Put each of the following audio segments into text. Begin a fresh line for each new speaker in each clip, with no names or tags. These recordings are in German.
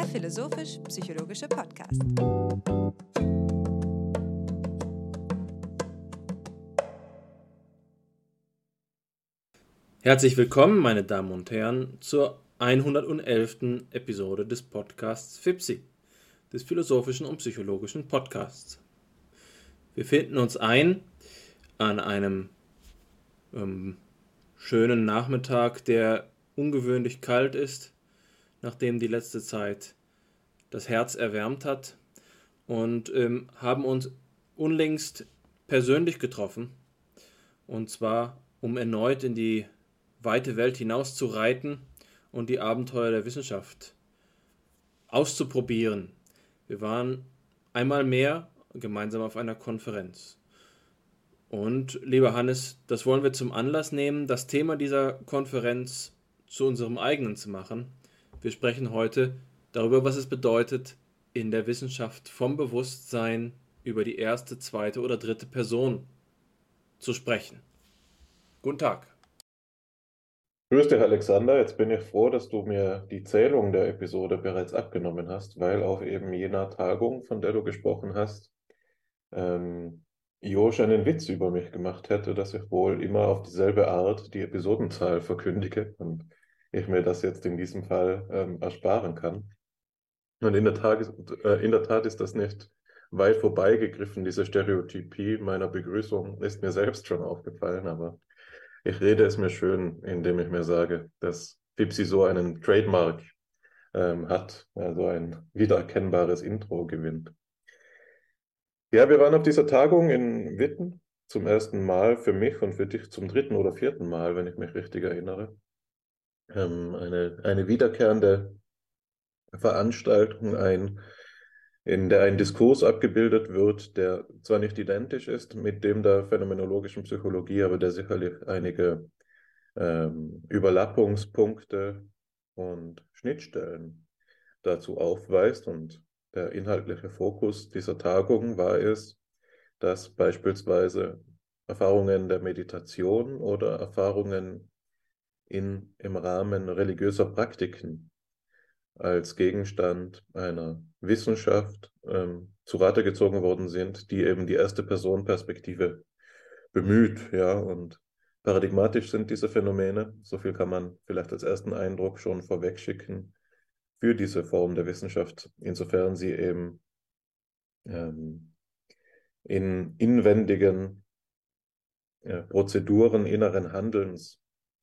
der philosophisch-psychologische Podcast.
Herzlich willkommen, meine Damen und Herren, zur 111. Episode des Podcasts FIPSI, des philosophischen und psychologischen Podcasts. Wir finden uns ein an einem ähm, schönen Nachmittag, der ungewöhnlich kalt ist, nachdem die letzte Zeit das Herz erwärmt hat und ähm, haben uns unlängst persönlich getroffen und zwar um erneut in die weite Welt hinaus zu reiten und die Abenteuer der Wissenschaft auszuprobieren. Wir waren einmal mehr gemeinsam auf einer Konferenz. Und lieber Hannes, das wollen wir zum Anlass nehmen, das Thema dieser Konferenz zu unserem eigenen zu machen. Wir sprechen heute darüber, was es bedeutet, in der Wissenschaft vom Bewusstsein über die erste, zweite oder dritte Person zu sprechen. Guten Tag.
Grüß dich, Alexander. Jetzt bin ich froh, dass du mir die Zählung der Episode bereits abgenommen hast, weil auf eben jener Tagung, von der du gesprochen hast, ähm, Josh einen Witz über mich gemacht hätte, dass ich wohl immer auf dieselbe Art die Episodenzahl verkündige und ich mir das jetzt in diesem Fall ähm, ersparen kann. Und in der, Tat, äh, in der Tat ist das nicht weit vorbeigegriffen, diese Stereotypie meiner Begrüßung ist mir selbst schon aufgefallen, aber ich rede es mir schön, indem ich mir sage, dass Fipsi so einen Trademark ähm, hat, also ein wiedererkennbares Intro gewinnt. Ja, wir waren auf dieser Tagung in Witten zum ersten Mal für mich und für dich zum dritten oder vierten Mal, wenn ich mich richtig erinnere. Ähm, eine, eine wiederkehrende Veranstaltung, ein, in der ein Diskurs abgebildet wird, der zwar nicht identisch ist mit dem der phänomenologischen Psychologie, aber der sicherlich einige ähm, Überlappungspunkte und Schnittstellen dazu aufweist. Und der inhaltliche Fokus dieser Tagung war es, dass beispielsweise Erfahrungen der Meditation oder Erfahrungen in, im Rahmen religiöser Praktiken als Gegenstand einer Wissenschaft ähm, zu Rate gezogen worden sind, die eben die erste Personenperspektive bemüht, ja, und paradigmatisch sind diese Phänomene. So viel kann man vielleicht als ersten Eindruck schon vorwegschicken für diese Form der Wissenschaft, insofern sie eben ähm, in inwendigen äh, Prozeduren inneren Handelns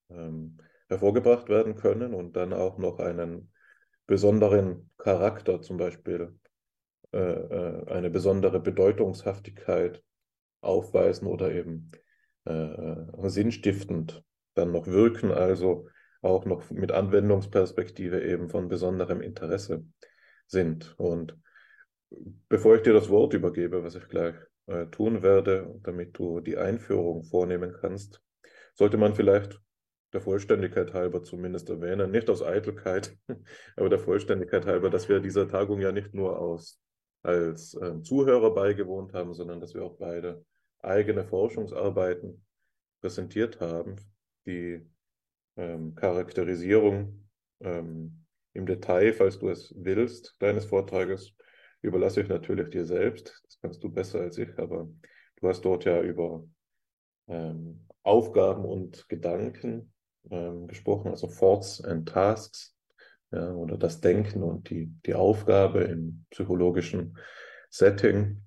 ähm, hervorgebracht werden können und dann auch noch einen besonderen Charakter, zum Beispiel äh, äh, eine besondere Bedeutungshaftigkeit aufweisen oder eben äh, äh sinnstiftend dann noch wirken, also auch noch mit Anwendungsperspektive eben von besonderem Interesse sind. Und bevor ich dir das Wort übergebe, was ich gleich äh, tun werde, damit du die Einführung vornehmen kannst, sollte man vielleicht der Vollständigkeit halber zumindest erwähnen, nicht aus Eitelkeit, aber der Vollständigkeit halber, dass wir dieser Tagung ja nicht nur aus, als äh, Zuhörer beigewohnt haben, sondern dass wir auch beide eigene Forschungsarbeiten präsentiert haben, die ähm, Charakterisierung ähm, im Detail, falls du es willst, deines Vortrages überlasse ich natürlich dir selbst. Das kannst du besser als ich, aber du hast dort ja über ähm, Aufgaben und Gedanken ähm, gesprochen, also Thoughts and Tasks, ja, oder das Denken und die, die Aufgabe im psychologischen Setting.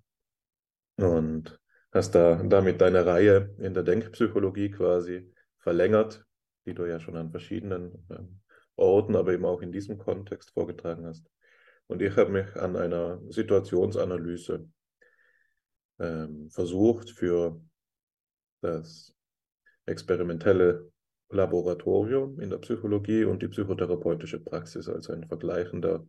Und hast da damit deine Reihe in der Denkpsychologie quasi verlängert die du ja schon an verschiedenen ähm, Orten, aber eben auch in diesem Kontext vorgetragen hast. Und ich habe mich an einer Situationsanalyse ähm, versucht für das experimentelle Laboratorium in der Psychologie und die psychotherapeutische Praxis als ein vergleichender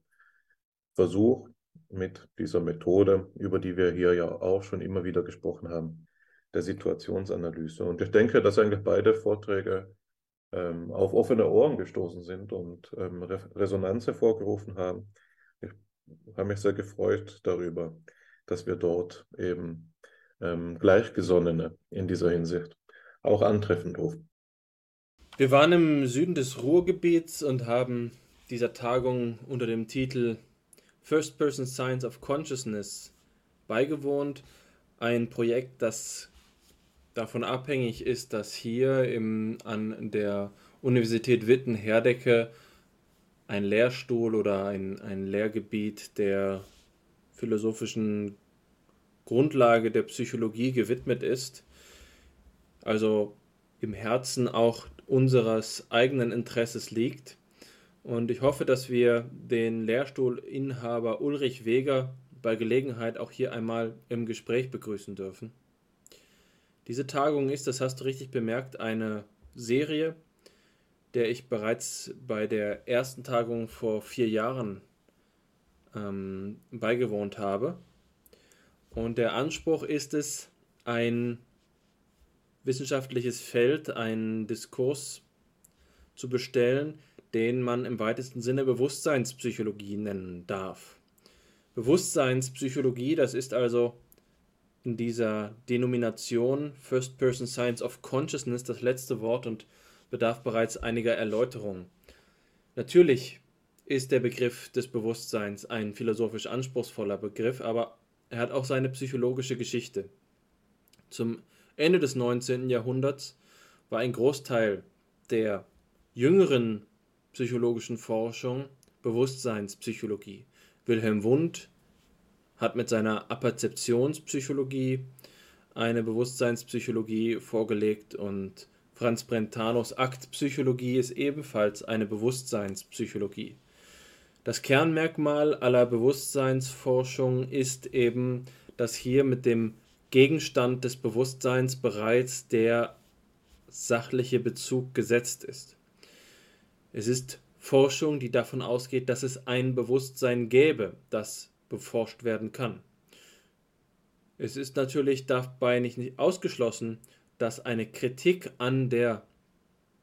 Versuch mit dieser Methode, über die wir hier ja auch schon immer wieder gesprochen haben, der Situationsanalyse. Und ich denke, dass eigentlich beide Vorträge ähm, auf offene Ohren gestoßen sind und ähm, Re Resonanz hervorgerufen haben. Ich habe mich sehr gefreut darüber, dass wir dort eben ähm, Gleichgesonnene in dieser Hinsicht auch antreffen durften.
Wir waren im Süden des Ruhrgebiets und haben dieser Tagung unter dem Titel First Person Science of Consciousness beigewohnt. Ein Projekt, das davon abhängig ist, dass hier im, an der Universität Witten-Herdecke ein Lehrstuhl oder ein, ein Lehrgebiet der philosophischen Grundlage der Psychologie gewidmet ist. Also im Herzen auch unseres eigenen Interesses liegt. Und ich hoffe, dass wir den Lehrstuhlinhaber Ulrich Weger bei Gelegenheit auch hier einmal im Gespräch begrüßen dürfen. Diese Tagung ist, das hast du richtig bemerkt, eine Serie, der ich bereits bei der ersten Tagung vor vier Jahren ähm, beigewohnt habe. Und der Anspruch ist es, ein wissenschaftliches Feld, einen Diskurs zu bestellen, den man im weitesten Sinne Bewusstseinspsychologie nennen darf. Bewusstseinspsychologie, das ist also in dieser Denomination First Person Science of Consciousness das letzte Wort und bedarf bereits einiger Erläuterungen. Natürlich ist der Begriff des Bewusstseins ein philosophisch anspruchsvoller Begriff, aber er hat auch seine psychologische Geschichte. Zum Ende des 19. Jahrhunderts war ein Großteil der jüngeren psychologischen Forschung Bewusstseinspsychologie. Wilhelm Wundt hat mit seiner Apperzeptionspsychologie eine Bewusstseinspsychologie vorgelegt und Franz Brentanos Aktpsychologie ist ebenfalls eine Bewusstseinspsychologie. Das Kernmerkmal aller Bewusstseinsforschung ist eben, dass hier mit dem Gegenstand des Bewusstseins bereits der sachliche Bezug gesetzt ist. Es ist Forschung, die davon ausgeht, dass es ein Bewusstsein gäbe, das beforscht werden kann. Es ist natürlich dabei nicht ausgeschlossen, dass eine Kritik an der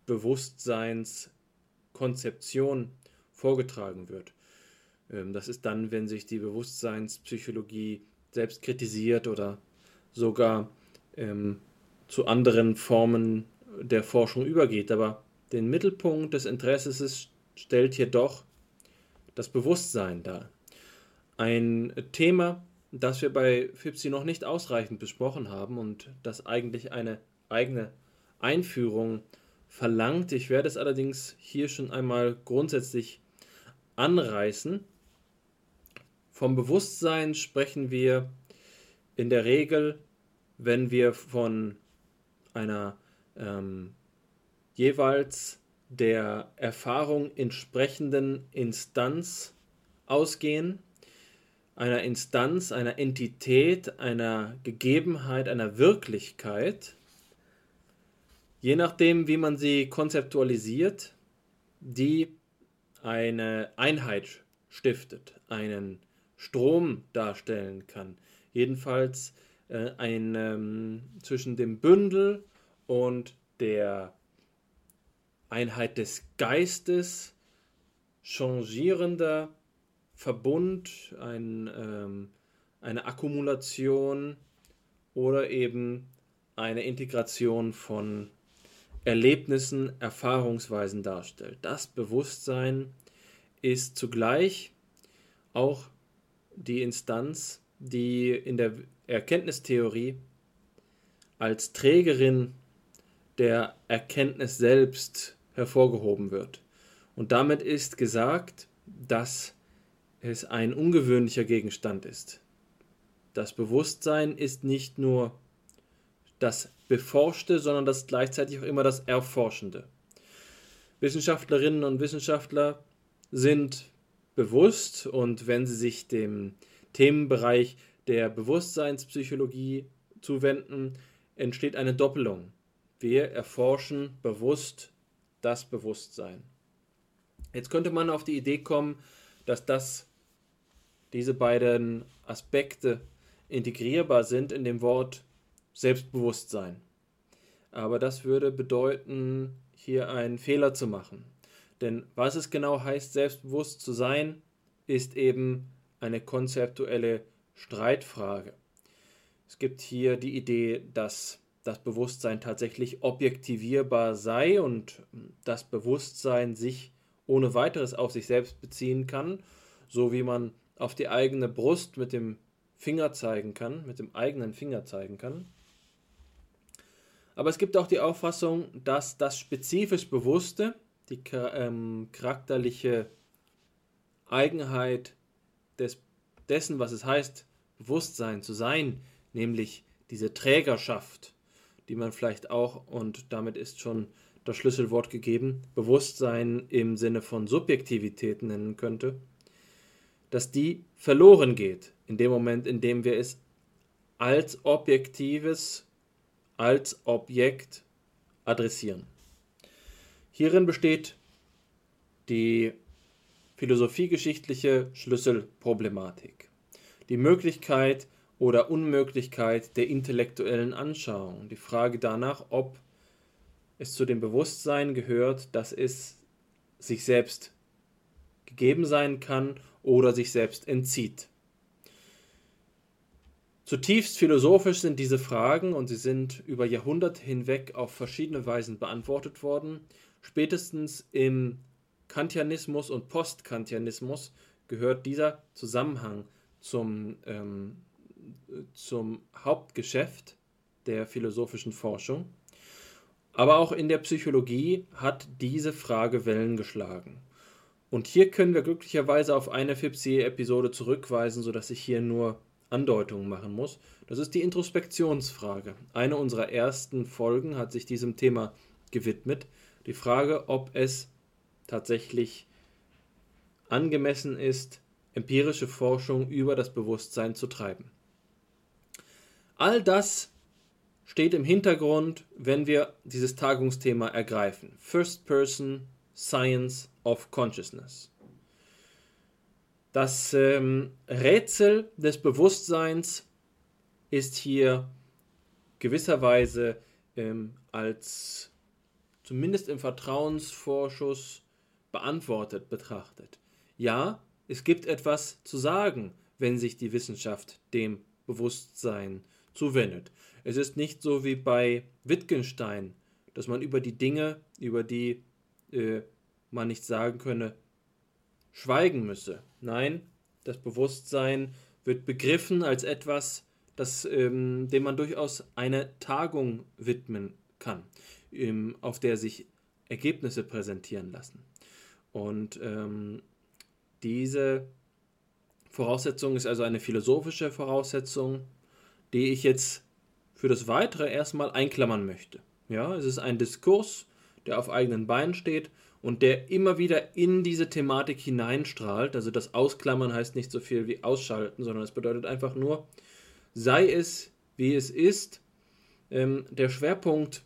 Bewusstseinskonzeption vorgetragen wird. Ähm, das ist dann, wenn sich die Bewusstseinspsychologie selbst kritisiert oder sogar ähm, zu anderen Formen der Forschung übergeht. Aber den Mittelpunkt des Interesses stellt hier doch das Bewusstsein dar. Ein Thema, das wir bei FIPSI noch nicht ausreichend besprochen haben und das eigentlich eine eigene Einführung verlangt. Ich werde es allerdings hier schon einmal grundsätzlich anreißen. Vom Bewusstsein sprechen wir in der Regel, wenn wir von einer ähm, jeweils der Erfahrung entsprechenden Instanz ausgehen, einer Instanz, einer Entität, einer Gegebenheit, einer Wirklichkeit, je nachdem, wie man sie konzeptualisiert, die eine Einheit stiftet, einen Strom darstellen kann. Jedenfalls äh, ein, ähm, zwischen dem Bündel und der Einheit des Geistes changierender Verbund, ein, ähm, eine Akkumulation oder eben eine Integration von Erlebnissen, Erfahrungsweisen darstellt. Das Bewusstsein ist zugleich auch die Instanz, die in der Erkenntnistheorie als Trägerin der Erkenntnis selbst hervorgehoben wird. Und damit ist gesagt, dass es ein ungewöhnlicher Gegenstand ist. Das Bewusstsein ist nicht nur das Beforschte, sondern das gleichzeitig auch immer das Erforschende. Wissenschaftlerinnen und Wissenschaftler sind bewusst und wenn sie sich dem Themenbereich der Bewusstseinspsychologie zuwenden, entsteht eine Doppelung. Wir erforschen bewusst das Bewusstsein. Jetzt könnte man auf die Idee kommen, dass das, diese beiden Aspekte integrierbar sind in dem Wort Selbstbewusstsein. Aber das würde bedeuten, hier einen Fehler zu machen. Denn was es genau heißt, selbstbewusst zu sein, ist eben eine konzeptuelle Streitfrage. Es gibt hier die Idee, dass das Bewusstsein tatsächlich objektivierbar sei und das Bewusstsein sich ohne weiteres auf sich selbst beziehen kann, so wie man auf die eigene Brust mit dem Finger zeigen kann, mit dem eigenen Finger zeigen kann. Aber es gibt auch die Auffassung, dass das spezifisch Bewusste, die ähm, charakterliche Eigenheit des, dessen, was es heißt, Bewusstsein zu sein, nämlich diese Trägerschaft, die man vielleicht auch, und damit ist schon das Schlüsselwort gegeben, Bewusstsein im Sinne von Subjektivität nennen könnte, dass die verloren geht in dem Moment, in dem wir es als objektives, als Objekt adressieren. Hierin besteht die philosophiegeschichtliche Schlüsselproblematik. Die Möglichkeit oder Unmöglichkeit der intellektuellen Anschauung. Die Frage danach, ob es zu dem Bewusstsein gehört, dass es sich selbst gegeben sein kann oder sich selbst entzieht. Zutiefst philosophisch sind diese Fragen und sie sind über Jahrhunderte hinweg auf verschiedene Weisen beantwortet worden. Spätestens im Kantianismus und Postkantianismus gehört dieser Zusammenhang zum, ähm, zum Hauptgeschäft der philosophischen Forschung. Aber auch in der Psychologie hat diese Frage Wellen geschlagen. Und hier können wir glücklicherweise auf eine FIPSI-Episode zurückweisen, sodass ich hier nur Andeutungen machen muss. Das ist die Introspektionsfrage. Eine unserer ersten Folgen hat sich diesem Thema gewidmet. Die Frage, ob es tatsächlich angemessen ist, empirische Forschung über das Bewusstsein zu treiben. All das steht im Hintergrund, wenn wir dieses Tagungsthema ergreifen. First Person Science of Consciousness. Das ähm, Rätsel des Bewusstseins ist hier gewisserweise ähm, als zumindest im Vertrauensvorschuss beantwortet betrachtet. Ja, es gibt etwas zu sagen, wenn sich die Wissenschaft dem Bewusstsein zuwendet. Es ist nicht so wie bei Wittgenstein, dass man über die Dinge, über die äh, man nicht sagen könne, schweigen müsse. Nein, das Bewusstsein wird begriffen als etwas, das, ähm, dem man durchaus eine Tagung widmen kann, ähm, auf der sich Ergebnisse präsentieren lassen. Und ähm, diese Voraussetzung ist also eine philosophische Voraussetzung, die ich jetzt für das Weitere erstmal einklammern möchte. Ja, es ist ein Diskurs, der auf eigenen Beinen steht und der immer wieder in diese Thematik hineinstrahlt. Also das Ausklammern heißt nicht so viel wie ausschalten, sondern es bedeutet einfach nur, sei es wie es ist, ähm, der Schwerpunkt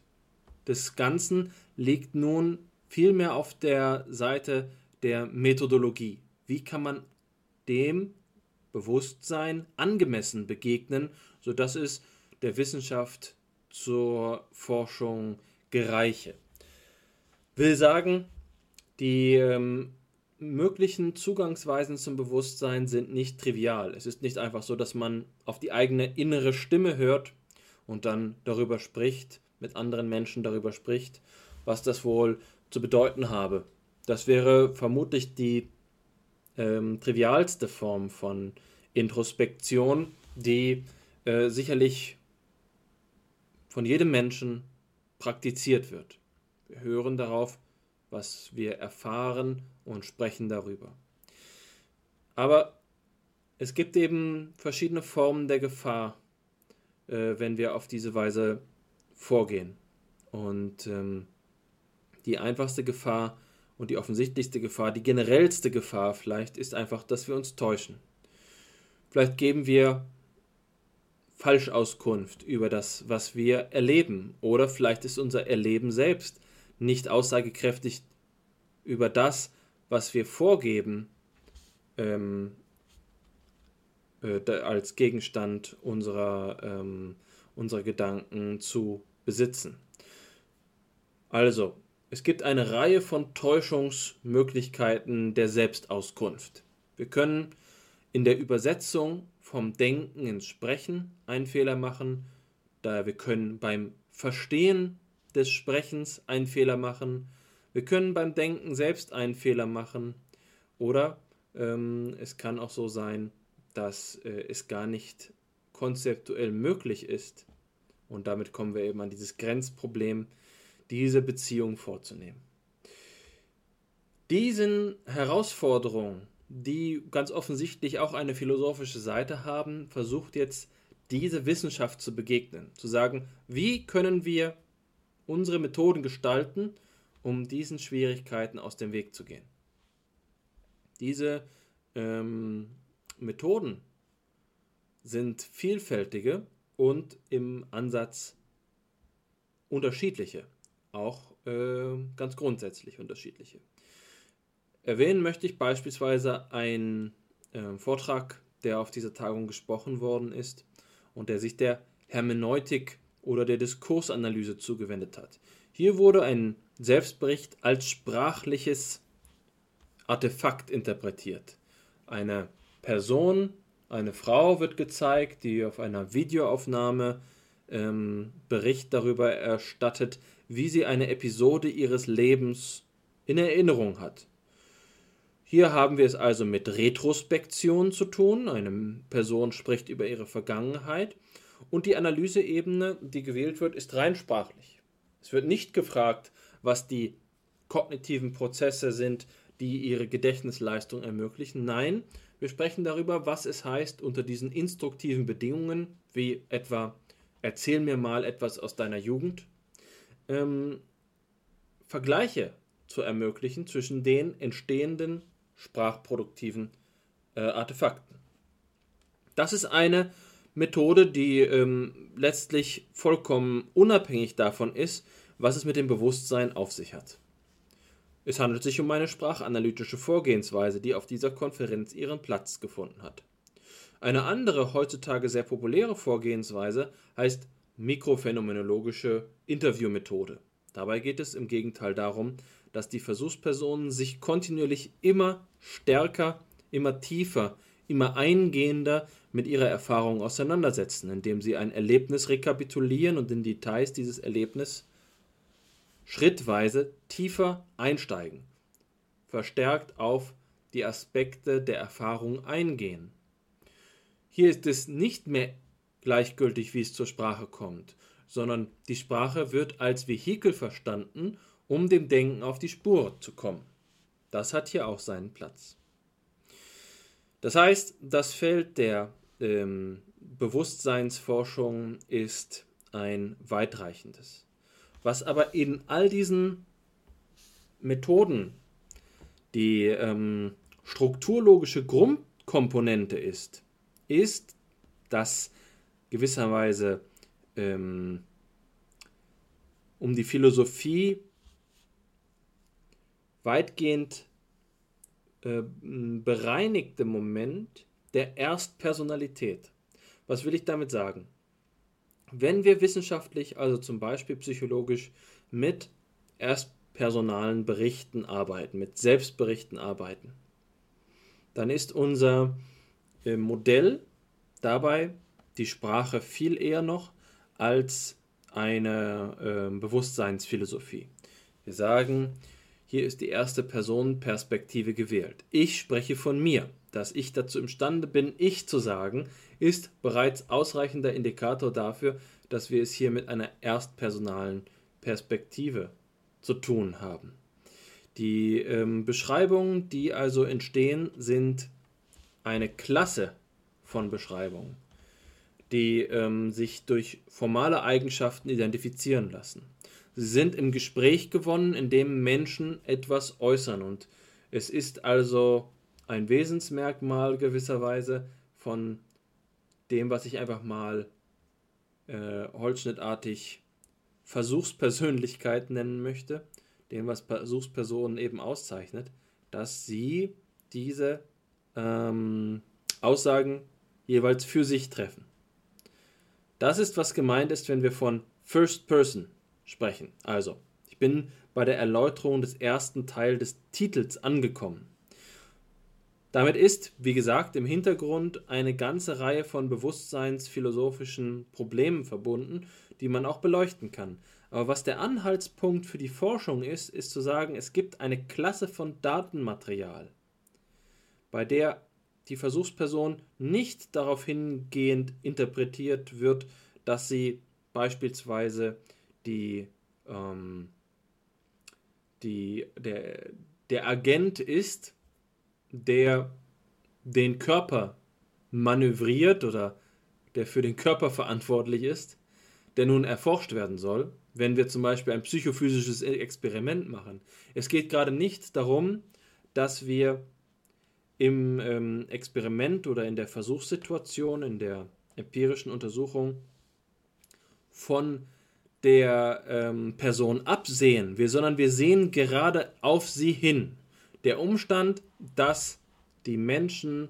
des Ganzen liegt nun vielmehr auf der Seite der Methodologie. Wie kann man dem Bewusstsein angemessen begegnen, sodass es der Wissenschaft zur Forschung gereiche. Will sagen, die ähm, möglichen Zugangsweisen zum Bewusstsein sind nicht trivial. Es ist nicht einfach so, dass man auf die eigene innere Stimme hört und dann darüber spricht, mit anderen Menschen darüber spricht, was das wohl zu bedeuten habe. Das wäre vermutlich die ähm, trivialste Form von Introspektion, die äh, sicherlich von jedem Menschen praktiziert wird. Wir hören darauf, was wir erfahren und sprechen darüber. Aber es gibt eben verschiedene Formen der Gefahr, äh, wenn wir auf diese Weise vorgehen. Und ähm, die einfachste Gefahr und die offensichtlichste Gefahr, die generellste Gefahr vielleicht, ist einfach, dass wir uns täuschen. Vielleicht geben wir Falschauskunft über das, was wir erleben. Oder vielleicht ist unser Erleben selbst nicht aussagekräftig über das, was wir vorgeben, ähm, äh, als Gegenstand unserer, ähm, unserer Gedanken zu besitzen. Also, es gibt eine Reihe von Täuschungsmöglichkeiten der Selbstauskunft. Wir können in der Übersetzung vom Denken ins Sprechen einen Fehler machen, da wir können beim Verstehen des Sprechens einen Fehler machen, wir können beim Denken selbst einen Fehler machen. Oder Ähm, es kann auch so sein, dass äh, es gar nicht konzeptuell möglich ist, und damit kommen wir eben an dieses Grenzproblem, diese Beziehung vorzunehmen. Diesen Herausforderungen, die ganz offensichtlich auch eine philosophische Seite haben, versucht jetzt diese Wissenschaft zu begegnen, zu sagen, wie können wir unsere Methoden gestalten, um diesen Schwierigkeiten aus dem Weg zu gehen. Diese ähm, Methoden sind vielfältige und im Ansatz unterschiedliche, auch äh, ganz grundsätzlich unterschiedliche. Erwähnen möchte ich beispielsweise einen äh, Vortrag, der auf dieser Tagung gesprochen worden ist und der sich der Hermeneutik oder der Diskursanalyse zugewendet hat. Hier wurde ein Selbstbericht als sprachliches Artefakt interpretiert. Eine Person, eine Frau wird gezeigt, die auf einer Videoaufnahme ähm, Bericht darüber erstattet, wie sie eine Episode ihres Lebens in Erinnerung hat. Hier haben wir es also mit Retrospektion zu tun. Eine Person spricht über ihre Vergangenheit und die Analyseebene, die gewählt wird, ist rein sprachlich. Es wird nicht gefragt, was die kognitiven Prozesse sind, die ihre Gedächtnisleistung ermöglichen. Nein, wir sprechen darüber, was es heißt, unter diesen instruktiven Bedingungen, wie etwa erzähl mir mal etwas aus deiner Jugend, ähm, Vergleiche zu ermöglichen zwischen den entstehenden sprachproduktiven äh, Artefakten. Das ist eine Methode, die ähm, letztlich vollkommen unabhängig davon ist, was es mit dem Bewusstsein auf sich hat. Es handelt sich um eine sprachanalytische Vorgehensweise, die auf dieser Konferenz ihren Platz gefunden hat. Eine andere heutzutage sehr populäre Vorgehensweise heißt mikrophänomenologische Interviewmethode. Dabei geht es im Gegenteil darum, dass die Versuchspersonen sich kontinuierlich immer stärker, immer tiefer, immer eingehender mit ihrer Erfahrung auseinandersetzen, indem sie ein Erlebnis rekapitulieren und in Details dieses Erlebnis schrittweise tiefer einsteigen, verstärkt auf die Aspekte der Erfahrung eingehen. Hier ist es nicht mehr gleichgültig, wie es zur Sprache kommt, sondern die Sprache wird als Vehikel verstanden, um dem Denken auf die Spur zu kommen. Das hat hier auch seinen Platz. Das heißt, das Feld der ähm, Bewusstseinsforschung ist ein weitreichendes. Was aber in all diesen Methoden die ähm, strukturlogische Grundkomponente ist, ist, dass gewisserweise ähm, um die Philosophie weitgehend äh, bereinigte Moment der Erstpersonalität. Was will ich damit sagen? Wenn wir wissenschaftlich, also zum Beispiel psychologisch, mit erstpersonalen Berichten arbeiten, mit Selbstberichten arbeiten, dann ist unser äh, Modell dabei die Sprache viel eher noch als eine äh, Bewusstseinsphilosophie. Wir sagen, hier ist die erste Personenperspektive gewählt. Ich spreche von mir. Dass ich dazu imstande bin, ich zu sagen, ist bereits ausreichender Indikator dafür, dass wir es hier mit einer erstpersonalen Perspektive zu tun haben. Die ähm, Beschreibungen, die also entstehen, sind eine Klasse von Beschreibungen, die ähm, sich durch formale Eigenschaften identifizieren lassen. Sie sind im Gespräch gewonnen, indem Menschen etwas äußern und es ist also ein Wesensmerkmal gewisserweise von dem, was ich einfach mal äh, holzschnittartig Versuchspersönlichkeit nennen möchte, dem, was Versuchspersonen eben auszeichnet, dass sie diese ähm, Aussagen jeweils für sich treffen. Das ist, was gemeint ist, wenn wir von First Person sprechen. Also, ich bin bei der Erläuterung des ersten Teils des Titels angekommen. Damit ist, wie gesagt, im Hintergrund eine ganze Reihe von bewusstseinsphilosophischen Problemen verbunden, die man auch beleuchten kann. Aber was der Anhaltspunkt für die Forschung ist, ist zu sagen, es gibt eine Klasse von Datenmaterial, bei der die Versuchsperson nicht darauf hingehend interpretiert wird, dass sie beispielsweise die, ähm, die, der, der Agent ist, der den Körper manövriert oder der für den Körper verantwortlich ist, der nun erforscht werden soll, wenn wir zum Beispiel ein psychophysisches Experiment machen. Es geht gerade nicht darum, dass wir im ähm, Experiment oder in der Versuchssituation, in der empirischen Untersuchung von der ähm, Person absehen, wir, sondern wir sehen gerade auf sie hin. Der Umstand, dass die Menschen,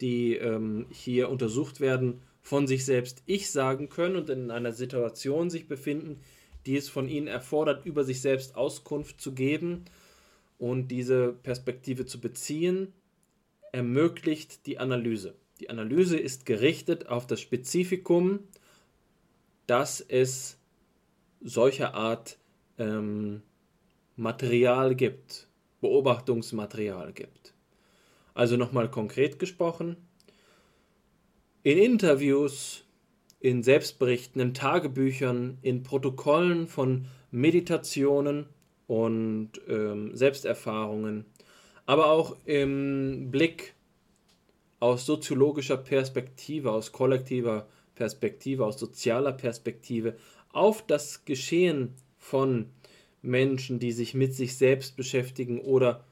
die ähm, hier untersucht werden, von sich selbst Ich sagen können und in einer Situation sich befinden, die es von ihnen erfordert, über sich selbst Auskunft zu geben und diese Perspektive zu beziehen, ermöglicht die Analyse. Die Analyse ist gerichtet auf das Spezifikum, dass es solcher Art ähm, Material gibt, Beobachtungsmaterial gibt. Also nochmal konkret gesprochen, in Interviews, in Selbstberichten, in Tagebüchern, in Protokollen von Meditationen und ähm, Selbsterfahrungen, aber auch im Blick aus soziologischer Perspektive, aus kollektiver Perspektive, aus sozialer Perspektive auf das Geschehen von Menschen, die sich mit sich selbst beschäftigen oder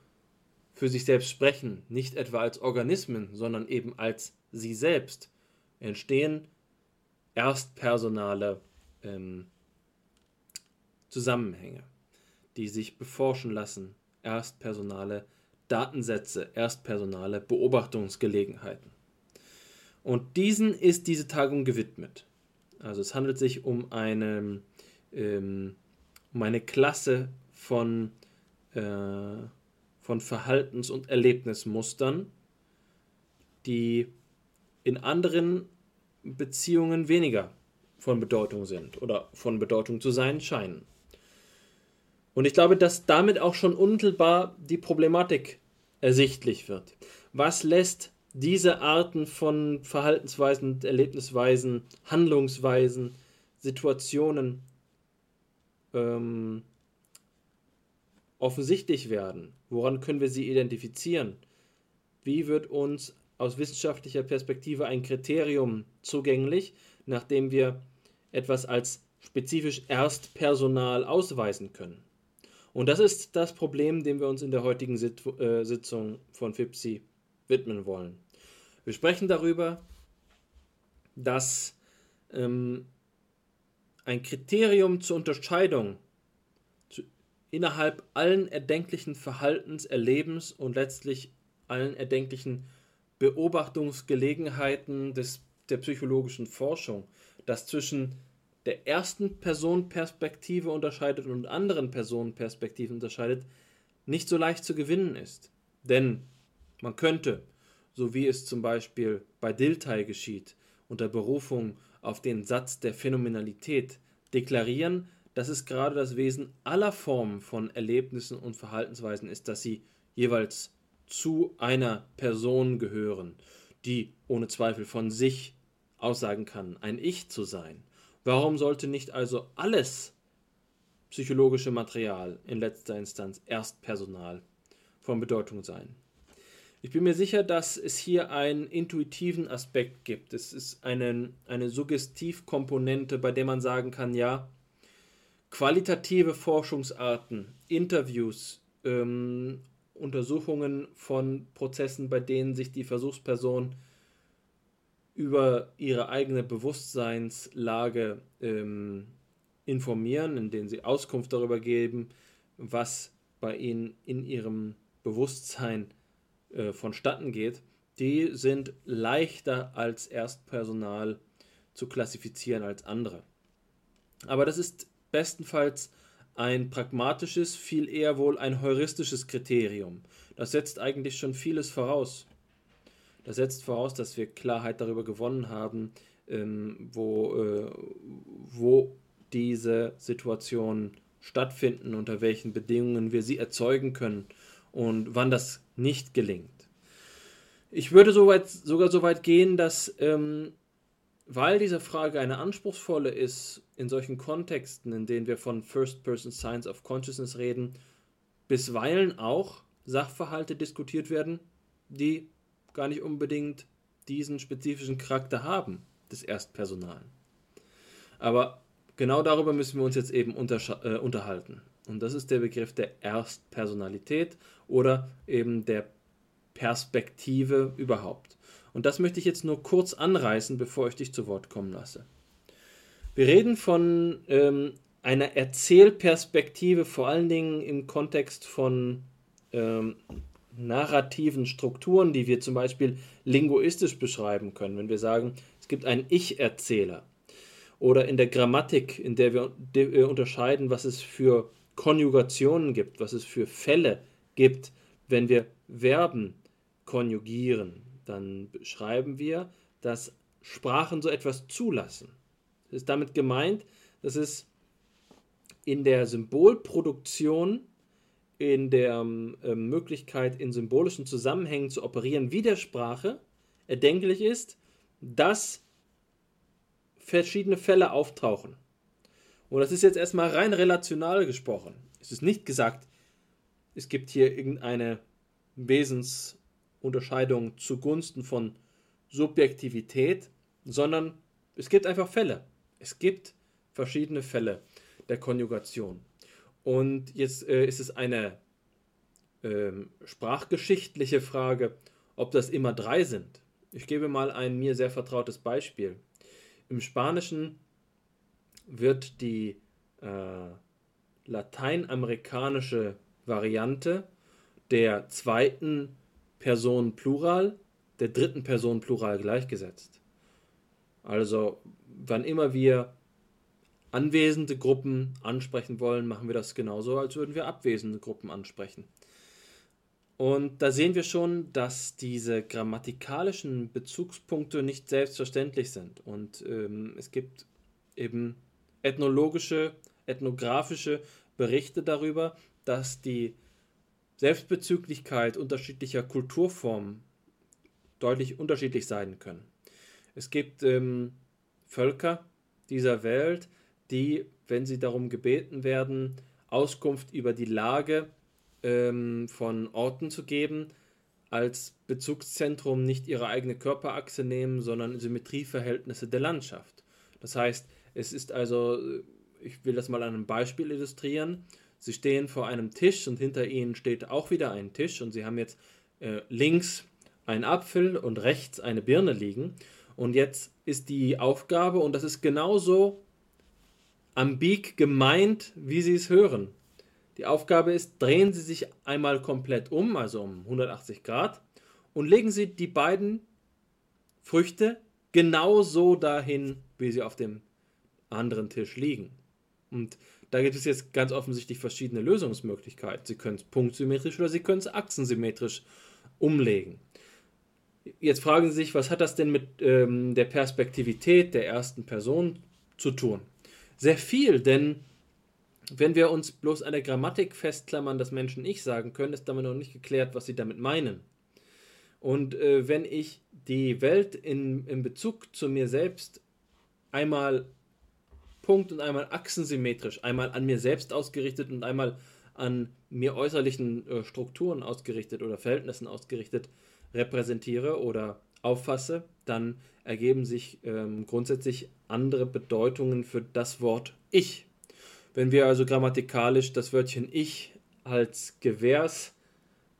für sich selbst sprechen, nicht etwa als Organismen, sondern eben als sie selbst, entstehen. Erstpersonale ähm, Zusammenhänge, die sich beforschen lassen, erstpersonale Datensätze, erstpersonale Beobachtungsgelegenheiten. Und diesen ist diese Tagung gewidmet. Also es handelt sich um eine, ähm, um eine Klasse von, äh, von Verhaltens- und Erlebnismustern, die in anderen Beziehungen weniger von Bedeutung sind oder von Bedeutung zu sein scheinen. Und ich glaube, dass damit auch schon unmittelbar die Problematik ersichtlich wird. Was lässt diese Arten von Verhaltensweisen, Erlebnisweisen, Handlungsweisen, Situationen ähm, offensichtlich werden? Woran können wir sie identifizieren? Wie wird uns aus wissenschaftlicher Perspektive ein Kriterium zugänglich, nachdem wir etwas als spezifisch Erstpersonal ausweisen können. Und das ist das Problem, dem wir uns in der heutigen äh, Sitzung von FIPSI widmen wollen. Wir sprechen darüber, dass ähm, ein Kriterium zur Unterscheidung zu, innerhalb allen erdenklichen Verhaltens, Erlebens und letztlich allen erdenklichen Beobachtungsgelegenheiten des, der psychologischen Forschung, das zwischen der ersten Personenperspektive unterscheidet und anderen Personenperspektiven unterscheidet, nicht so leicht zu gewinnen ist. Denn man könnte, so wie es zum Beispiel bei Dilthey geschieht, unter Berufung auf den Satz der Phänomenalität deklarieren, dass es gerade das Wesen aller Formen von Erlebnissen und Verhaltensweisen ist, dass sie jeweils zu einer Person gehören, die ohne Zweifel von sich aussagen kann, ein Ich zu sein. Warum sollte nicht also alles psychologische Material in letzter Instanz Erstpersonal von Bedeutung sein? Ich bin mir sicher, dass es hier einen intuitiven Aspekt gibt. Es ist eine, eine Suggestivkomponente, bei der man sagen kann, ja, qualitative Forschungsarten, Interviews, ähm, Untersuchungen von Prozessen, bei denen sich die Versuchsperson über ihre eigene Bewusstseinslage ähm, informieren, in denen sie Auskunft darüber geben, was bei ihnen in ihrem Bewusstsein äh, vonstatten geht, die sind leichter als Erstpersonal zu klassifizieren als andere. Aber das ist bestenfalls ein pragmatisches, viel eher wohl ein heuristisches Kriterium. Das setzt eigentlich schon vieles voraus. Das setzt voraus, dass wir Klarheit darüber gewonnen haben, ähm, wo, äh, wo diese Situationen stattfinden, unter welchen Bedingungen wir sie erzeugen können und wann das nicht gelingt. Ich würde so weit, sogar so weit gehen, dass, ähm, weil diese Frage eine anspruchsvolle ist, in solchen Kontexten, in denen wir von First-Person Science of Consciousness reden, bisweilen auch Sachverhalte diskutiert werden, die gar nicht unbedingt diesen spezifischen Charakter haben, des Erstpersonalen. Aber genau darüber müssen wir uns jetzt eben äh, unterhalten. Und das ist der Begriff der Erstpersonalität oder eben der Perspektive überhaupt. Und das möchte ich jetzt nur kurz anreißen, bevor ich dich zu Wort kommen lasse. Wir reden von ähm, einer Erzählperspektive, vor allen Dingen im Kontext von ähm, narrativen Strukturen, die wir zum Beispiel linguistisch beschreiben können. Wenn wir sagen, es gibt einen Ich-Erzähler. Oder in der Grammatik, in der wir, unterscheiden, was es für Konjugationen gibt, was es für Fälle gibt, wenn wir Verben konjugieren, dann beschreiben wir, dass Sprachen so etwas zulassen. Es ist damit gemeint, dass es in der Symbolproduktion, in der äh, Möglichkeit, in symbolischen Zusammenhängen zu operieren, wie der Sprache erdenklich ist, dass verschiedene Fälle auftauchen. Und das ist jetzt erstmal rein relational gesprochen. Es ist nicht gesagt, es gibt hier irgendeine Wesens- Unterscheidung zugunsten von Subjektivität, sondern es gibt einfach Fälle. Es gibt verschiedene Fälle der Konjugation. Und jetzt äh, ist es eine äh, sprachgeschichtliche Frage, ob das immer drei sind. Ich gebe mal ein mir sehr vertrautes Beispiel. Im Spanischen wird die äh, lateinamerikanische Variante der zweiten Person Plural der dritten Person Plural gleichgesetzt. Also, wann immer wir anwesende Gruppen ansprechen wollen, machen wir das genauso, als würden wir abwesende Gruppen ansprechen. Und da sehen wir schon, dass diese grammatikalischen Bezugspunkte nicht selbstverständlich sind. Und ähm, es gibt eben ethnologische, ethnografische Berichte darüber, dass die Selbstbezüglichkeit unterschiedlicher Kulturformen deutlich unterschiedlich sein können. Es gibt ähm, Völker dieser Welt, die, wenn sie darum gebeten werden, Auskunft über die Lage ähm, von Orten zu geben, als Bezugszentrum nicht ihre eigene Körperachse nehmen, sondern Symmetrieverhältnisse der Landschaft. Das heißt, es ist also, ich will das mal an einem Beispiel illustrieren, Sie stehen vor einem Tisch und hinter ihnen steht auch wieder ein Tisch und sie haben jetzt äh, links einen Apfel und rechts eine Birne liegen. Und jetzt ist die Aufgabe, und das ist genauso ambig gemeint, wie Sie es hören. Die Aufgabe ist, drehen Sie sich einmal komplett um, also um 180 Grad, und legen Sie die beiden Früchte genauso dahin, wie sie auf dem anderen Tisch liegen. Und da gibt es jetzt ganz offensichtlich verschiedene Lösungsmöglichkeiten. Sie können es punktsymmetrisch oder Sie können es achsensymmetrisch umlegen. Jetzt fragen Sie sich, was hat das denn mit ähm, der Perspektivität der ersten Person zu tun? Sehr viel, denn wenn wir uns bloß an der Grammatik festklammern, dass Menschen ich sagen können, ist damit noch nicht geklärt, was sie damit meinen. Und äh, wenn ich die Welt in, in Bezug zu mir selbst einmal Punkt und einmal achsensymmetrisch, einmal an mir selbst ausgerichtet und einmal an mir äußerlichen äh, Strukturen ausgerichtet oder Verhältnissen ausgerichtet repräsentiere oder auffasse, dann ergeben sich ähm, grundsätzlich andere Bedeutungen für das Wort ich. Wenn wir also grammatikalisch das Wörtchen ich als Gewährsmann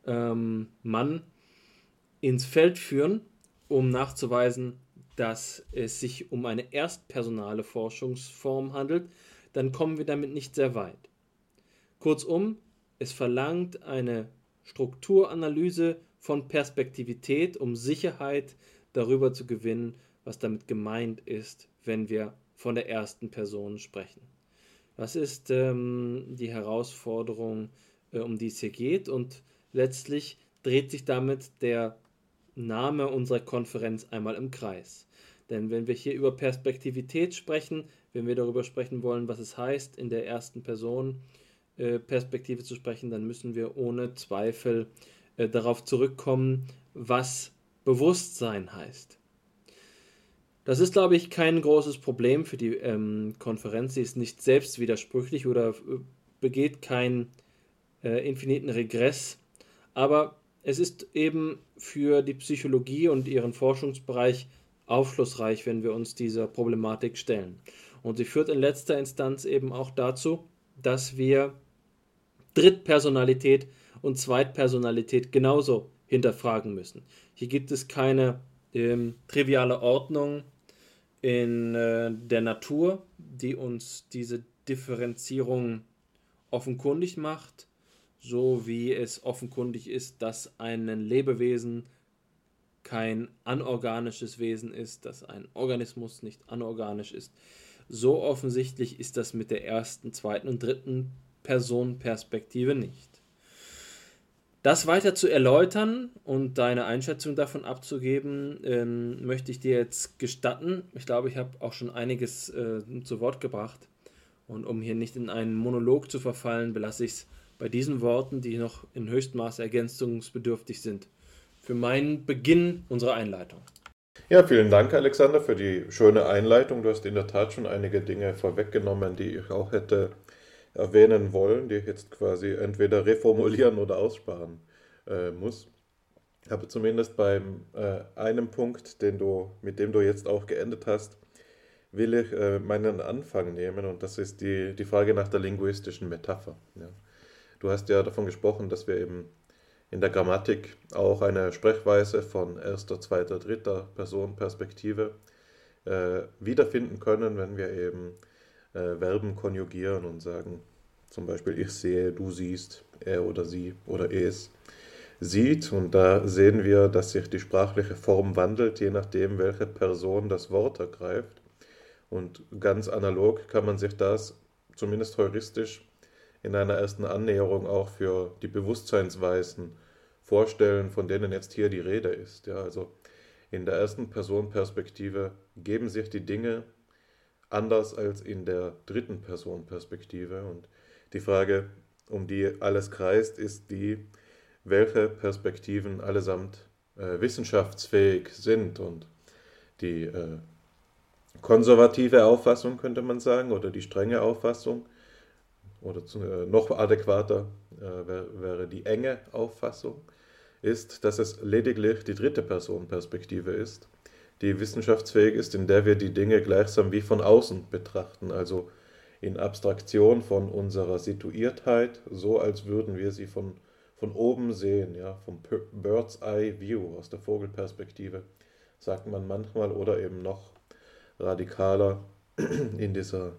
ähm, ins Feld führen, um nachzuweisen, dass es sich um eine erstpersonale Forschungsform handelt, dann kommen wir damit nicht sehr weit. Kurzum, es verlangt eine Strukturanalyse von Perspektivität, um Sicherheit darüber zu gewinnen, was damit gemeint ist, wenn wir von der ersten Person sprechen. Das ist ähm, die Herausforderung, äh, um die es hier geht und letztlich dreht sich damit der Name unserer Konferenz einmal im Kreis. Denn wenn wir hier über Perspektivität sprechen, wenn wir darüber sprechen wollen, was es heißt, in der ersten Person äh, Perspektive zu sprechen, dann müssen wir ohne Zweifel äh, darauf zurückkommen, was Bewusstsein heißt. Das ist, glaube ich, kein großes Problem für die ähm, Konferenz. Sie ist nicht selbst widersprüchlich oder äh, begeht keinen äh, infiniten Regress. Aber es ist eben für die Psychologie und ihren Forschungsbereich aufschlussreich, wenn wir uns dieser Problematik stellen. Und sie führt in letzter Instanz eben auch dazu, dass wir Drittpersonalität und Zweitpersonalität genauso hinterfragen müssen. Hier gibt es keine ähm, triviale Ordnung in äh, der Natur, die uns diese Differenzierung offenkundig macht, so wie es offenkundig ist, dass ein Lebewesen kein anorganisches Wesen ist, dass ein Organismus nicht anorganisch ist. So offensichtlich ist das mit der ersten, zweiten und dritten Personenperspektive nicht. Das weiter zu erläutern und deine Einschätzung davon abzugeben, ähm, möchte ich dir jetzt gestatten. Ich glaube, ich habe auch schon einiges äh, zu Wort gebracht. Und um hier nicht in einen Monolog zu verfallen, belasse ich es bei diesen Worten, die noch in höchstem Maße ergänzungsbedürftig sind, für meinen Beginn unserer Einleitung.
Ja, vielen Dank, Alexander, für die schöne Einleitung. Du hast in der Tat schon einige Dinge vorweggenommen, die ich auch hätte erwähnen wollen, die ich jetzt quasi entweder reformulieren oder aussparen äh, muss. Aber zumindest beim äh, einem Punkt, den du, mit dem du jetzt auch geendet hast, will ich äh, meinen Anfang nehmen und das ist die, die Frage nach der linguistischen Metapher. Ja. Du hast ja davon gesprochen, dass wir eben in der Grammatik auch eine Sprechweise von erster, zweiter, dritter Personenperspektive äh, wiederfinden können, wenn wir eben äh, Verben konjugieren und sagen, zum Beispiel ich sehe, du siehst, er oder sie oder es sieht. Und da sehen wir, dass sich die sprachliche Form wandelt, je nachdem, welche Person das Wort ergreift. Und ganz analog kann man sich das zumindest heuristisch in einer ersten Annäherung auch für die Bewusstseinsweisen vorstellen, von denen jetzt hier die Rede ist. Ja, also in der ersten Personperspektive geben sich die Dinge anders als in der dritten Personperspektive. Und die Frage, um die alles kreist, ist die, welche Perspektiven allesamt äh, wissenschaftsfähig sind. Und die äh, konservative Auffassung, könnte man sagen, oder die strenge Auffassung, oder zu, äh, noch adäquater äh, wär, wäre die enge Auffassung, ist, dass es lediglich die dritte Personenperspektive ist, die wissenschaftsfähig ist, in der wir die Dinge gleichsam wie von außen betrachten, also in Abstraktion von unserer Situiertheit, so als würden wir sie von, von oben sehen, ja, vom Bird's Eye View, aus der Vogelperspektive, sagt man manchmal, oder eben noch radikaler in dieser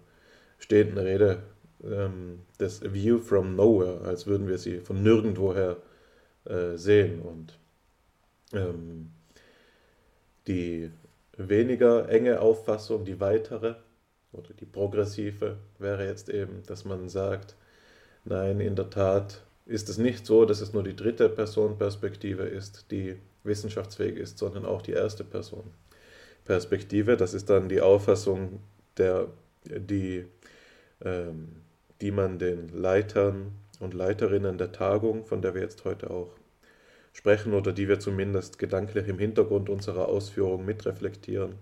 stehenden Rede ähm, das View from Nowhere, als würden wir sie von nirgendwoher äh, sehen. Und ähm, die weniger enge Auffassung, die weitere oder die progressive wäre jetzt eben, dass man sagt, nein, in der Tat ist es nicht so, dass es nur die dritte Personenperspektive ist, die wissenschaftsfähig ist, sondern auch die erste Personenperspektive. Das ist dann die Auffassung, der, die ähm, die man den Leitern und Leiterinnen der Tagung, von der wir jetzt heute auch sprechen oder die wir zumindest gedanklich im Hintergrund unserer Ausführung mitreflektieren,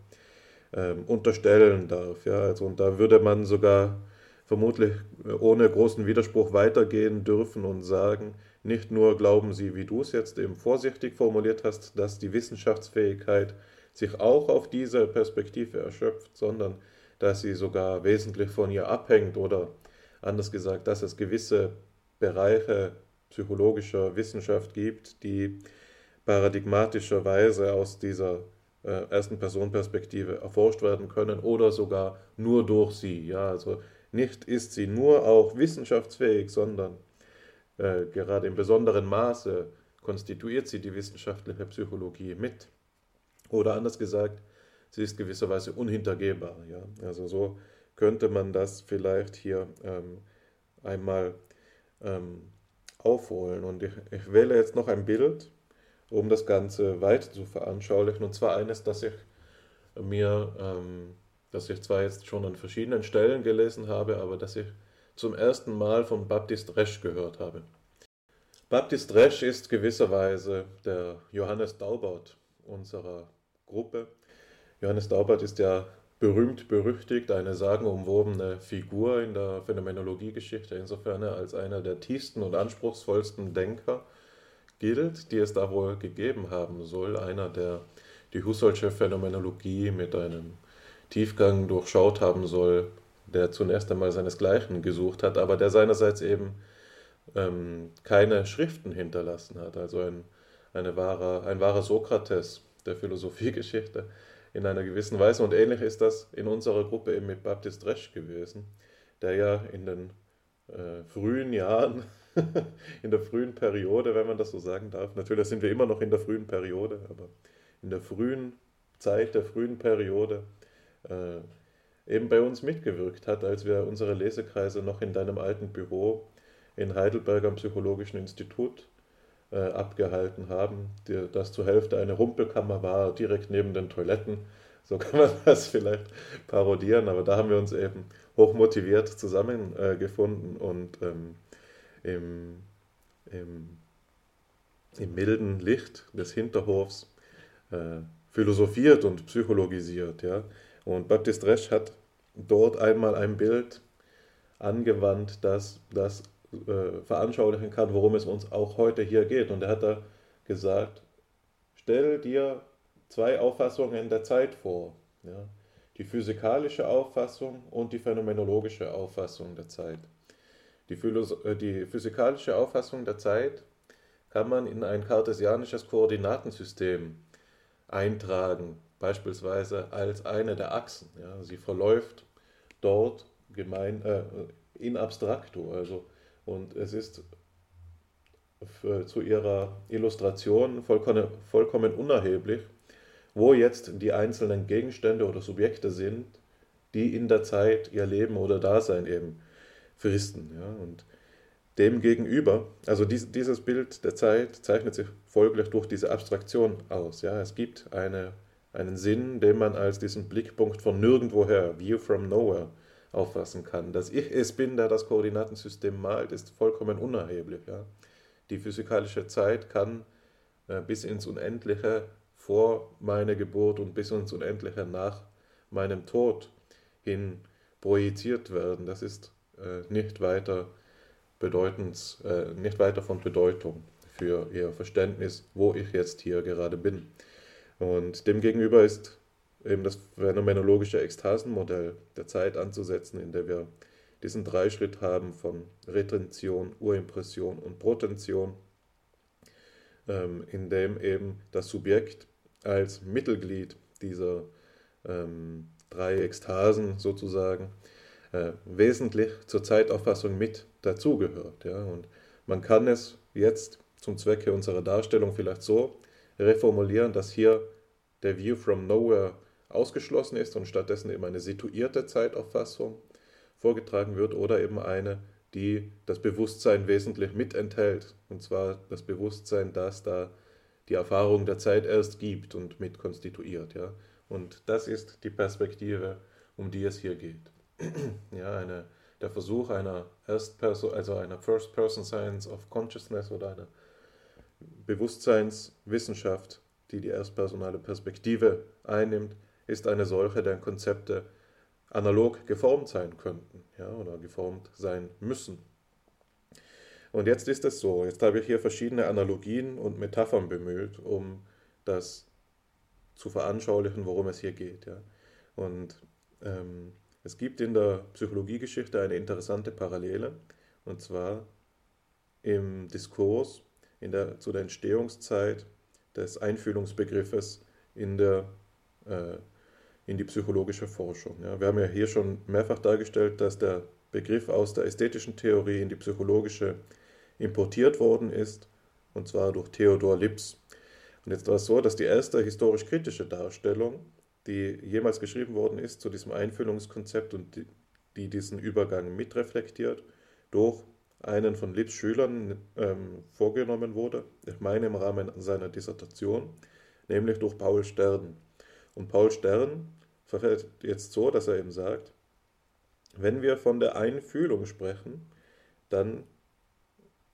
ähm, unterstellen darf. Ja? Also, und da würde man sogar vermutlich ohne großen Widerspruch weitergehen dürfen und sagen, nicht nur glauben Sie, wie du es jetzt eben vorsichtig formuliert hast, dass die Wissenschaftsfähigkeit sich auch auf diese Perspektive erschöpft, sondern dass sie sogar wesentlich von ihr abhängt oder Anders gesagt, dass es gewisse Bereiche psychologischer Wissenschaft gibt, die paradigmatischerweise aus dieser äh, ersten Personenperspektive erforscht werden können oder sogar nur durch sie. Ja, also nicht ist sie nur auch wissenschaftsfähig, sondern äh, gerade in besonderem Maße konstituiert sie die wissenschaftliche Psychologie mit. Oder anders gesagt, sie ist gewisserweise unhintergehbar. Ja? Also so könnte man das vielleicht hier ähm, einmal ähm, aufholen. Und ich, ich, wähle jetzt noch ein Bild, um das Ganze weiter zu veranschaulichen. Und zwar eines, das ich mir, ähm, das ich zwar jetzt schon an verschiedenen Stellen gelesen habe, aber das ich zum ersten Mal von Baptist Resch gehört habe. Baptist Resch ist gewisserweise der Johannes Daubert unserer Gruppe. Johannes Daubert ist ja berühmt berüchtigt, eine sagenumwobene Figur in der Phänomenologiegeschichte, insofern er als einer der tiefsten und anspruchsvollsten Denker gilt, die es da wohl gegeben haben soll, einer, der die Husserlsche Phänomenologie mit einem Tiefgang durchschaut haben soll, der zunächst einmal seinesgleichen gesucht hat, aber der seinerseits eben ähm, keine Schriften hinterlassen hat, also ein, eine wahre, ein wahrer Sokrates der Philosophiegeschichte in einer gewissen Weise. Und ähnlich ist das in unserer Gruppe eben mit Baptist Resch gewesen, der ja in den äh, frühen Jahren, in der frühen Periode, wenn man das so sagen darf, natürlich sind wir immer noch in der frühen Periode, aber in der frühen Zeit, der frühen Periode, äh, eben bei uns mitgewirkt hat, als wir unsere Lesekreise noch in deinem alten Büro in Heidelberg am Psychologischen Institut äh, abgehalten haben, die, das zur Hälfte eine Rumpelkammer war, direkt neben den Toiletten. So kann man das vielleicht parodieren, aber da haben wir uns eben hochmotiviert zusammengefunden äh, und ähm, im, im, im, milden Licht des Hinterhofs äh, philosophiert und psychologisiert. Ja? Und Baptist Resch hat dort einmal ein Bild angewandt, das das äh, veranschaulichen kann, worum es uns auch heute hier geht. Und er hat da gesagt, stell dir zwei Auffassungen der Zeit vor. Ja? Die physikalische Auffassung und die phänomenologische Auffassung der Zeit. Die, äh, die physikalische Auffassung der Zeit kann man in ein kartesianisches Koordinatensystem eintragen, beispielsweise als eine der Achsen. Ja? Sie verläuft dort gemein, äh, in abstracto, also und es ist für, zu ihrer Illustration vollkommen, vollkommen unerheblich, wo jetzt die einzelnen Gegenstände oder Subjekte sind, die in der Zeit ihr Leben oder Dasein eben fristen. Ja? Und demgegenüber, also dies, dieses Bild der Zeit zeichnet sich folglich durch diese Abstraktion aus. Ja? Es gibt eine, einen Sinn, den man als diesen Blickpunkt von nirgendwoher, View from Nowhere, auffassen kann. Dass ich es bin, der das Koordinatensystem malt, ist vollkommen unerheblich. Ja. Die physikalische Zeit kann äh, bis ins Unendliche vor meiner Geburt und bis ins Unendliche nach meinem Tod hin projiziert werden. Das ist äh, nicht weiter bedeutend, äh, nicht weiter von Bedeutung für ihr Verständnis, wo ich jetzt hier gerade bin. Und demgegenüber ist eben das phänomenologische Ekstasenmodell der Zeit anzusetzen, in der wir diesen Dreischritt haben von Retention, Urimpression und Protention, ähm, in dem eben das Subjekt als Mittelglied dieser ähm, drei Ekstasen sozusagen äh, wesentlich zur Zeitauffassung mit dazugehört. Ja? Und man kann es jetzt zum Zwecke unserer Darstellung vielleicht so reformulieren, dass hier der View from Nowhere ausgeschlossen ist und stattdessen eben eine situierte Zeitauffassung vorgetragen wird oder eben eine, die das Bewusstsein wesentlich mit enthält. Und zwar das Bewusstsein, das da die Erfahrung der Zeit erst gibt und mit konstituiert. Ja? Und das ist die Perspektive, um die es hier geht. ja, eine, der Versuch einer Erst also einer First Person Science of Consciousness oder einer Bewusstseinswissenschaft, die die erstpersonale Perspektive einnimmt, ist eine solche, deren Konzepte analog geformt sein könnten ja, oder geformt sein müssen. Und jetzt ist es so, jetzt habe ich hier verschiedene Analogien und Metaphern bemüht, um das zu veranschaulichen, worum es hier geht. Ja. Und ähm, es gibt in der Psychologiegeschichte eine interessante Parallele, und zwar im Diskurs in der, zu der Entstehungszeit des Einfühlungsbegriffes in der äh, in die psychologische Forschung. Ja, wir haben ja hier schon mehrfach dargestellt, dass der Begriff aus der ästhetischen Theorie in die psychologische importiert worden ist, und zwar durch Theodor Lips. Und jetzt war es so, dass die erste historisch-kritische Darstellung, die jemals geschrieben worden ist zu diesem Einfühlungskonzept und die, die diesen Übergang mitreflektiert, durch einen von Lips Schülern ähm, vorgenommen wurde, ich meine im Rahmen seiner Dissertation, nämlich durch Paul Stern. Und Paul Stern verfällt jetzt so, dass er eben sagt, wenn wir von der Einfühlung sprechen, dann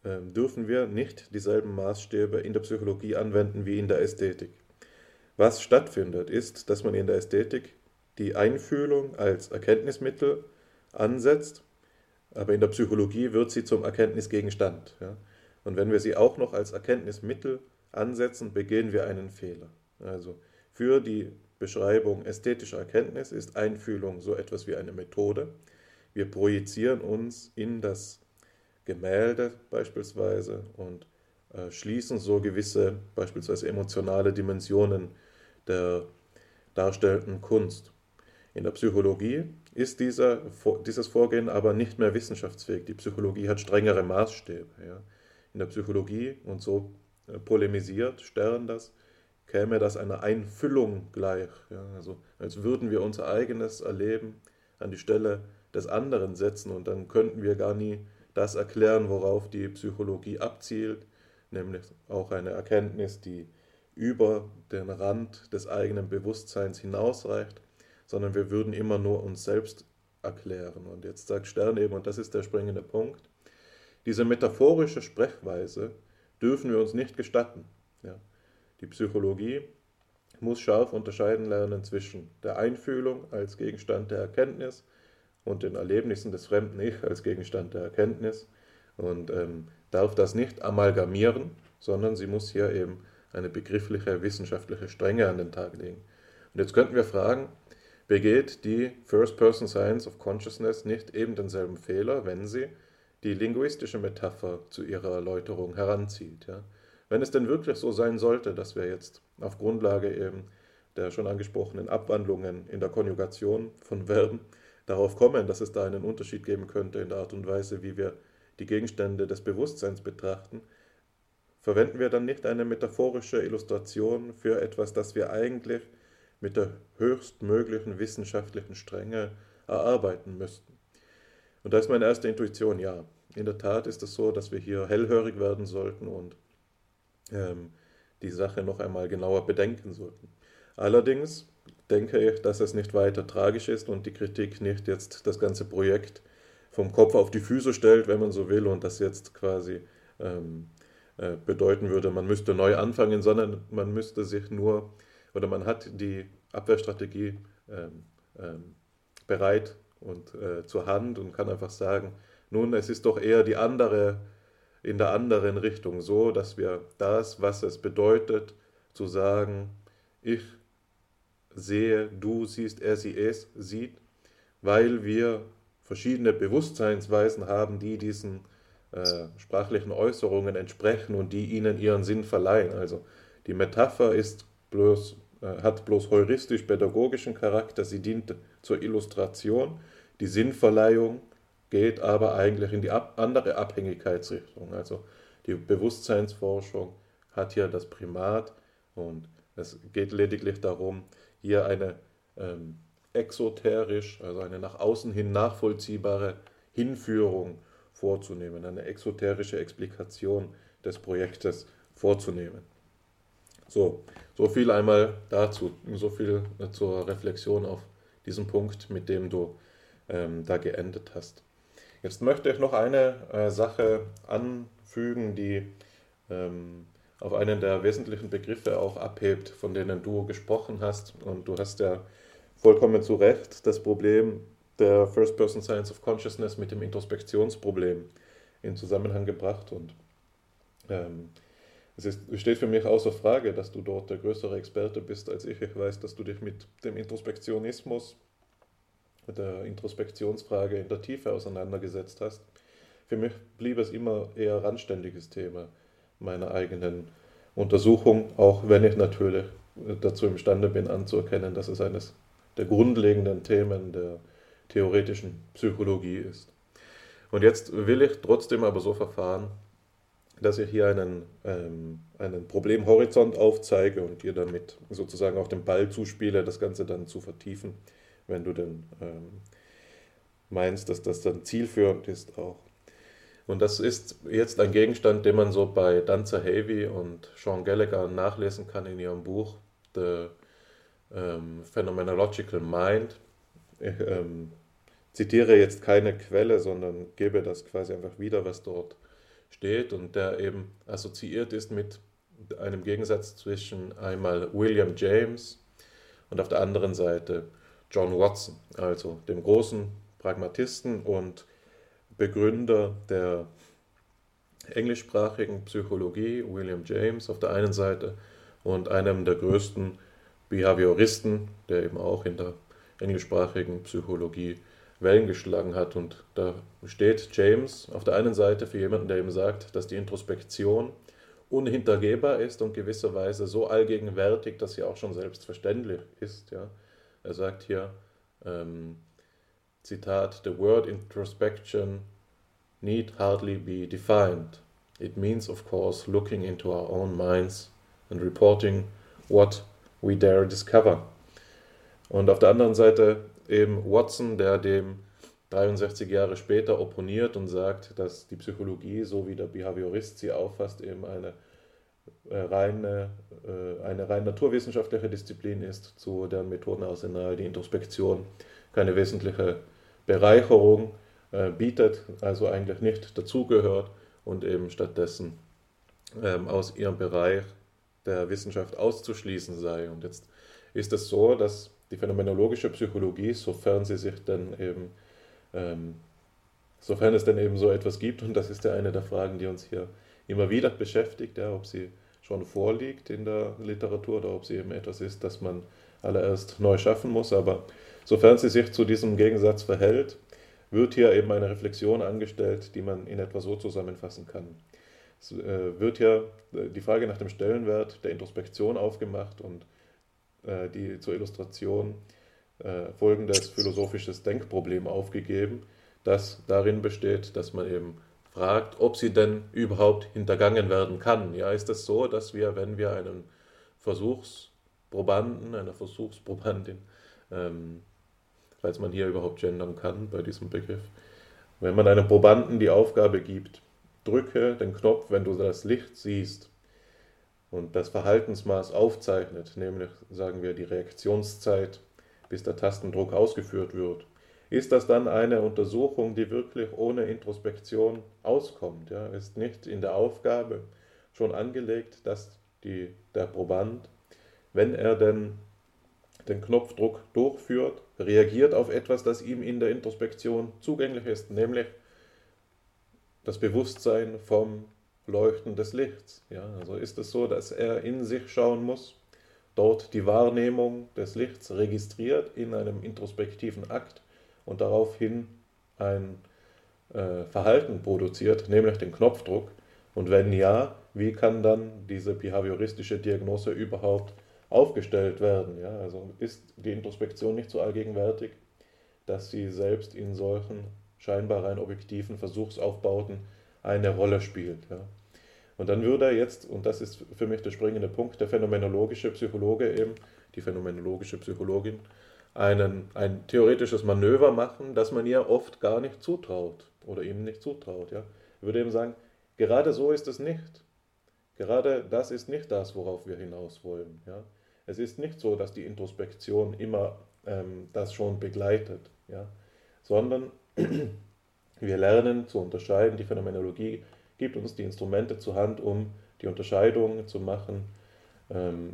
äh, dürfen wir nicht dieselben Maßstäbe in der Psychologie anwenden wie in der Ästhetik. Was stattfindet, ist, dass man in der Ästhetik die Einfühlung als Erkenntnismittel ansetzt, aber in der Psychologie wird sie zum Erkenntnisgegenstand. Ja? Und wenn wir sie auch noch als Erkenntnismittel ansetzen, begehen wir einen Fehler. Also für die Beschreibung ästhetischer Erkenntnis ist Einfühlung so etwas wie eine Methode. Wir projizieren uns in das Gemälde beispielsweise und äh, schließen so gewisse beispielsweise emotionale Dimensionen der darstellenden Kunst. In der Psychologie ist dieser, dieses Vorgehen aber nicht mehr wissenschaftsfähig. Die Psychologie hat strengere Maßstäbe. Ja. In der Psychologie, und so äh, polemisiert Stern das, käme das einer Einfüllung gleich. Ja. Also als würden wir unser eigenes Erleben an die Stelle des anderen setzen und dann könnten wir gar nie das erklären, worauf die Psychologie abzielt, nämlich auch eine Erkenntnis, die über den Rand des eigenen Bewusstseins hinausreicht, sondern wir würden immer nur uns selbst erklären. Und jetzt sagt Stern eben, und das ist der springende Punkt, diese metaphorische Sprechweise dürfen wir uns nicht gestatten. Ja. Die Psychologie muss scharf unterscheiden lernen zwischen der Einfühlung als Gegenstand der Erkenntnis und den Erlebnissen des fremden Ich als Gegenstand der Erkenntnis und ähm, darf das nicht amalgamieren, sondern sie muss hier eben eine begriffliche, wissenschaftliche Strenge an den Tag legen. Und jetzt könnten wir fragen, begeht die First-Person Science of Consciousness nicht eben denselben Fehler, wenn sie die linguistische Metapher zu ihrer Erläuterung heranzieht? Ja? Wenn es denn wirklich so sein sollte, dass wir jetzt auf Grundlage eben der schon angesprochenen Abwandlungen in der Konjugation von Verben darauf kommen, dass es da einen Unterschied geben könnte in der Art und Weise, wie wir die Gegenstände des Bewusstseins betrachten, verwenden wir dann nicht eine metaphorische Illustration für etwas, das wir eigentlich mit der höchstmöglichen wissenschaftlichen Strenge erarbeiten müssten. Und da ist meine erste Intuition, ja, in der Tat ist es so, dass wir hier hellhörig werden sollten und ähm, die Sache noch einmal genauer bedenken sollten. Allerdings denke ich, dass es nicht weiter tragisch ist und die Kritik nicht jetzt das ganze Projekt vom Kopf auf die Füße stellt, wenn man so will, und das jetzt quasi ähm, äh, bedeuten würde, man müsste neu anfangen, sondern man müsste sich nur oder man hat die Abwehrstrategie ähm, ähm, bereit und äh, zur Hand und kann einfach sagen, nun, es ist doch eher die andere, in der anderen Richtung so, dass wir das, was es bedeutet, zu sagen, ich sehe, du siehst, er, sie, es sieht, weil wir verschiedene Bewusstseinsweisen haben, die diesen äh, sprachlichen Äußerungen entsprechen und die ihnen ihren Sinn verleihen. Also die Metapher ist bloß, äh, hat bloß heuristisch-pädagogischen Charakter, sie dient zur Illustration. Die Sinnverleihung geht aber eigentlich in die ab andere Abhängigkeitsrichtung. Also die Bewusstseinsforschung hat hier das Primat und es geht lediglich darum, hier eine ähm, exoterisch, also eine nach außen hin nachvollziehbare Hinführung vorzunehmen, eine exoterische Explikation des Projektes vorzunehmen. So, so viel einmal dazu, so viel zur Reflexion auf diesen Punkt, mit dem du ähm, da geendet hast. Jetzt möchte ich noch eine äh, Sache anfügen, die ähm, auf einen der wesentlichen Begriffe auch abhebt, von denen du gesprochen hast. Und du hast ja vollkommen zu Recht das Problem der First Person Science of Consciousness mit dem Introspektionsproblem in Zusammenhang gebracht. Und ähm, es ist, steht für mich außer Frage, dass du dort der größere Experte bist als ich. Ich weiß, dass du dich mit dem Introspektionismus, mit der Introspektionsfrage in der Tiefe auseinandergesetzt hast. Für mich blieb es immer eher randständiges Thema meiner eigenen Untersuchung, auch wenn ich natürlich dazu imstande bin anzuerkennen, dass es eines der grundlegenden Themen der theoretischen Psychologie ist. Und jetzt will ich trotzdem aber so verfahren, dass ich hier einen, ähm, einen Problemhorizont aufzeige und dir damit sozusagen auf den Ball zuspiele, das Ganze dann zu vertiefen, wenn du denn ähm, meinst, dass das dann zielführend ist auch. Und das ist jetzt ein Gegenstand, den man so bei Danzer Havey und Sean Gallagher nachlesen kann in ihrem Buch The ähm, Phenomenological Mind. Ich ähm, zitiere jetzt keine Quelle, sondern gebe das quasi einfach wieder, was dort steht und der eben assoziiert ist mit einem Gegensatz zwischen einmal William James und auf der anderen Seite John Watson, also dem großen Pragmatisten und Begründer der englischsprachigen Psychologie, William James auf der einen Seite, und einem der größten Behavioristen, der eben auch in der englischsprachigen Psychologie Wellen geschlagen hat. Und da steht James auf der einen Seite für jemanden, der eben sagt, dass die Introspektion unhintergehbar ist und gewisserweise so allgegenwärtig, dass sie auch schon selbstverständlich ist. Ja. Er sagt hier, ähm, Zitat, The word introspection need hardly be defined. It means, of course, looking into our own minds and reporting what we dare discover. Und auf der anderen Seite eben Watson, der dem 63 Jahre später opponiert und sagt, dass die Psychologie, so wie der Behaviorist sie auffasst, eben eine reine, äh, eine rein naturwissenschaftliche Disziplin ist, zu deren Methodenarsenal die Introspektion keine wesentliche Bereicherung äh, bietet, also eigentlich nicht dazugehört und eben stattdessen ähm, aus ihrem Bereich der Wissenschaft auszuschließen sei. Und jetzt ist es so, dass die phänomenologische Psychologie, sofern sie sich dann eben, ähm, sofern es denn eben so etwas gibt, und das ist ja eine der Fragen, die uns hier immer wieder beschäftigt, ja, ob sie schon vorliegt in der Literatur oder ob sie eben etwas ist, das man allererst neu schaffen muss. Aber sofern sie sich zu diesem Gegensatz verhält, wird hier eben eine Reflexion angestellt, die man in etwa so zusammenfassen kann. Es äh, wird ja äh, die Frage nach dem Stellenwert der Introspektion aufgemacht und äh, die zur Illustration folgendes philosophisches Denkproblem aufgegeben, das darin besteht, dass man eben fragt, ob sie denn überhaupt hintergangen werden kann. Ja, ist es so, dass wir, wenn wir einen Versuchsprobanden, einer Versuchsprobandin, ähm, falls man hier überhaupt gendern kann bei diesem Begriff, wenn man einem Probanden die Aufgabe gibt, drücke den Knopf, wenn du das Licht siehst und das Verhaltensmaß aufzeichnet, nämlich sagen wir die Reaktionszeit, bis der Tastendruck ausgeführt wird, ist das dann eine Untersuchung, die wirklich ohne Introspektion auskommt. Ja? Ist nicht in der Aufgabe schon angelegt, dass die, der Proband, wenn er denn den Knopfdruck durchführt, reagiert auf etwas, das ihm in der Introspektion zugänglich ist, nämlich das Bewusstsein vom Leuchten des Lichts. Ja, also ist es so, dass er in sich schauen muss, dort die Wahrnehmung des Lichts registriert in einem introspektiven Akt und daraufhin ein äh, Verhalten produziert, nämlich den Knopfdruck. Und wenn ja, wie kann dann diese behavioristische Diagnose überhaupt aufgestellt werden? Ja, also ist die Introspektion nicht so allgegenwärtig, dass sie selbst in solchen scheinbar rein objektiven Versuchsaufbauten eine Rolle spielt. Ja. Und dann würde er jetzt, und das ist für mich der springende Punkt, der phänomenologische Psychologe eben, die phänomenologische Psychologin, einen, ein theoretisches Manöver machen, das man ihr oft gar nicht zutraut oder ihm nicht zutraut. Ja. Er würde eben sagen, gerade so ist es nicht. Gerade das ist nicht das, worauf wir hinaus wollen. Ja. Es ist nicht so, dass die Introspektion immer ähm, das schon begleitet, ja, sondern wir lernen zu unterscheiden. Die Phänomenologie gibt uns die Instrumente zur Hand, um die Unterscheidung zu machen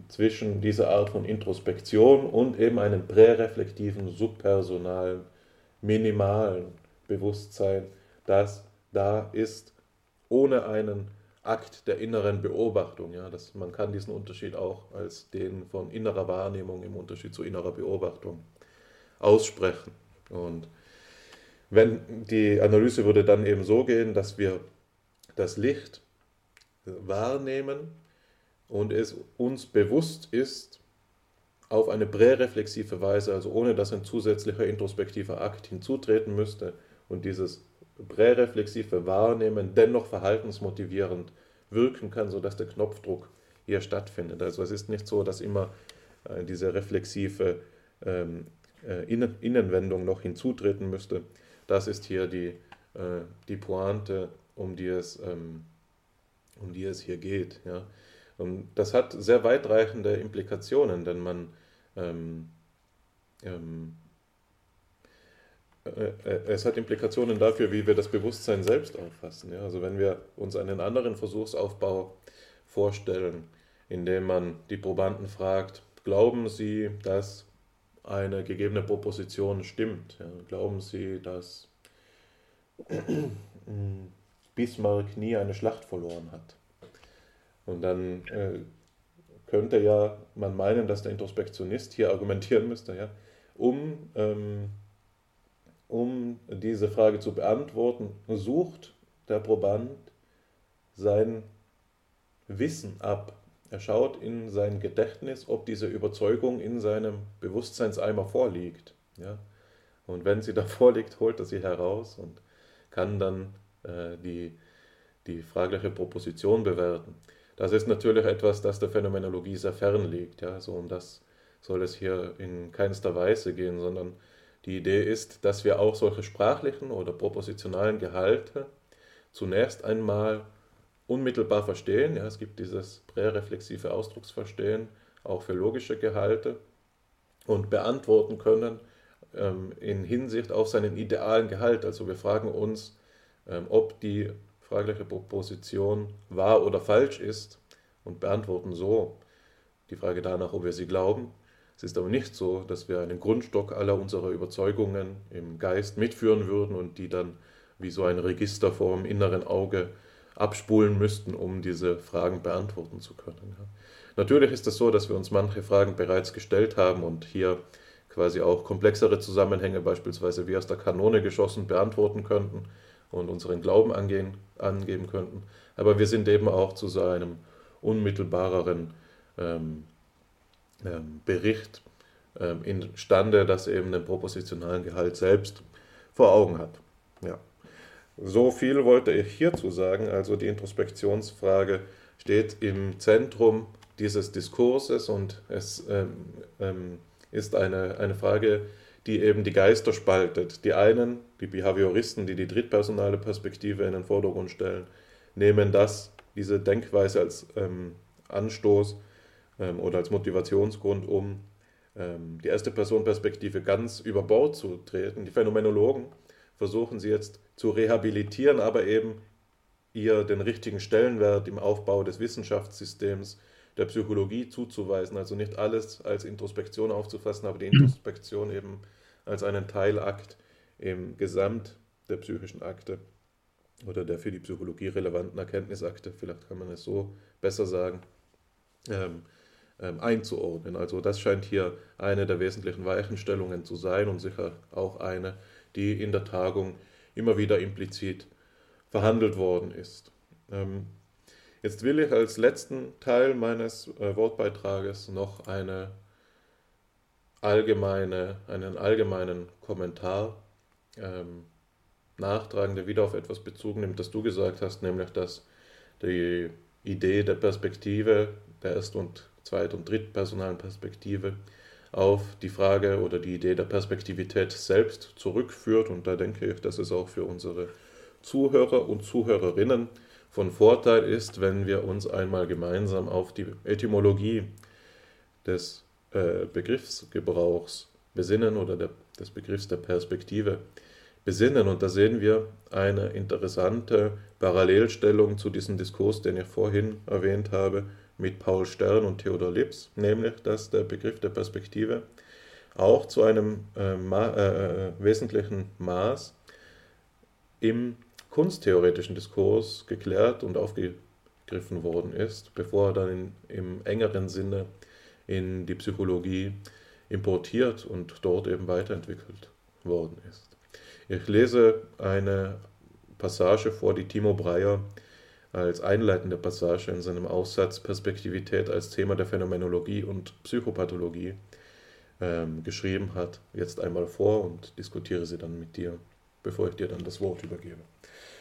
zwischen dieser Art von Introspektion und eben einem präreflektiven, subpersonalen, minimalen Bewusstsein, das da ist, ohne einen Akt der inneren Beobachtung. Ja, das, man kann diesen Unterschied auch als den von innerer Wahrnehmung im Unterschied zu innerer Beobachtung aussprechen. Und wenn die Analyse würde dann eben so gehen, dass wir das Licht wahrnehmen und es uns bewusst ist, auf eine präreflexive Weise, also ohne dass ein zusätzlicher introspektiver Akt hinzutreten müsste und dieses präreflexive Wahrnehmen dennoch verhaltensmotivierend wirken kann, sodass der Knopfdruck hier stattfindet. Also es ist nicht so, dass immer äh, diese reflexive ähm, äh, Innenwendung noch hinzutreten müsste, das ist hier die, äh, die Pointe, um die, es, ähm, um die es hier geht. Und das hat sehr weitreichende Implikationen, denn man ähm, ähm, äh, äh, es hat Implikationen dafür, wie wir das Bewusstsein selbst auffassen. Ja. Also wenn wir uns einen anderen Versuchsaufbau vorstellen, indem man die Probanden fragt, glauben Sie, dass eine gegebene Proposition stimmt? Ja, glauben Sie, dass Bismarck nie eine Schlacht verloren hat? Und dann äh, könnte ja man meinen, dass der Introspektionist hier argumentieren müsste, ja, um, ähm, um diese Frage zu beantworten, sucht der Proband sein Wissen ab. Er schaut in sein Gedächtnis, ob diese Überzeugung in seinem Bewusstseinseimer vorliegt. Ja? Und wenn sie da vorliegt, holt er sie heraus und kann dann äh, die, die fragliche Proposition bewerten. Das ist natürlich etwas, das der Phänomenologie sehr fern liegt. Ja? So um das soll es hier in keinster Weise gehen, sondern die Idee ist, dass wir auch solche sprachlichen oder propositionalen Gehalte zunächst einmal unmittelbar verstehen. Ja, es gibt dieses präreflexive Ausdrucksverstehen auch für logische Gehalte und beantworten können ähm, in Hinsicht auf seinen idealen Gehalt. Also wir fragen uns, ähm, ob die fragliche Proposition wahr oder falsch ist und beantworten so die Frage danach, ob wir sie glauben. Es ist aber nicht so, dass wir einen Grundstock aller unserer Überzeugungen im Geist mitführen würden und die dann wie so ein Register vor dem inneren Auge abspulen müssten, um diese Fragen beantworten zu können. Natürlich ist es so, dass wir uns manche Fragen bereits gestellt haben und hier quasi auch komplexere Zusammenhänge, beispielsweise wie aus der Kanone geschossen, beantworten könnten und unseren Glauben angehen, angeben könnten. Aber wir sind eben auch zu so einem unmittelbareren ähm, ähm, Bericht ähm, imstande, das eben den propositionalen Gehalt selbst vor Augen hat. Ja. So viel wollte ich hierzu sagen. Also die Introspektionsfrage steht im Zentrum dieses Diskurses und es ähm, ähm, ist eine, eine Frage, die eben die Geister spaltet. Die einen, die Behavioristen, die die drittpersonale Perspektive in den Vordergrund stellen, nehmen das, diese Denkweise als ähm, Anstoß ähm, oder als Motivationsgrund, um ähm, die erste Person-Perspektive ganz über Bord zu treten. Die Phänomenologen versuchen sie jetzt zu rehabilitieren, aber eben ihr den richtigen Stellenwert im Aufbau des Wissenschaftssystems der Psychologie zuzuweisen. Also nicht alles als Introspektion aufzufassen, aber die Introspektion eben als einen Teilakt im Gesamt der psychischen Akte oder der für die Psychologie relevanten Erkenntnisakte, vielleicht kann man es so besser sagen, ähm, ähm, einzuordnen. Also das scheint hier eine der wesentlichen Weichenstellungen zu sein und sicher auch eine, die in der Tagung immer wieder implizit verhandelt worden ist. Ähm, jetzt will ich als letzten Teil meines äh, Wortbeitrages noch eine allgemeine, einen allgemeinen Kommentar ähm, nachtragen, der wieder auf etwas Bezug nimmt, das du gesagt hast, nämlich dass die Idee der Perspektive, der Erst- und Zweit- und Drittpersonalen Perspektive, auf die Frage oder die Idee der Perspektivität selbst zurückführt. Und da denke ich, dass es auch für unsere Zuhörer und Zuhörerinnen von Vorteil ist, wenn wir uns einmal gemeinsam auf die Etymologie des äh, Begriffsgebrauchs besinnen oder der, des Begriffs der Perspektive besinnen. Und da sehen wir eine interessante Parallelstellung zu diesem Diskurs, den ich vorhin erwähnt habe, mit Paul Stern und Theodor Lips, nämlich dass der Begriff der Perspektive auch zu einem äh, ma äh, äh wesentlichen Maß im kunsttheoretischen Diskurs geklärt und aufgegriffen worden ist, bevor er dann in, im engeren Sinne in die Psychologie importiert und dort eben weiterentwickelt worden ist. Ich lese eine Passage vor, die Timo Breyer als einleitende Passage in seinem Aussatz Perspektivität als Thema der Phänomenologie und Psychopathologie ähm, geschrieben hat, jetzt einmal vor und diskutiere sie dann mit dir, bevor ich dir dann das Wort übergebe.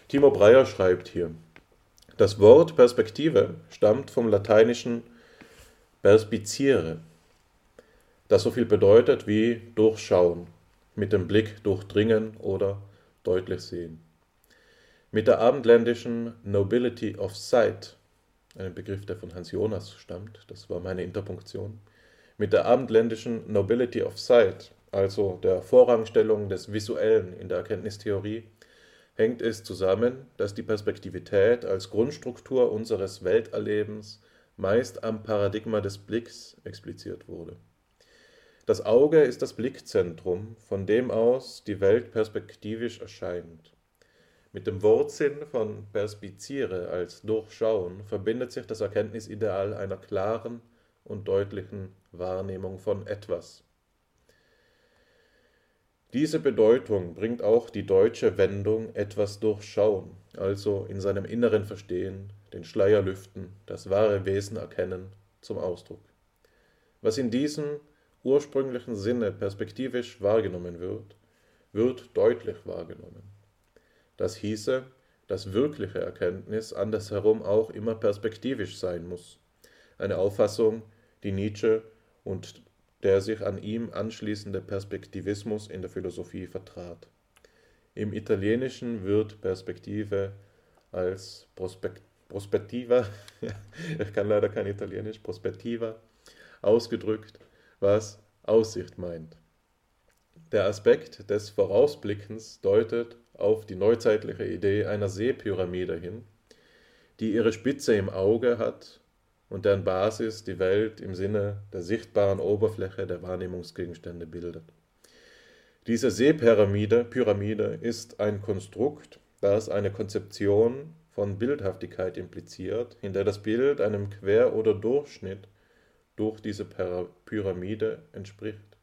Timo Breyer schreibt hier, das Wort Perspektive stammt vom lateinischen perspiciere, das so viel bedeutet wie durchschauen, mit dem Blick durchdringen oder deutlich sehen. Mit der abendländischen Nobility of Sight, ein Begriff, der von Hans Jonas stammt, das war meine Interpunktion, mit der abendländischen Nobility of Sight, also der Vorrangstellung des Visuellen in der Erkenntnistheorie, hängt es zusammen, dass die Perspektivität als Grundstruktur unseres Welterlebens meist am Paradigma des Blicks expliziert wurde. Das Auge ist das Blickzentrum, von dem aus die Welt perspektivisch erscheint. Mit dem Wortsinn von perspiziere als durchschauen verbindet sich das Erkenntnisideal einer klaren und deutlichen Wahrnehmung von etwas. Diese Bedeutung bringt auch die deutsche Wendung etwas durchschauen, also in seinem inneren Verstehen, den Schleier lüften, das wahre Wesen erkennen, zum Ausdruck. Was in diesem ursprünglichen Sinne perspektivisch wahrgenommen wird, wird deutlich wahrgenommen. Das hieße, dass wirkliche Erkenntnis andersherum auch immer perspektivisch sein muss. Eine Auffassung, die Nietzsche und der sich an ihm anschließende Perspektivismus in der Philosophie vertrat. Im Italienischen wird Perspektive als Prospekt, Prospettiva, ich kann leider kein Italienisch, Prospettiva, ausgedrückt, was Aussicht meint. Der Aspekt des Vorausblickens deutet auf die neuzeitliche Idee einer Seepyramide hin, die ihre Spitze im Auge hat und deren Basis die Welt im Sinne der sichtbaren Oberfläche der Wahrnehmungsgegenstände bildet. Diese Seepyramide Pyramide ist ein Konstrukt, das eine Konzeption von Bildhaftigkeit impliziert, in der das Bild einem Quer- oder Durchschnitt durch diese Pyramide entspricht.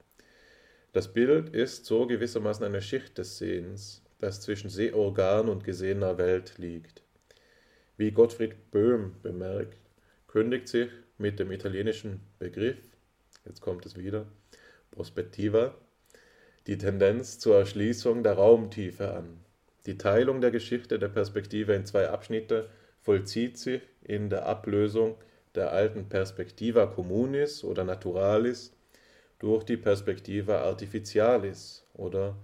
Das Bild ist so gewissermaßen eine Schicht des Sehens, das zwischen Sehorgan und gesehener Welt liegt. Wie Gottfried Böhm bemerkt, kündigt sich mit dem italienischen Begriff, jetzt kommt es wieder, Prospettiva, die Tendenz zur Erschließung der Raumtiefe an. Die Teilung der Geschichte der Perspektive in zwei Abschnitte vollzieht sich in der Ablösung der alten Perspectiva communis oder naturalis durch die Perspectiva artificialis oder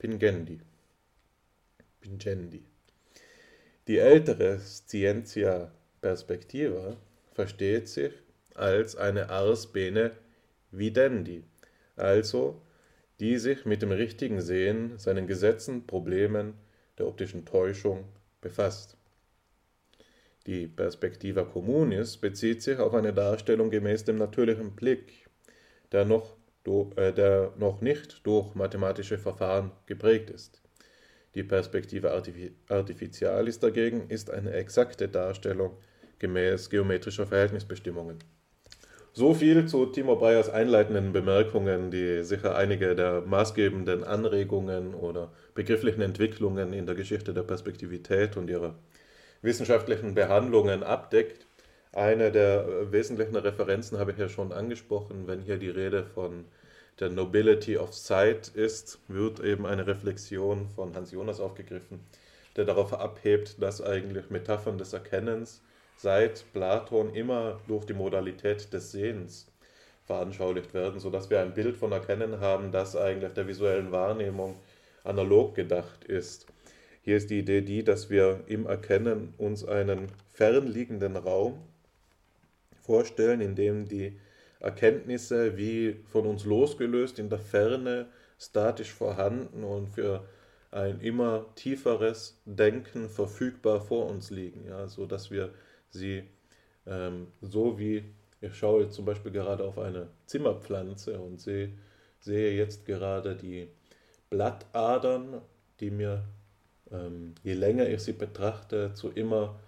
pingendi. pingendi. Die ältere Scientia perspectiva versteht sich als eine ars bene videndi, also die sich mit dem richtigen Sehen, seinen Gesetzen, Problemen der optischen Täuschung befasst. Die Perspectiva communis bezieht sich auf eine Darstellung gemäß dem natürlichen Blick, der noch, äh, der noch nicht durch mathematische Verfahren geprägt ist. Die Perspektive artificialis dagegen ist eine exakte Darstellung gemäß geometrischer Verhältnisbestimmungen. So viel zu Timo Breyers einleitenden Bemerkungen, die sicher einige der maßgebenden Anregungen oder begrifflichen Entwicklungen in der Geschichte der Perspektivität und ihrer wissenschaftlichen Behandlungen abdeckt. Eine der wesentlichen Referenzen habe ich ja schon angesprochen, wenn hier die Rede von der Nobility of Sight ist, wird eben eine Reflexion von Hans Jonas aufgegriffen, der darauf abhebt, dass eigentlich Metaphern des Erkennens seit Platon immer durch die Modalität des Sehens veranschaulicht werden, sodass wir ein Bild von Erkennen haben, das eigentlich der visuellen Wahrnehmung analog gedacht ist. Hier ist die Idee die, dass wir im Erkennen uns einen fernliegenden Raum vorstellen, in dem die Erkenntnisse wie von uns losgelöst in der Ferne statisch vorhanden und für ein immer tieferes Denken verfügbar vor uns liegen, ja, so dass wir sie ähm, so wie ich schaue zum Beispiel gerade auf eine Zimmerpflanze und sehe, sehe jetzt gerade die Blattadern, die mir, ähm, je länger ich sie betrachte, zu immer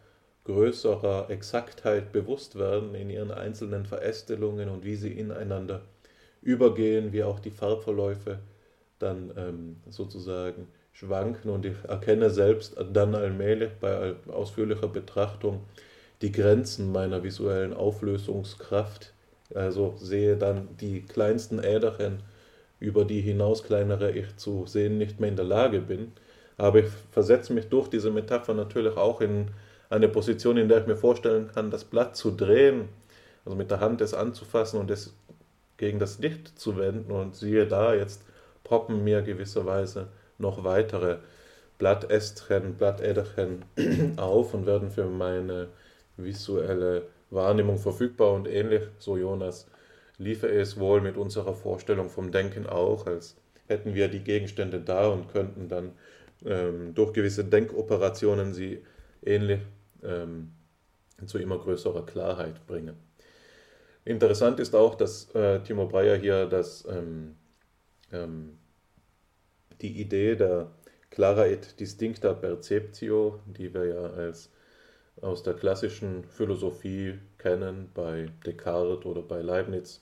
größerer Exaktheit bewusst werden in ihren einzelnen Verästelungen und wie sie ineinander übergehen, wie auch die Farbverläufe dann ähm, sozusagen schwanken. Und ich erkenne selbst dann allmählich bei ausführlicher Betrachtung, die Grenzen meiner visuellen Auflösungskraft. Also sehe dann die kleinsten Äderchen, über die hinaus kleinere ich zu sehen nicht mehr in der Lage bin. Aber ich versetze mich durch diese Metapher natürlich auch in eine Position, in der ich mir vorstellen kann, das Blatt zu drehen, also mit der Hand es anzufassen und es gegen das Licht zu wenden. Und siehe da, jetzt poppen mir gewisserweise noch weitere Blattästchen, Blattäderchen auf und werden für meine visuelle Wahrnehmung verfügbar und ähnlich, so Jonas, liefe es wohl mit unserer Vorstellung vom Denken auch, als hätten wir die Gegenstände da und könnten dann ähm, durch gewisse Denkoperationen sie ähnlich ähm, zu immer größerer Klarheit bringen. Interessant ist auch, dass äh, Timo Breyer hier das, ähm, ähm, die Idee der clara et distincta perceptio, die wir ja als aus der klassischen Philosophie kennen, bei Descartes oder bei Leibniz,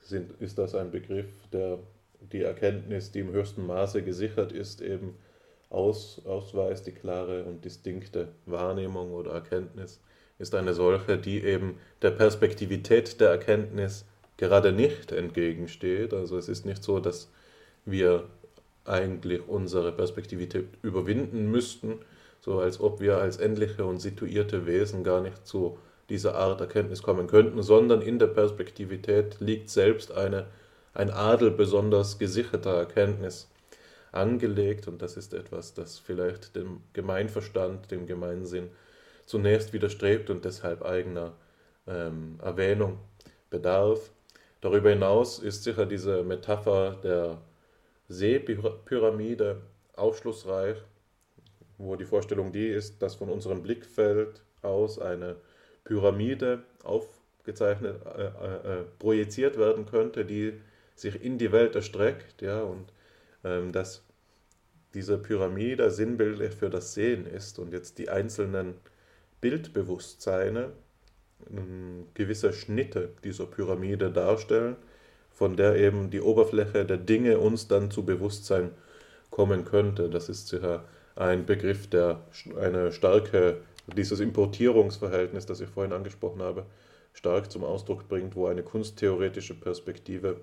sind, ist das ein Begriff, der die Erkenntnis, die im höchsten Maße gesichert ist, eben aus, ausweist, die klare und distinkte Wahrnehmung oder Erkenntnis ist eine solche, die eben der Perspektivität der Erkenntnis gerade nicht entgegensteht. Also es ist nicht so, dass wir eigentlich unsere Perspektivität überwinden müssten, so als ob wir als endliche und situierte Wesen gar nicht zu dieser Art Erkenntnis kommen könnten, sondern in der Perspektivität liegt selbst eine, ein Adel besonders gesicherter Erkenntnis angelegt und das ist etwas, das vielleicht dem Gemeinverstand, dem Gemeinsinn zunächst widerstrebt und deshalb eigener ähm, Erwähnung bedarf. Darüber hinaus ist sicher diese Metapher der Seepyramide aufschlussreich, wo die Vorstellung die ist, dass von unserem Blickfeld aus eine Pyramide aufgezeichnet, äh, äh, äh projiziert werden könnte, die sich in die Welt erstreckt, ja, und ähm, dass diese Pyramide sinnbildlich für das Sehen ist und jetzt die einzelnen Bildbewusstseine ähm, gewisse Schnitte dieser Pyramide darstellen, von der eben die Oberfläche der Dinge uns dann zu Bewusstsein kommen könnte. Das ist sicher ein Begriff, der eine starke, dieses Importierungsverhältnis, das ich vorhin angesprochen habe, stark zum Ausdruck bringt, wo eine kunsttheoretische Perspektive,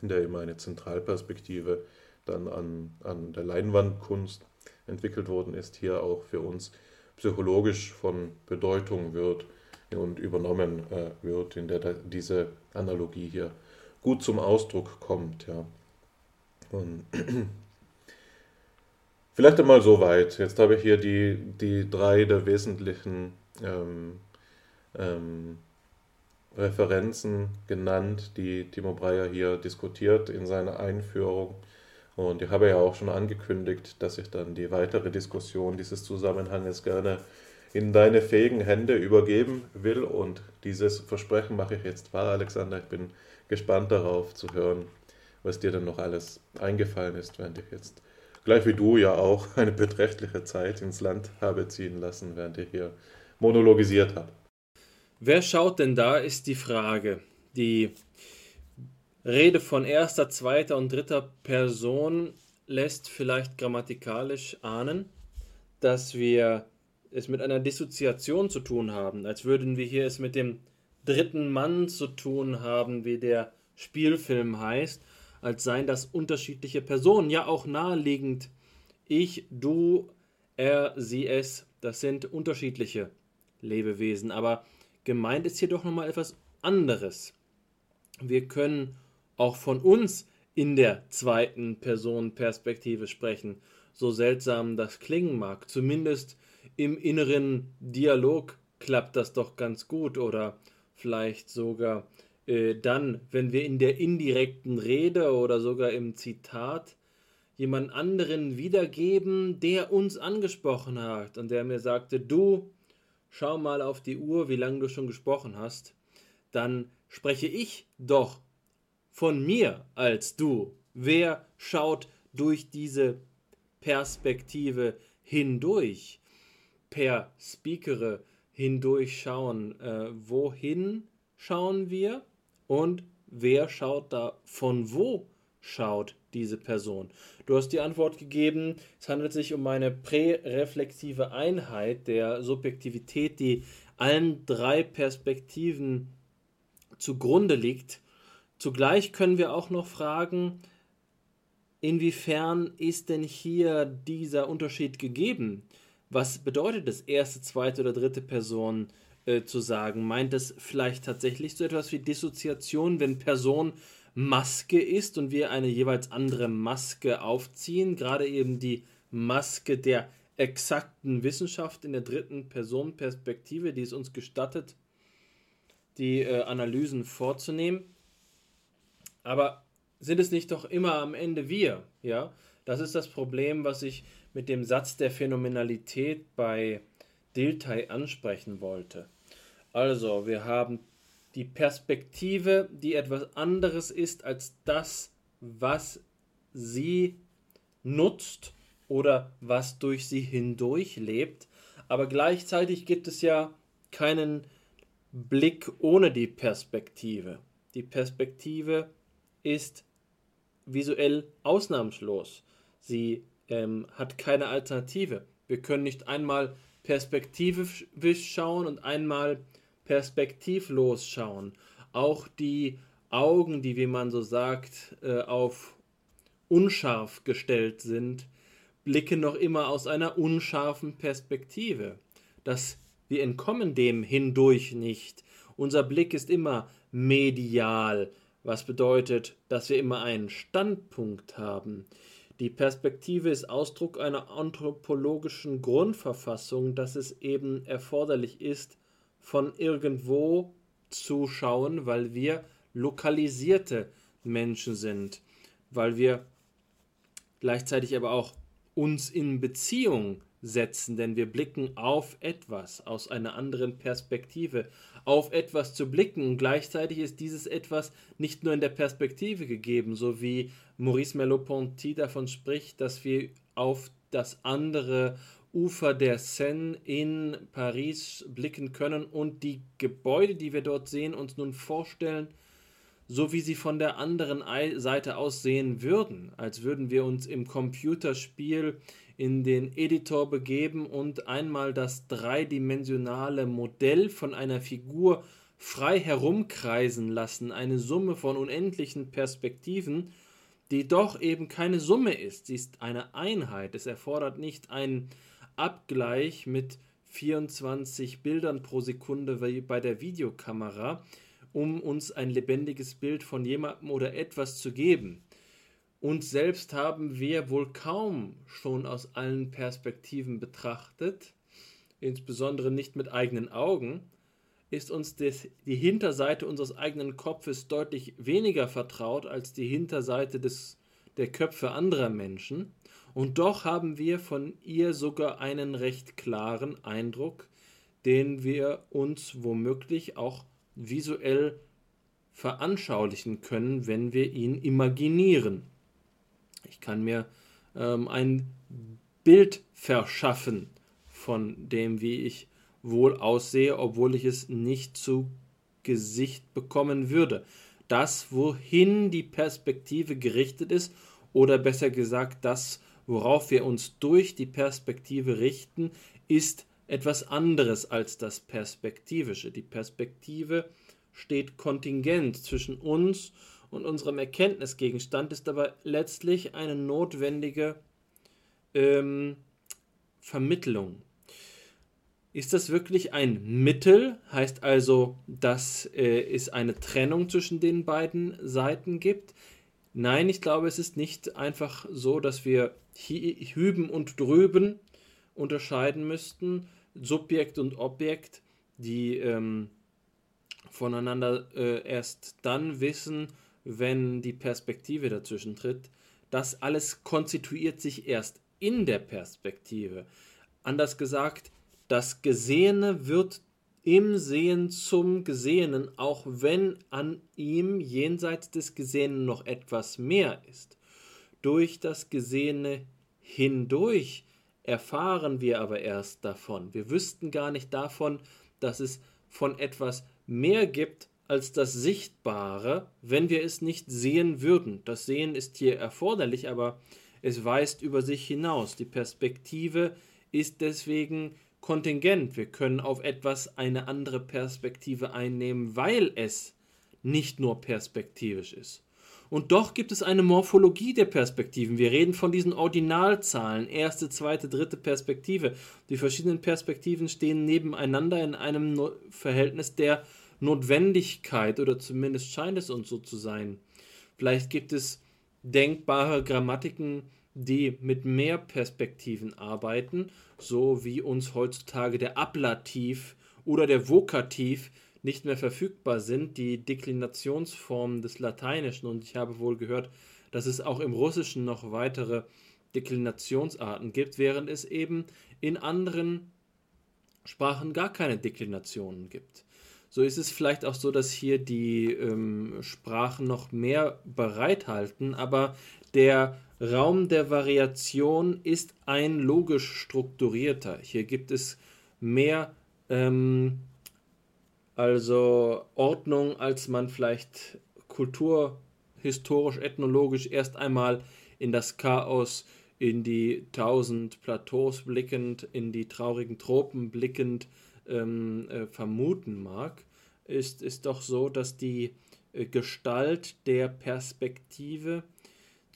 in der eben eine Zentralperspektive dann an, an der Leinwandkunst entwickelt worden ist, hier auch für uns psychologisch von Bedeutung wird und übernommen äh, wird, in der diese Analogie hier gut zum Ausdruck kommt. Ja. Und vielleicht einmal so weit. Jetzt habe ich hier die, die drei der wesentlichen ähm, ähm, Referenzen genannt, die Timo Breyer hier diskutiert in seiner Einführung. Und ich habe ja auch schon angekündigt, dass ich dann die weitere Diskussion dieses Zusammenhanges gerne in deine fähigen Hände übergeben will. Und dieses Versprechen mache ich jetzt wahr, Alexander. Ich bin gespannt darauf zu hören, was dir denn noch alles eingefallen ist, während ich jetzt, gleich wie du ja auch, eine beträchtliche Zeit ins Land habe ziehen lassen, während ich hier monologisiert habe.
Wer schaut denn da, ist die Frage. Die Rede von erster, zweiter und dritter Person lässt vielleicht grammatikalisch ahnen, dass wir es mit einer Dissoziation zu tun haben, als würden wir hier es mit dem dritten Mann zu tun haben, wie der Spielfilm heißt, als seien das unterschiedliche Personen, ja auch naheliegend. Ich, du, er, sie, es, das sind unterschiedliche Lebewesen, aber gemeint ist hier doch nochmal etwas anderes. Wir können auch von uns in der zweiten Person Perspektive sprechen, so seltsam das klingen mag. Zumindest im inneren Dialog klappt das doch ganz gut oder vielleicht sogar äh, dann, wenn wir in der indirekten Rede oder sogar im Zitat jemand anderen wiedergeben, der uns angesprochen hat und der mir sagte, du, schau mal auf die Uhr, wie lange du schon gesprochen hast, dann spreche ich doch von mir als du? Wer schaut durch diese Perspektive hindurch? Per Speakere hindurchschauen. Äh, wohin schauen wir? Und wer schaut da von wo schaut diese Person? Du hast die Antwort gegeben, es handelt sich um eine präreflexive Einheit der Subjektivität, die allen drei Perspektiven zugrunde liegt Zugleich können wir auch noch fragen, inwiefern ist denn hier dieser Unterschied gegeben? Was bedeutet es, erste, zweite oder dritte Person äh, zu sagen? Meint es vielleicht tatsächlich so etwas wie Dissoziation, wenn Person Maske ist und wir eine jeweils andere Maske aufziehen? Gerade eben die Maske der exakten Wissenschaft in der dritten Personenperspektive, die es uns gestattet, die äh, Analysen vorzunehmen. Aber sind es nicht doch immer am Ende wir? Ja, das ist das Problem, was ich mit dem Satz der Phänomenalität bei Dilthey ansprechen wollte. Also, wir haben die Perspektive, die etwas anderes ist als das, was sie nutzt oder was durch sie hindurch lebt. Aber gleichzeitig gibt es ja keinen Blick ohne die Perspektive. Die Perspektive ist visuell ausnahmslos. Sie ähm, hat keine Alternative. Wir können nicht einmal perspektivisch schauen und einmal perspektivlos schauen. Auch die Augen, die, wie man so sagt, äh, auf unscharf gestellt sind, blicken noch immer aus einer unscharfen Perspektive. Das, wir entkommen dem hindurch nicht. Unser Blick ist immer medial, was bedeutet, dass wir immer einen Standpunkt haben. Die Perspektive ist Ausdruck einer anthropologischen Grundverfassung, dass es eben erforderlich ist, von irgendwo zu schauen, weil wir lokalisierte Menschen sind, weil wir gleichzeitig aber auch uns in Beziehung setzen, denn wir blicken auf etwas aus einer anderen Perspektive, auf etwas zu blicken. Und gleichzeitig ist dieses etwas nicht nur in der Perspektive gegeben, so wie Maurice Merleau-Ponty davon spricht, dass wir auf das andere Ufer der Seine in Paris blicken können und die Gebäude, die wir dort sehen, uns nun vorstellen, so wie sie von der anderen Seite aus sehen würden, als würden wir uns im Computerspiel in den Editor begeben und einmal das dreidimensionale Modell von einer Figur frei herumkreisen lassen, eine Summe von unendlichen Perspektiven, die doch eben keine Summe ist, sie ist eine Einheit. Es erfordert nicht einen Abgleich mit 24 Bildern pro Sekunde wie bei der Videokamera, um uns ein lebendiges Bild von jemandem oder etwas zu geben. Uns selbst haben wir wohl kaum schon aus allen Perspektiven betrachtet, insbesondere nicht mit eigenen Augen, ist uns des, die Hinterseite unseres eigenen Kopfes deutlich weniger vertraut als die Hinterseite des, der Köpfe anderer Menschen, und doch haben wir von ihr sogar einen recht klaren Eindruck, den wir uns womöglich auch visuell veranschaulichen können, wenn wir ihn imaginieren. Ich kann mir ähm, ein Bild verschaffen von dem, wie ich wohl aussehe, obwohl ich es nicht zu Gesicht bekommen würde. Das, wohin die Perspektive gerichtet ist, oder besser gesagt, das, worauf wir uns durch die Perspektive richten, ist etwas anderes als das Perspektivische. Die Perspektive steht kontingent zwischen uns und unserem Erkenntnisgegenstand ist aber letztlich eine notwendige ähm, Vermittlung. Ist das wirklich ein Mittel? Heißt also, dass äh, es eine Trennung zwischen den beiden Seiten gibt? Nein, ich glaube, es ist nicht einfach so, dass wir hüben und drüben unterscheiden müssten, Subjekt und Objekt, die ähm, voneinander äh, erst dann wissen, wenn die Perspektive dazwischen tritt. Das alles konstituiert sich erst in der Perspektive. Anders gesagt, das Gesehene wird im Sehen zum Gesehenen, auch wenn an ihm jenseits des Gesehenen noch etwas mehr ist. Durch das Gesehene hindurch erfahren wir aber erst davon. Wir wüssten gar nicht davon, dass es von etwas mehr gibt als das Sichtbare, wenn wir es nicht sehen würden. Das Sehen ist hier erforderlich, aber es weist über sich hinaus. Die Perspektive ist deswegen kontingent. Wir können auf etwas eine andere Perspektive einnehmen, weil es nicht nur perspektivisch ist. Und doch gibt es eine Morphologie der Perspektiven. Wir reden von diesen Ordinalzahlen, erste, zweite, dritte Perspektive. Die verschiedenen Perspektiven stehen nebeneinander in einem Verhältnis der Notwendigkeit oder zumindest scheint es uns so zu sein. Vielleicht gibt es denkbare Grammatiken, die mit mehr Perspektiven arbeiten, so wie uns heutzutage der Ablativ oder der Vokativ nicht mehr verfügbar sind, die Deklinationsformen des Lateinischen. Und ich habe wohl gehört, dass es auch im Russischen noch weitere Deklinationsarten gibt, während es eben in anderen Sprachen gar keine Deklinationen gibt. so ist es vielleicht auch so, dass hier die ähm, Sprachen noch mehr bereithalten, aber der Raum der Variation ist ein logisch strukturierter. Hier gibt es mehr ähm, also Ordnung, als man vielleicht kulturhistorisch, ethnologisch erst einmal in das Chaos, in die tausend Plateaus blickend, in die traurigen Tropen blickend ähm, äh, vermuten mag, ist, ist doch so, dass die äh, Gestalt der Perspektive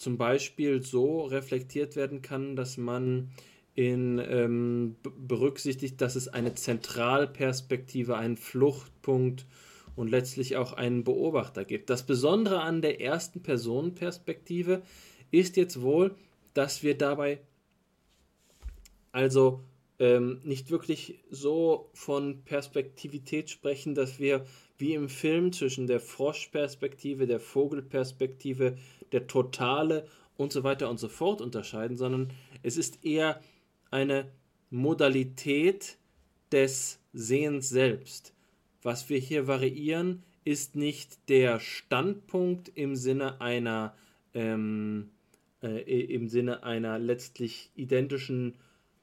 zum Beispiel so reflektiert werden kann, dass man in, ähm, berücksichtigt, dass es eine Zentralperspektive, einen Fluchtpunkt und letztlich auch einen Beobachter gibt. Das Besondere an der ersten Personenperspektive ist jetzt wohl, dass wir dabei also ähm, nicht wirklich so von Perspektivität sprechen, dass wir wie im Film zwischen der Froschperspektive, der Vogelperspektive, der Totale und so weiter und so fort unterscheiden, sondern es ist eher eine Modalität des Sehens selbst. Was wir hier variieren, ist nicht der Standpunkt im Sinne einer ähm, äh, im Sinne einer letztlich identischen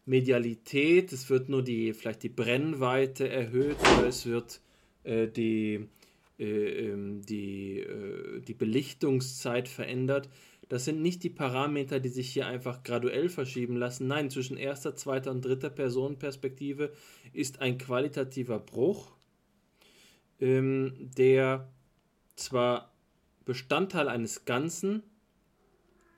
Medialität. Es wird nur die, vielleicht die Brennweite erhöht oder es wird äh, die, die, äh, die Belichtungszeit verändert. Das sind nicht die Parameter, die sich hier einfach graduell verschieben lassen. Nein, zwischen erster, zweiter und dritter Personenperspektive ist ein qualitativer Bruch, ähm, der zwar Bestandteil eines Ganzen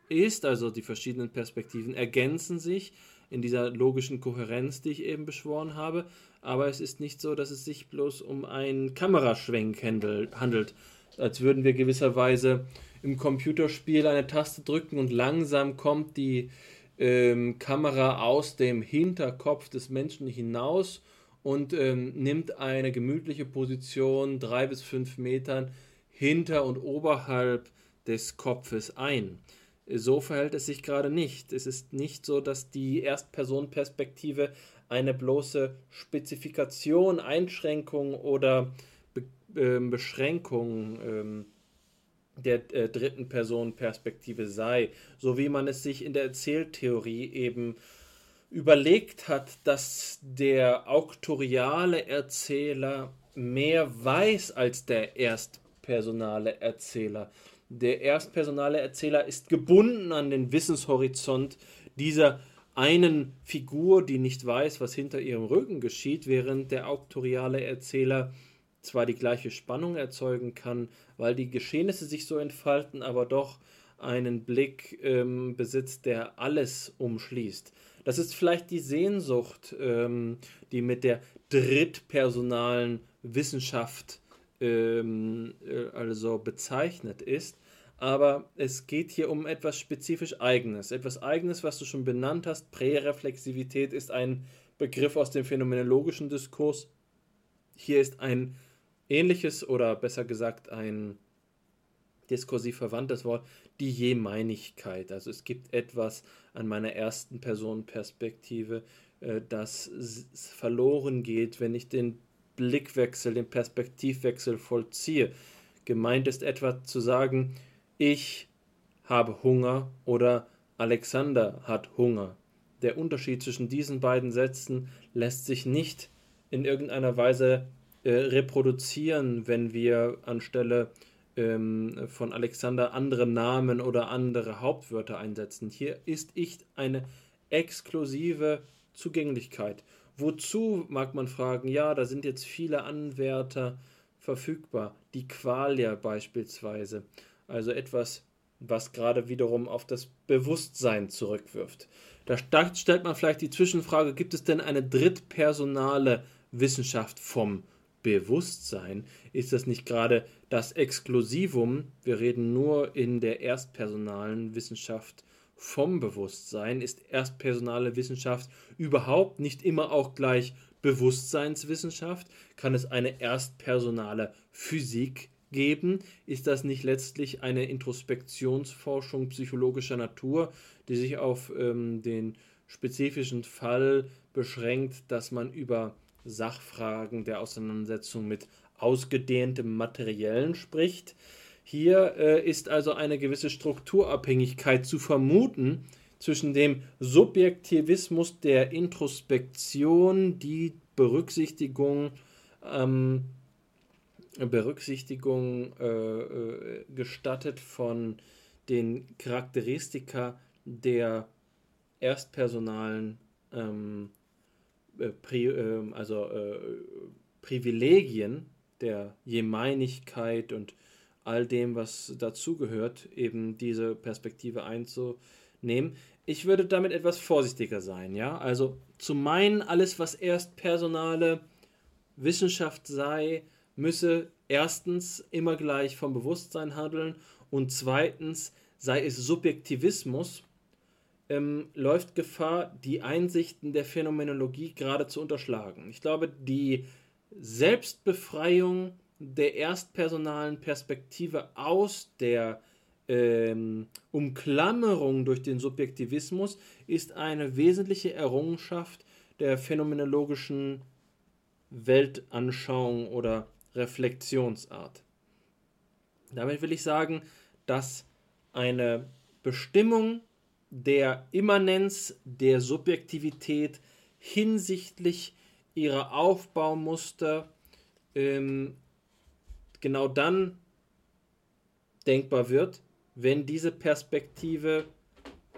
ist, also die verschiedenen Perspektiven ergänzen sich, in dieser logischen Kohärenz, die ich eben beschworen habe. Aber es ist nicht so, dass es sich bloß um einen Kameraschwenk handelt, als würden wir gewisserweise im Computerspiel eine Taste drücken und langsam kommt die ähm, Kamera aus dem Hinterkopf des Menschen hinaus und ähm, nimmt eine gemütliche Position drei bis fünf Metern hinter und oberhalb des Kopfes ein. So verhält es sich gerade nicht. Es ist nicht so, dass die Erstpersonenperspektive eine bloße Spezifikation, Einschränkung oder Be äh, Beschränkung ähm, der äh, dritten Personenperspektive sei, so wie man es sich in der Erzähltheorie eben überlegt hat, dass der auktoriale Erzähler mehr weiß als der erstpersonale Erzähler. Der erstpersonale Erzähler ist gebunden an den Wissenshorizont dieser einen Figur, die nicht weiß, was hinter ihrem Rücken geschieht, während der auktoriale Erzähler zwar die gleiche Spannung erzeugen kann, weil die Geschehnisse sich so entfalten, aber doch einen Blick ähm, besitzt, der alles umschließt. Das ist vielleicht die Sehnsucht, ähm, die mit der drittpersonalen Wissenschaft ähm, äh, also bezeichnet ist, aber es geht hier um etwas spezifisch Eigenes. Etwas Eigenes, was du schon benannt hast. Präreflexivität ist ein Begriff aus dem phänomenologischen Diskurs. Hier ist ein ähnliches oder besser gesagt ein diskursiv verwandtes Wort, die Jemeinigkeit. Also es gibt etwas an meiner ersten Personenperspektive, äh, das verloren geht, wenn ich den Blickwechsel, den Perspektivwechsel vollziehe. Gemeint ist etwa zu sagen, ich habe Hunger oder Alexander hat Hunger. Der Unterschied zwischen diesen beiden Sätzen lässt sich nicht in irgendeiner Weise äh, reproduzieren, wenn wir anstelle ähm, von Alexander andere Namen oder andere Hauptwörter einsetzen. Hier ist ich eine exklusive Zugänglichkeit. Wozu mag man fragen? Ja, da sind jetzt viele Anwärter verfügbar. Die Qualia beispielsweise also etwas, was gerade wiederum auf das Bewusstsein zurückwirft. Da stellt man vielleicht die Zwischenfrage, gibt es denn eine drittpersonale Wissenschaft vom Bewusstsein? Ist das nicht gerade das Exklusivum? Wir reden nur in der erstpersonalen Wissenschaft vom Bewusstsein. Ist erstpersonale Wissenschaft überhaupt nicht immer auch gleich Bewusstseinswissenschaft? Kann es eine erstpersonale Physik geben, ist das nicht letztlich eine Introspektionsforschung psychologischer Natur, die sich auf ähm, den spezifischen Fall beschränkt, dass man über Sachfragen der Auseinandersetzung mit ausgedehntem Materiellen spricht. Hier äh, ist also eine gewisse Strukturabhängigkeit zu vermuten zwischen dem Subjektivismus der Introspektion, die Berücksichtigung, ähm, Berücksichtigung äh, äh, gestattet von den Charakteristika der erstpersonalen ähm, äh, Pri, äh, also äh, Privilegien der Gemeinigkeit und all dem, was dazugehört, eben diese Perspektive einzunehmen. Ich würde damit etwas vorsichtiger sein, ja. Also zu meinen, alles, was erstpersonale Wissenschaft sei, müsse erstens immer gleich vom Bewusstsein handeln und zweitens sei es Subjektivismus, ähm, läuft Gefahr, die Einsichten der Phänomenologie gerade zu unterschlagen. Ich glaube, die Selbstbefreiung der erstpersonalen Perspektive aus der ähm, Umklammerung durch den Subjektivismus ist eine wesentliche Errungenschaft der phänomenologischen Weltanschauung oder Reflexionsart. Damit will ich sagen, dass eine Bestimmung der Immanenz der Subjektivität hinsichtlich ihrer Aufbaumuster ähm, genau dann denkbar wird, wenn diese Perspektive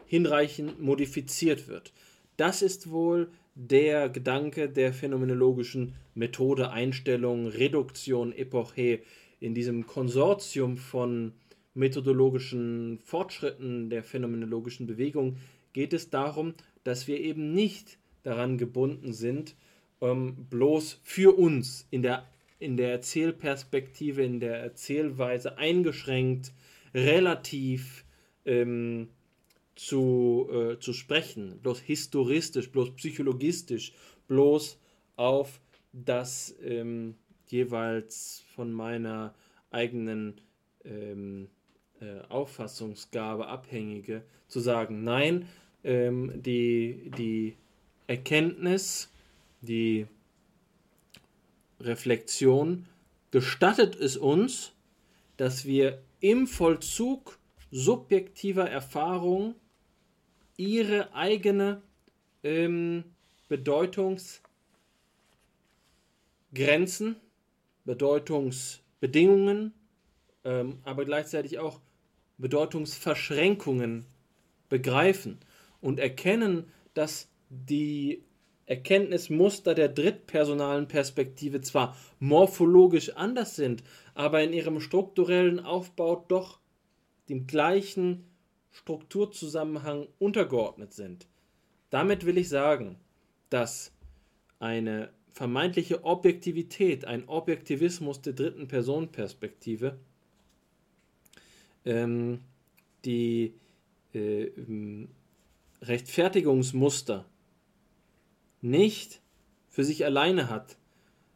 hinreichend modifiziert wird. Das ist wohl der Gedanke der phänomenologischen Methode, Einstellung, Reduktion, Epoche in diesem Konsortium von methodologischen Fortschritten der phänomenologischen Bewegung geht es darum, dass wir eben nicht daran gebunden sind, ähm, bloß für uns in der, in der Erzählperspektive, in der Erzählweise eingeschränkt, relativ ähm, zu, äh, zu sprechen, bloß historistisch, bloß psychologistisch, bloß auf das ähm, jeweils von meiner eigenen ähm, äh, Auffassungsgabe abhängige, zu sagen, nein, ähm, die, die Erkenntnis, die Reflexion gestattet es uns, dass wir im Vollzug subjektiver Erfahrung ihre eigene ähm, Bedeutungsgrenzen, Bedeutungsbedingungen, ähm, aber gleichzeitig auch Bedeutungsverschränkungen begreifen und erkennen, dass die Erkenntnismuster der drittpersonalen Perspektive zwar morphologisch anders sind, aber in ihrem strukturellen Aufbau doch dem gleichen Strukturzusammenhang untergeordnet sind. Damit will ich sagen, dass eine vermeintliche Objektivität, ein Objektivismus der dritten Personenperspektive, ähm, die äh, Rechtfertigungsmuster nicht für sich alleine hat,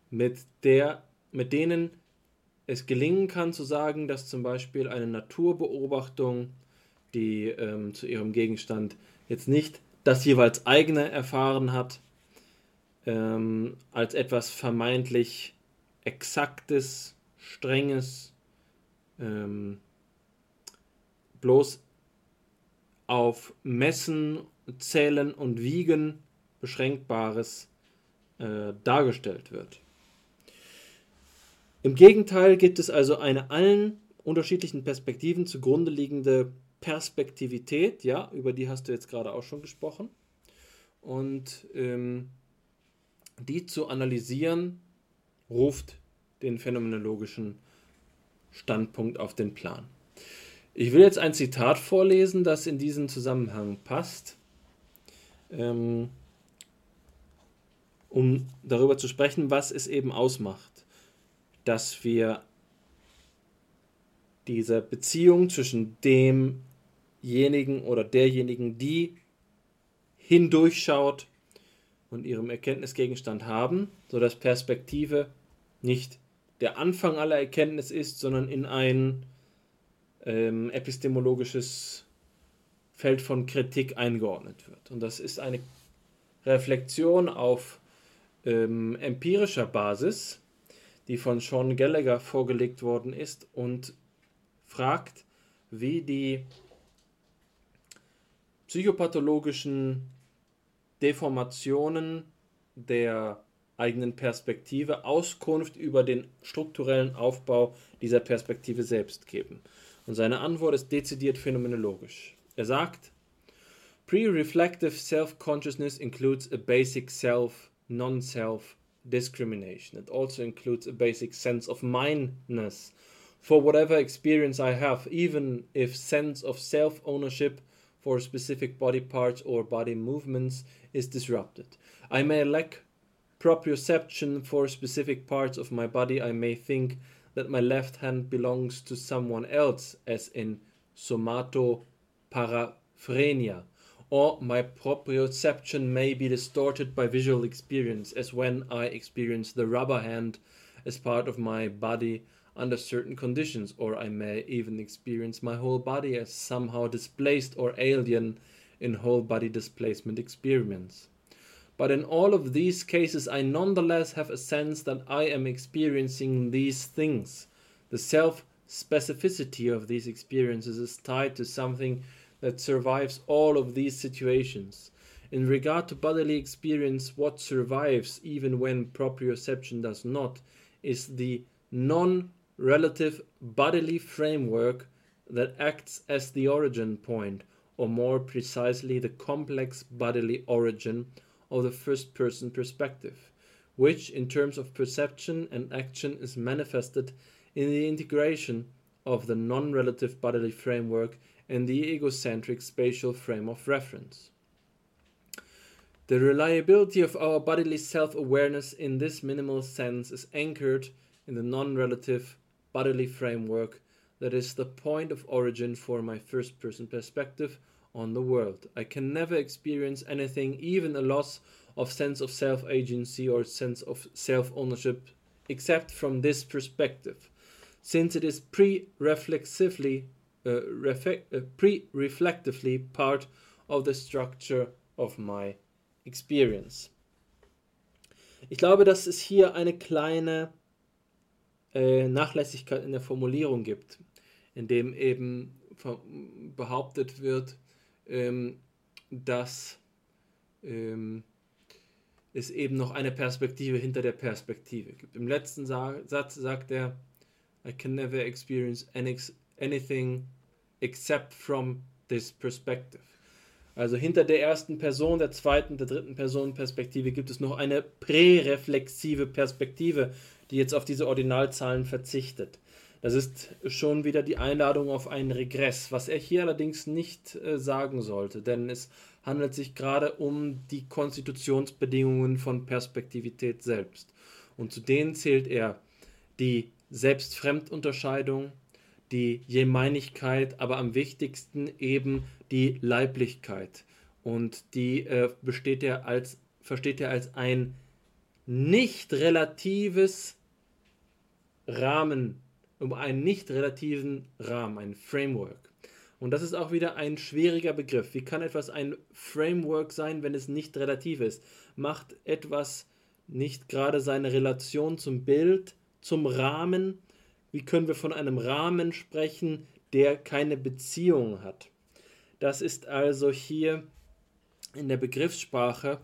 mit, der, mit denen es gelingen kann zu sagen, dass zum Beispiel eine Naturbeobachtung, die ähm, zu ihrem Gegenstand jetzt nicht das jeweils eigene erfahren hat, ähm, als etwas vermeintlich Exaktes, Strenges, ähm, bloß auf Messen, Zählen und Wiegen Beschränkbares äh, dargestellt wird. Im Gegenteil gibt es also eine allen unterschiedlichen Perspektiven zugrunde liegende Perspektivität, ja, über die hast du jetzt gerade auch schon gesprochen. Und ähm, die zu analysieren, ruft den phänomenologischen Standpunkt auf den Plan. Ich will jetzt ein Zitat vorlesen, das in diesen Zusammenhang passt, ähm, um darüber zu sprechen, was es eben ausmacht, dass wir diese Beziehung zwischen demjenigen oder derjenigen, die hindurchschaut und ihrem Erkenntnisgegenstand haben, sodass Perspektive nicht der Anfang aller Erkenntnis ist, sondern in ein ähm, epistemologisches Feld von Kritik eingeordnet wird. Und das ist eine Reflexion auf ähm, empirischer Basis, die von Sean Gallagher vorgelegt worden ist und fragt, wie die psychopathologischen Deformationen der eigenen Perspektive Auskunft über den strukturellen Aufbau dieser Perspektive selbst geben. Und seine Antwort ist dezidiert phänomenologisch. Er sagt, Pre-reflective self-consciousness includes a basic self, non-self discrimination. It also includes a basic sense of mindness for whatever experience I have, even if sense of self-ownership for specific body parts or body movements is disrupted. I may lack proprioception for specific parts of my body. I may think that my left hand belongs to someone else, as in somatoparaphrenia or my proprioception may be distorted by visual experience, as when I experience the rubber hand as part of my body under certain conditions, or I may even experience my whole body as somehow displaced or alien in whole body displacement experiments. But in all of these cases, I nonetheless have a sense that I am experiencing these things. The self specificity of these experiences is tied to something that survives all of these situations. In regard to bodily experience, what survives, even when proprioception does not, is the non relative bodily framework that acts as the origin point, or more precisely, the complex bodily origin of the first person perspective, which, in terms of perception and action, is manifested in the integration of the non relative bodily framework and the egocentric spatial frame of reference. The reliability of our bodily self awareness in this minimal sense is anchored in the non relative bodily framework that is the point of origin for my first person perspective on the world. I can never experience anything, even a loss of sense of self agency or sense of self ownership, except from this perspective, since it is pre reflexively uh, uh, pre-reflectively part of the structure of my experience. Ich glaube, dass es hier eine kleine äh, Nachlässigkeit in der Formulierung gibt, indem eben behauptet wird, ähm, dass ähm, es eben noch eine Perspektive hinter der Perspektive gibt. Im letzten Sa Satz sagt er, I can never experience anything except from this perspective. Also hinter der ersten Person, der zweiten, der dritten Person Perspektive gibt es noch eine präreflexive Perspektive, die jetzt auf diese Ordinalzahlen verzichtet. Das ist schon wieder die Einladung auf einen Regress, was er hier allerdings nicht äh, sagen sollte, denn es handelt sich gerade um die Konstitutionsbedingungen von Perspektivität selbst. Und zu denen zählt er die Selbstfremdunterscheidung, die Jemeinigkeit, aber am wichtigsten eben die Leiblichkeit. Und die äh, besteht er als, versteht er als ein nicht relatives Rahmen, um einen nicht relativen Rahmen, ein Framework. Und das ist auch wieder ein schwieriger Begriff. Wie kann etwas ein Framework sein, wenn es nicht relativ ist? Macht etwas nicht gerade seine Relation zum Bild, zum Rahmen, wie können wir von einem Rahmen sprechen, der keine Beziehung hat? Das ist also hier in der Begriffssprache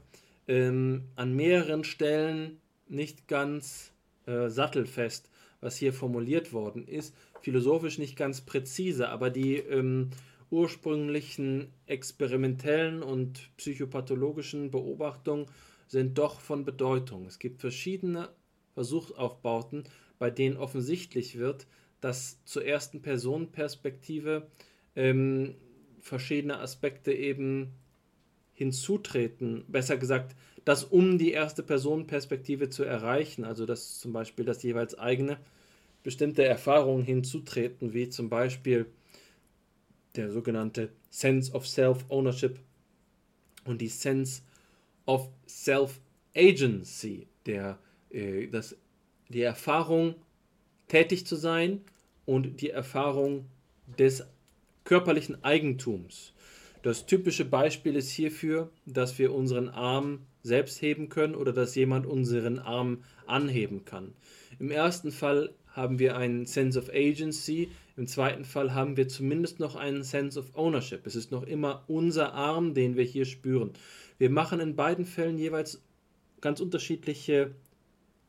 ähm, an mehreren Stellen nicht ganz äh, sattelfest, was hier formuliert worden ist. Philosophisch nicht ganz präzise, aber die ähm, ursprünglichen experimentellen und psychopathologischen Beobachtungen sind doch von Bedeutung. Es gibt verschiedene Versuchsaufbauten, bei denen offensichtlich wird, dass zur ersten Personenperspektive ähm, verschiedene Aspekte eben hinzutreten. Besser gesagt, dass um die erste Personenperspektive zu erreichen, also dass zum Beispiel das jeweils eigene bestimmte Erfahrungen hinzutreten, wie zum Beispiel der sogenannte Sense of Self-Ownership und die Sense of Self-Agency, der äh, das die Erfahrung, tätig zu sein und die Erfahrung des körperlichen Eigentums. Das typische Beispiel ist hierfür, dass wir unseren Arm selbst heben können oder dass jemand unseren Arm anheben kann. Im ersten Fall haben wir einen Sense of Agency, im zweiten Fall haben wir zumindest noch einen Sense of Ownership. Es ist noch immer unser Arm, den wir hier spüren. Wir machen in beiden Fällen jeweils ganz unterschiedliche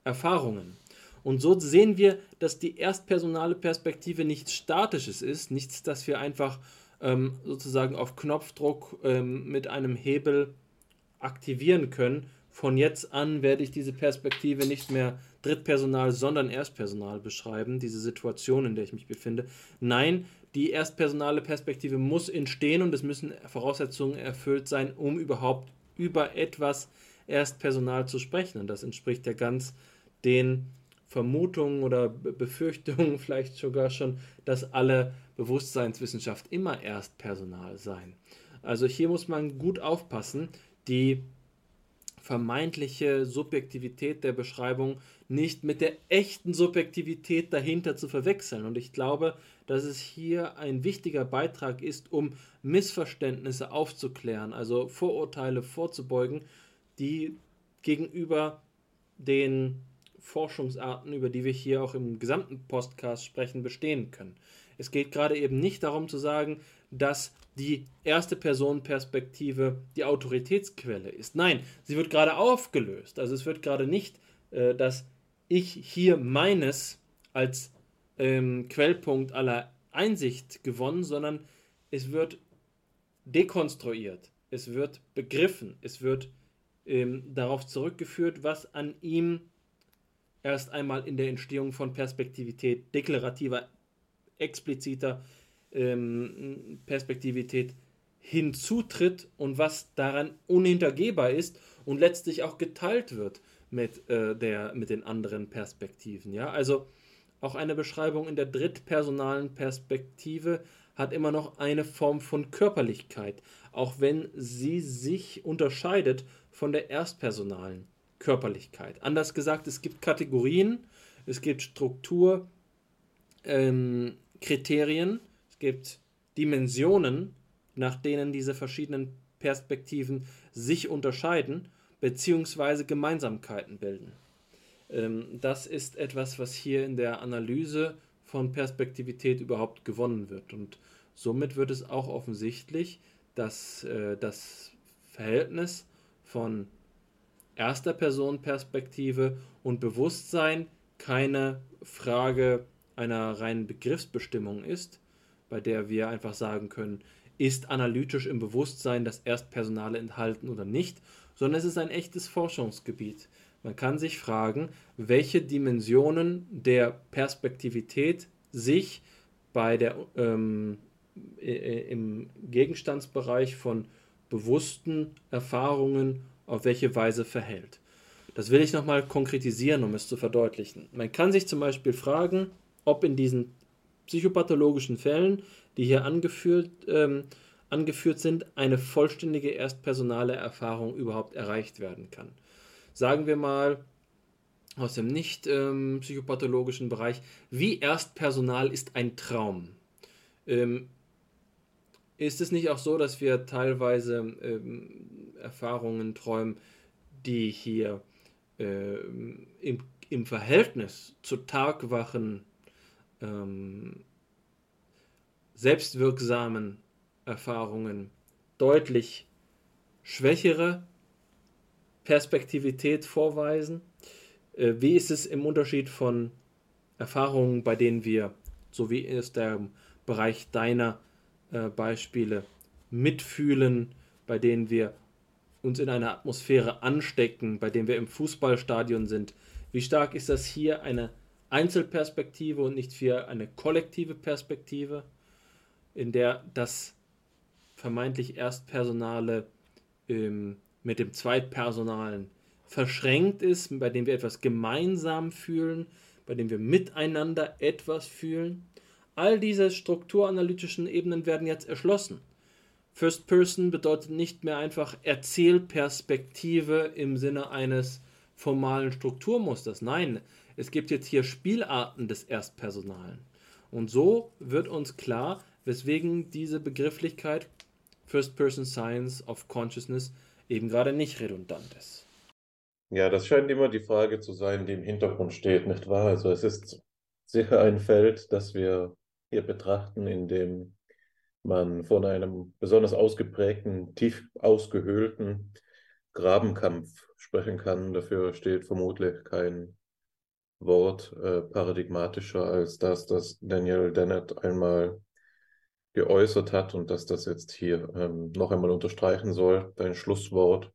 Erfahrungen. Und so sehen wir, dass die erstpersonale Perspektive nichts Statisches ist, nichts, das wir einfach ähm, sozusagen auf Knopfdruck ähm, mit einem Hebel aktivieren können. Von jetzt an werde ich diese Perspektive nicht mehr Drittpersonal, sondern Erstpersonal beschreiben, diese Situation, in der ich mich befinde. Nein, die erstpersonale Perspektive muss entstehen und es müssen Voraussetzungen erfüllt sein, um überhaupt über etwas Erstpersonal zu sprechen. Und das entspricht ja ganz den Vermutungen oder Befürchtungen, vielleicht sogar schon, dass alle Bewusstseinswissenschaft immer Erstpersonal seien. Also hier muss man gut aufpassen, die vermeintliche Subjektivität der Beschreibung nicht mit der echten Subjektivität dahinter zu verwechseln. Und ich glaube, dass es hier ein wichtiger Beitrag ist, um Missverständnisse aufzuklären, also Vorurteile vorzubeugen, die gegenüber den Forschungsarten, über die wir hier auch im gesamten Podcast sprechen, bestehen können. Es geht gerade eben nicht darum zu sagen, dass die erste Personenperspektive die Autoritätsquelle ist. Nein, sie wird gerade aufgelöst. Also es wird gerade nicht, äh, dass ich hier meines als ähm, Quellpunkt aller Einsicht gewonnen, sondern es wird dekonstruiert, es wird begriffen, es wird ähm, darauf zurückgeführt, was an ihm erst einmal in der Entstehung von Perspektivität, deklarativer, expliziter ähm, Perspektivität hinzutritt und was daran unhintergehbar ist und letztlich auch geteilt wird mit, äh, der, mit den anderen Perspektiven. Ja? Also auch eine Beschreibung in der drittpersonalen Perspektive hat immer noch eine Form von Körperlichkeit, auch wenn sie sich unterscheidet von der erstpersonalen Körperlichkeit. Anders gesagt, es gibt Kategorien, es gibt Strukturkriterien, ähm, es gibt Dimensionen, nach denen diese verschiedenen Perspektiven sich unterscheiden bzw. Gemeinsamkeiten bilden. Ähm, das ist etwas, was hier in der Analyse von Perspektivität überhaupt gewonnen wird. Und somit wird es auch offensichtlich, dass äh, das Verhältnis von erster Person Perspektive und Bewusstsein keine Frage einer reinen Begriffsbestimmung ist, bei der wir einfach sagen können, ist analytisch im Bewusstsein das Erstpersonale enthalten oder nicht, sondern es ist ein echtes Forschungsgebiet. Man kann sich fragen, welche Dimensionen der Perspektivität sich bei der, ähm, im Gegenstandsbereich von bewussten Erfahrungen auf welche Weise verhält. Das will ich nochmal konkretisieren, um es zu verdeutlichen. Man kann sich zum Beispiel fragen, ob in diesen psychopathologischen Fällen, die hier angeführt, ähm, angeführt sind, eine vollständige erstpersonale Erfahrung überhaupt erreicht werden kann. Sagen wir mal aus dem nicht ähm, psychopathologischen Bereich, wie erstpersonal ist ein Traum? Ähm, ist es nicht auch so, dass wir teilweise ähm, Erfahrungen träumen, die hier äh, im, im Verhältnis zu tagwachen, ähm, selbstwirksamen Erfahrungen deutlich schwächere Perspektivität vorweisen? Äh, wie ist es im Unterschied von Erfahrungen, bei denen wir, so wie es der Bereich deiner äh, Beispiele, mitfühlen, bei denen wir uns in einer Atmosphäre anstecken, bei dem wir im Fußballstadion sind. Wie stark ist das hier eine Einzelperspektive und nicht für eine kollektive Perspektive, in der das vermeintlich Erstpersonale ähm, mit dem Zweitpersonalen verschränkt ist, bei dem wir etwas gemeinsam fühlen, bei dem wir miteinander etwas fühlen. All diese strukturanalytischen Ebenen werden jetzt erschlossen. First Person bedeutet nicht mehr einfach Erzählperspektive im Sinne eines formalen Strukturmusters. Nein, es gibt jetzt hier Spielarten des Erstpersonalen. Und so wird uns klar, weswegen diese Begrifflichkeit First-Person Science of Consciousness eben gerade nicht redundant ist.
Ja, das scheint immer die Frage zu sein, die im Hintergrund steht, nicht wahr? Also es ist sicher ein Feld, das wir hier betrachten, in dem man von einem besonders ausgeprägten, tief ausgehöhlten Grabenkampf sprechen kann. Dafür steht vermutlich kein Wort äh, paradigmatischer als das, das Daniel Dennett einmal geäußert hat und dass das jetzt hier ähm, noch einmal unterstreichen soll. Dein Schlusswort.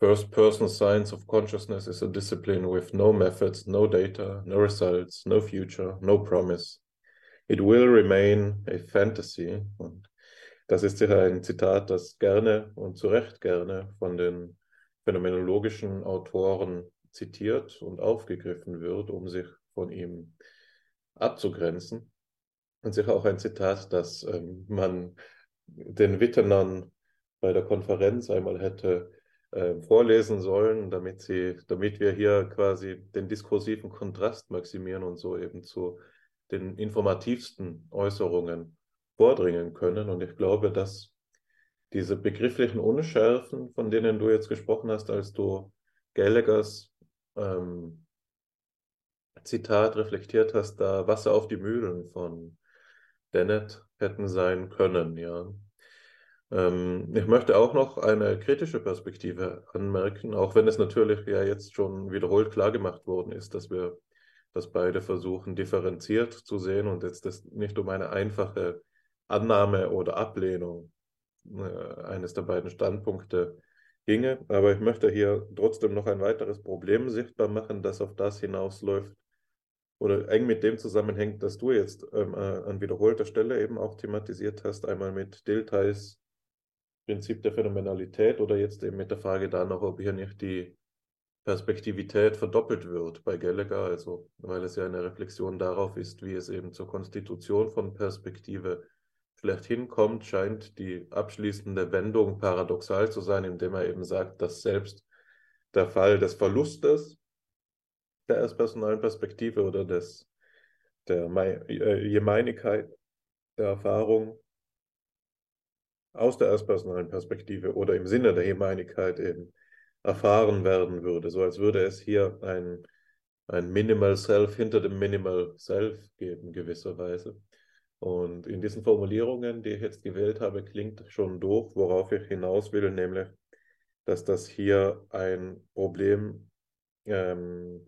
First person science of consciousness is a discipline with no methods, no data, no results, no future, no promise. It will remain a fantasy. Und das ist sicher ein Zitat, das gerne und zu Recht gerne von den phänomenologischen Autoren zitiert und aufgegriffen wird, um sich von ihm abzugrenzen. Und sicher auch ein Zitat, das ähm, man den Wittenern bei der Konferenz einmal hätte äh, vorlesen sollen, damit, sie, damit wir hier quasi den diskursiven Kontrast maximieren und so eben zu den informativsten Äußerungen vordringen können. Und ich glaube, dass diese begrifflichen Unschärfen, von denen du jetzt gesprochen hast, als du Gallaghers ähm, Zitat reflektiert hast, da Wasser auf die Mühlen von Dennett hätten sein können, ja. Ähm, ich möchte auch noch eine kritische Perspektive anmerken, auch wenn es natürlich ja jetzt schon wiederholt klargemacht worden ist, dass wir das beide versuchen, differenziert zu sehen und jetzt das nicht um eine einfache Annahme oder Ablehnung äh, eines der beiden Standpunkte ginge. Aber ich möchte hier trotzdem noch ein weiteres Problem sichtbar machen, das auf das hinausläuft, oder eng mit dem zusammenhängt, dass du jetzt ähm, äh, an wiederholter Stelle eben auch thematisiert hast, einmal mit Diltheis Prinzip der Phänomenalität oder jetzt eben mit der Frage danach, ob hier nicht die Perspektivität verdoppelt wird bei Gallagher, also weil es ja eine Reflexion darauf ist, wie es eben zur Konstitution von Perspektive schlechthin kommt, scheint die abschließende Wendung paradoxal zu sein, indem er eben sagt, dass selbst der Fall des Verlustes der erstpersonalen Perspektive oder des, der äh, Gemeinigkeit der Erfahrung aus der erstpersonalen Perspektive oder im Sinne der Gemeinigkeit eben erfahren werden würde, so als würde es hier ein, ein Minimal Self hinter dem Minimal Self geben, gewisserweise. Und in diesen Formulierungen, die ich jetzt gewählt habe, klingt schon durch, worauf ich hinaus will, nämlich, dass das hier ein Problem ähm,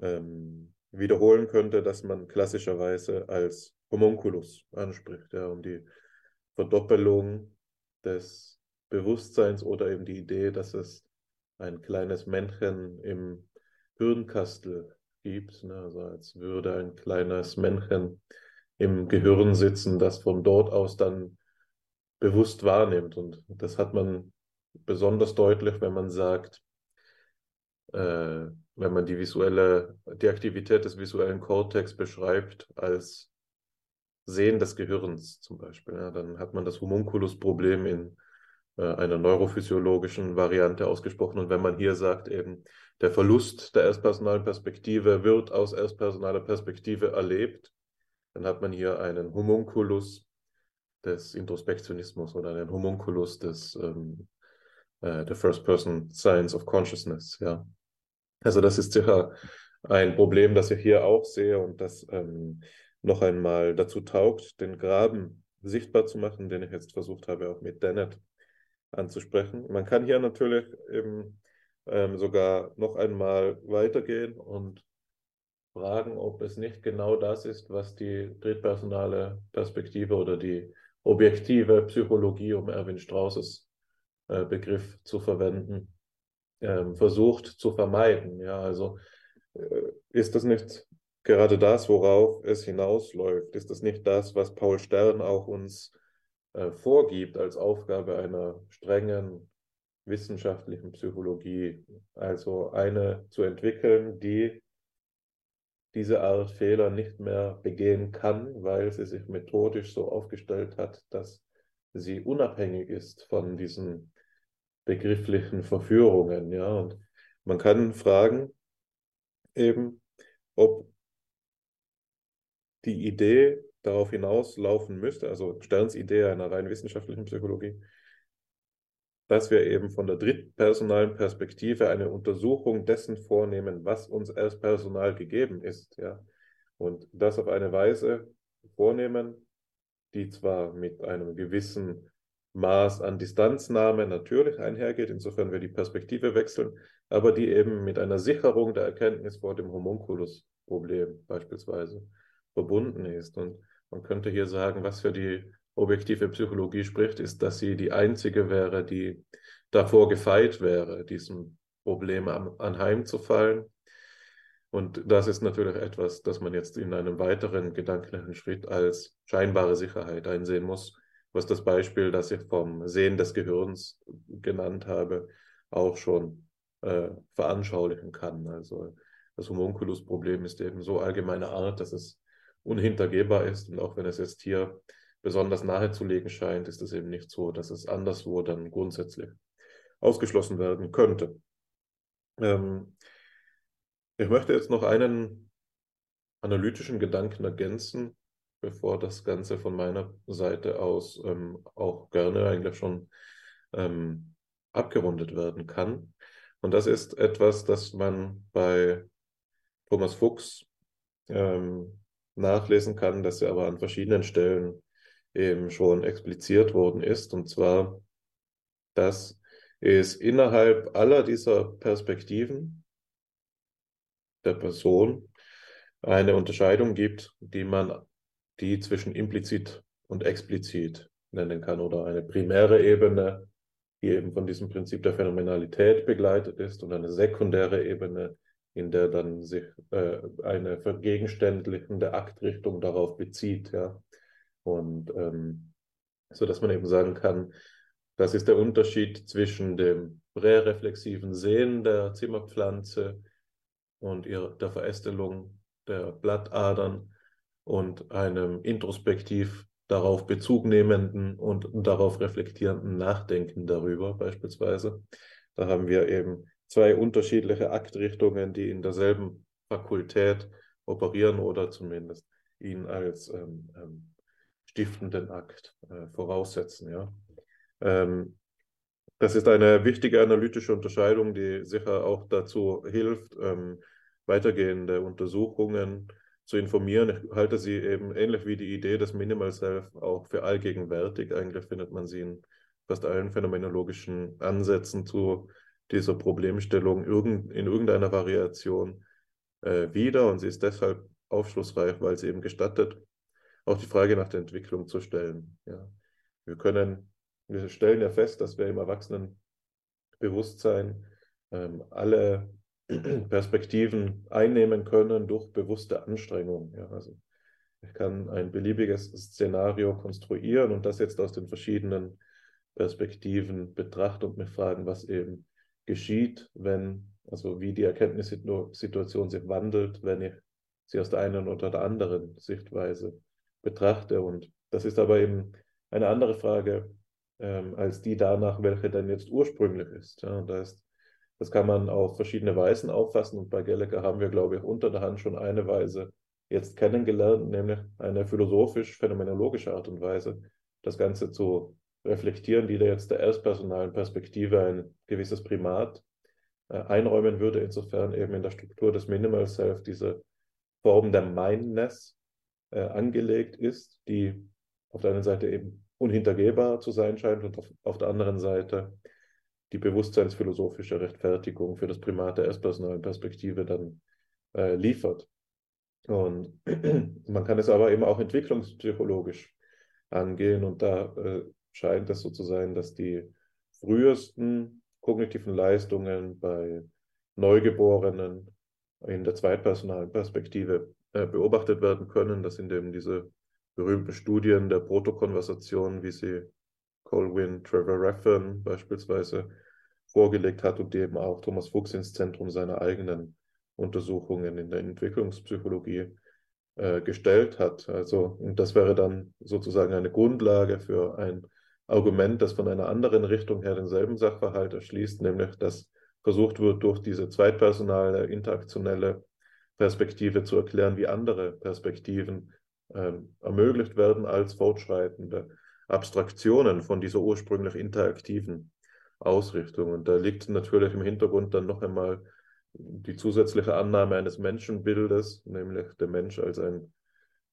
ähm, wiederholen könnte, dass man klassischerweise als Homunculus anspricht, ja, um die Verdoppelung des Bewusstseins oder eben die Idee, dass es ein kleines Männchen im Hirnkastel gibt, ne, also als würde ein kleines Männchen im Gehirn sitzen, das von dort aus dann bewusst wahrnimmt. Und das hat man besonders deutlich, wenn man sagt, äh, wenn man die visuelle, die Aktivität des visuellen Kortex beschreibt als Sehen des Gehirns zum Beispiel, ja, dann hat man das Homunculus-Problem in äh, einer neurophysiologischen Variante ausgesprochen. Und wenn man hier sagt, eben der Verlust der erstpersonalen Perspektive wird aus erstpersonaler Perspektive erlebt, dann hat man hier einen Homunculus des Introspektionismus oder einen Homunculus des ähm, äh, der First Person Science of Consciousness, ja. Also das ist sicher ein Problem, das ich hier auch sehe und das ähm, noch einmal dazu taugt, den Graben sichtbar zu machen, den ich jetzt versucht habe, auch mit Dennett anzusprechen. Man kann hier natürlich eben ähm, sogar noch einmal weitergehen und fragen, ob es nicht genau das ist, was die drittpersonale Perspektive oder die objektive Psychologie, um Erwin Straußes äh, Begriff zu verwenden, ähm, versucht zu vermeiden. Ja, also äh, ist das nicht gerade das, worauf es hinausläuft? Ist das nicht das, was Paul Stern auch uns äh, vorgibt als Aufgabe einer strengen wissenschaftlichen Psychologie? Also eine zu entwickeln, die diese Art Fehler nicht mehr begehen kann, weil sie sich methodisch so aufgestellt hat, dass sie unabhängig ist von diesen begrifflichen Verführungen. Ja? Und man kann fragen, eben, ob die Idee darauf hinauslaufen müsste, also Sterns Idee einer rein wissenschaftlichen Psychologie, dass wir eben von der drittpersonalen Perspektive eine Untersuchung dessen vornehmen, was uns als Personal gegeben ist, ja, und das auf eine Weise vornehmen, die zwar mit einem gewissen Maß an Distanznahme natürlich einhergeht, insofern wir die Perspektive wechseln, aber die eben mit einer Sicherung der Erkenntnis vor dem Homunculus-Problem beispielsweise verbunden ist. Und man könnte hier sagen, was für die objektive Psychologie spricht, ist, dass sie die einzige wäre, die davor gefeit wäre, diesem Problem anheimzufallen. Und das ist natürlich etwas, das man jetzt in einem weiteren gedanklichen Schritt als scheinbare Sicherheit einsehen muss, was das Beispiel, das ich vom Sehen des Gehirns genannt habe, auch schon äh, veranschaulichen kann. Also das Homunculus-Problem ist eben so allgemeine Art, dass es unhintergehbar ist. Und auch wenn es jetzt hier besonders nahe zu legen scheint, ist es eben nicht so, dass es anderswo dann grundsätzlich ausgeschlossen werden könnte. Ähm, ich möchte jetzt noch einen analytischen Gedanken ergänzen, bevor das Ganze von meiner Seite aus ähm, auch gerne eigentlich schon ähm, abgerundet werden kann. Und das ist etwas, das man bei Thomas Fuchs ähm, nachlesen kann, das ja aber an verschiedenen Stellen eben schon expliziert worden ist. Und zwar, dass es innerhalb aller dieser Perspektiven der Person eine Unterscheidung gibt, die man die zwischen implizit und explizit nennen kann oder eine primäre Ebene, die eben von diesem Prinzip der Phänomenalität begleitet ist und eine sekundäre Ebene, in der dann sich äh, eine vergegenständlichende Aktrichtung darauf bezieht, ja. Und ähm, so dass man eben sagen kann, das ist der Unterschied zwischen dem präreflexiven Sehen der Zimmerpflanze und ihrer, der Verästelung der Blattadern und einem introspektiv darauf Bezug nehmenden und darauf reflektierenden Nachdenken darüber beispielsweise. Da haben wir eben zwei unterschiedliche Aktrichtungen, die in derselben Fakultät operieren oder zumindest ihn als ähm, ähm, stiftenden Akt äh, voraussetzen. Ja. Ähm, das ist eine wichtige analytische Unterscheidung, die sicher auch dazu hilft, ähm, weitergehende Untersuchungen zu informieren. Ich halte sie eben ähnlich wie die Idee des Minimal Self auch für allgegenwärtig. Eigentlich findet man sie in fast allen phänomenologischen Ansätzen zu dieser Problemstellung in irgendeiner Variation äh, wieder und sie ist deshalb aufschlussreich, weil sie eben gestattet, auch die Frage nach der Entwicklung zu stellen. Ja. Wir können, wir stellen ja fest, dass wir im Erwachsenenbewusstsein ähm, alle Perspektiven einnehmen können durch bewusste Anstrengung. Ja, also ich kann ein beliebiges Szenario konstruieren und das jetzt aus den verschiedenen Perspektiven betrachten und mich fragen, was eben geschieht, wenn, also wie die Erkenntnissituation sich wandelt, wenn ich sie aus der einen oder der anderen Sichtweise betrachte. Und das ist aber eben eine andere Frage ähm, als die danach, welche denn jetzt ursprünglich ist. Ja, da ist das kann man auf verschiedene Weisen auffassen und bei Gallagher haben wir, glaube ich, unter der Hand schon eine Weise jetzt kennengelernt, nämlich eine philosophisch-phänomenologische Art und Weise, das Ganze zu reflektieren, die da jetzt der erstpersonalen Perspektive ein gewisses Primat äh, einräumen würde, insofern eben in der Struktur des Minimal Self diese Form der Mindness äh, angelegt ist, die auf der einen Seite eben unhintergehbar zu sein scheint und auf, auf der anderen Seite die bewusstseinsphilosophische Rechtfertigung für das Primat der erstpersonalen Perspektive dann äh, liefert. Und man kann es aber eben auch entwicklungspsychologisch angehen und da äh, scheint es so zu sein, dass die frühesten kognitiven Leistungen bei Neugeborenen in der zweitpersonalen Perspektive äh, beobachtet werden können. Das sind eben diese berühmten Studien der Protokonversation, wie sie Colwyn Trevor Raffin beispielsweise vorgelegt hat und die eben auch Thomas Fuchs ins Zentrum seiner eigenen Untersuchungen in der Entwicklungspsychologie äh, gestellt hat. Also, und das wäre dann sozusagen eine Grundlage für ein Argument, das von einer anderen Richtung her denselben Sachverhalt erschließt, nämlich dass versucht wird, durch diese zweitpersonale, interaktionelle Perspektive zu erklären, wie andere Perspektiven ähm, ermöglicht werden als fortschreitende Abstraktionen von dieser ursprünglich interaktiven Ausrichtung. Und da liegt natürlich im Hintergrund dann noch einmal die zusätzliche Annahme eines Menschenbildes, nämlich der Mensch als ein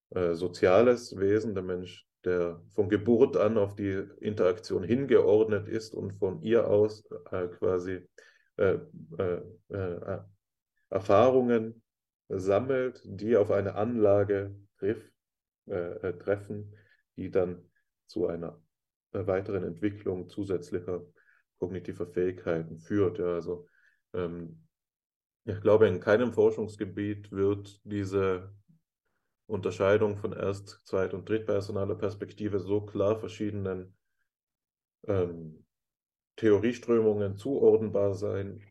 äh, soziales Wesen, der Mensch, der von Geburt an auf die Interaktion hingeordnet ist und von ihr aus äh, quasi äh, äh, äh Erfahrungen sammelt, die auf eine Anlage triff, äh, treffen, die dann zu einer weiteren Entwicklung zusätzlicher kognitiver Fähigkeiten führt. Ja, also ähm, ich glaube, in keinem Forschungsgebiet wird diese Unterscheidung von Erst-, Zweit- und Drittpersonaler Perspektive so klar verschiedenen ähm, Theorieströmungen zuordnenbar sein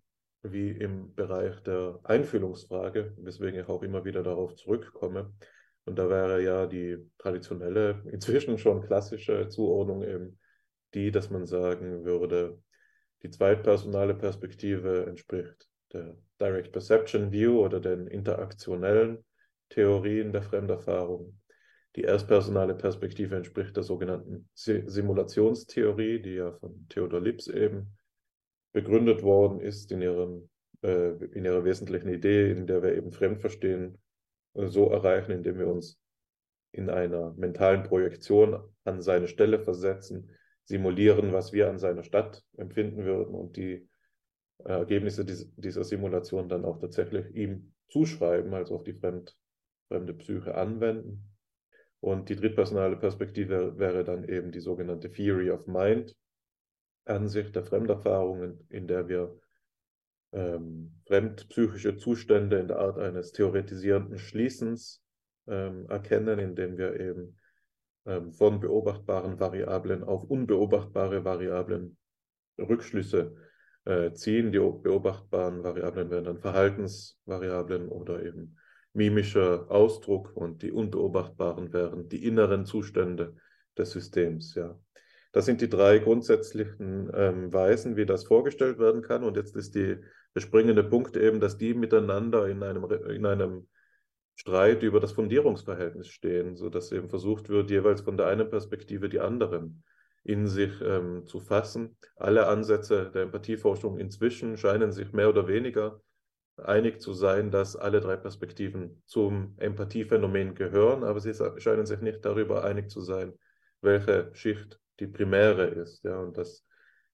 wie im Bereich der Einfühlungsfrage, weswegen ich auch immer wieder darauf zurückkomme. Und da wäre ja die traditionelle, inzwischen schon klassische Zuordnung eben die, dass man sagen würde, die zweitpersonale Perspektive entspricht der Direct Perception View oder den interaktionellen Theorien der Fremderfahrung. Die erstpersonale Perspektive entspricht der sogenannten Simulationstheorie, die ja von Theodor Lips eben begründet worden ist in, ihrem, äh, in ihrer wesentlichen Idee, in der wir eben Fremdverstehen äh, so erreichen, indem wir uns in einer mentalen Projektion an seine Stelle versetzen, simulieren, was wir an seiner Stadt empfinden würden und die Ergebnisse dieser Simulation dann auch tatsächlich ihm zuschreiben, also auf die fremd, fremde Psyche anwenden. Und die drittpersonale Perspektive wäre dann eben die sogenannte Theory of Mind, Ansicht der Fremderfahrungen, in der wir ähm, fremdpsychische Zustände in der Art eines theoretisierenden Schließens ähm, erkennen, indem wir eben ähm, von beobachtbaren Variablen auf unbeobachtbare Variablen Rückschlüsse äh, ziehen. Die beobachtbaren Variablen wären dann Verhaltensvariablen oder eben mimischer Ausdruck und die unbeobachtbaren wären die inneren Zustände des Systems. Ja. Das sind die drei grundsätzlichen ähm, Weisen, wie das vorgestellt werden kann. Und jetzt ist die, der springende Punkt eben, dass die miteinander in einem, in einem Streit über das Fundierungsverhältnis stehen, sodass eben versucht wird, jeweils von der einen Perspektive die anderen in sich ähm, zu fassen. Alle Ansätze der Empathieforschung inzwischen scheinen sich mehr oder weniger einig zu sein, dass alle drei Perspektiven zum Empathiephänomen gehören, aber sie scheinen sich nicht darüber einig zu sein, welche Schicht die primäre ist. Ja, und das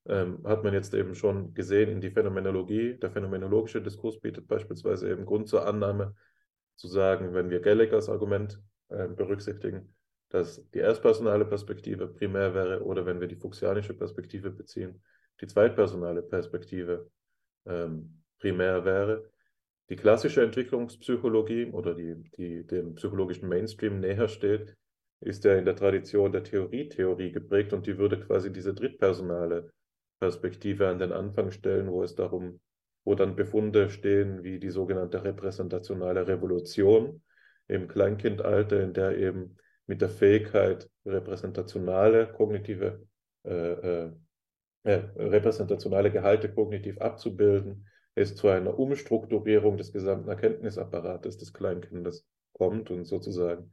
ähm, hat man jetzt eben schon gesehen in die Phänomenologie. Der phänomenologische Diskurs bietet beispielsweise eben Grund zur Annahme, zu sagen, wenn wir Gallaghers Argument äh, berücksichtigen, dass die erstpersonale Perspektive primär wäre oder wenn wir die fuchsianische Perspektive beziehen, die zweitpersonale Perspektive ähm, primär wäre. Die klassische Entwicklungspsychologie oder die, die dem psychologischen Mainstream näher steht, ist ja in der Tradition der Theorie-Theorie geprägt und die würde quasi diese drittpersonale Perspektive an den Anfang stellen, wo es darum, wo dann Befunde stehen wie die sogenannte repräsentationale Revolution im Kleinkindalter, in der eben mit der Fähigkeit, repräsentationale kognitive, äh, äh, repräsentationale Gehalte kognitiv abzubilden, es zu einer Umstrukturierung des gesamten Erkenntnisapparates des Kleinkindes kommt und sozusagen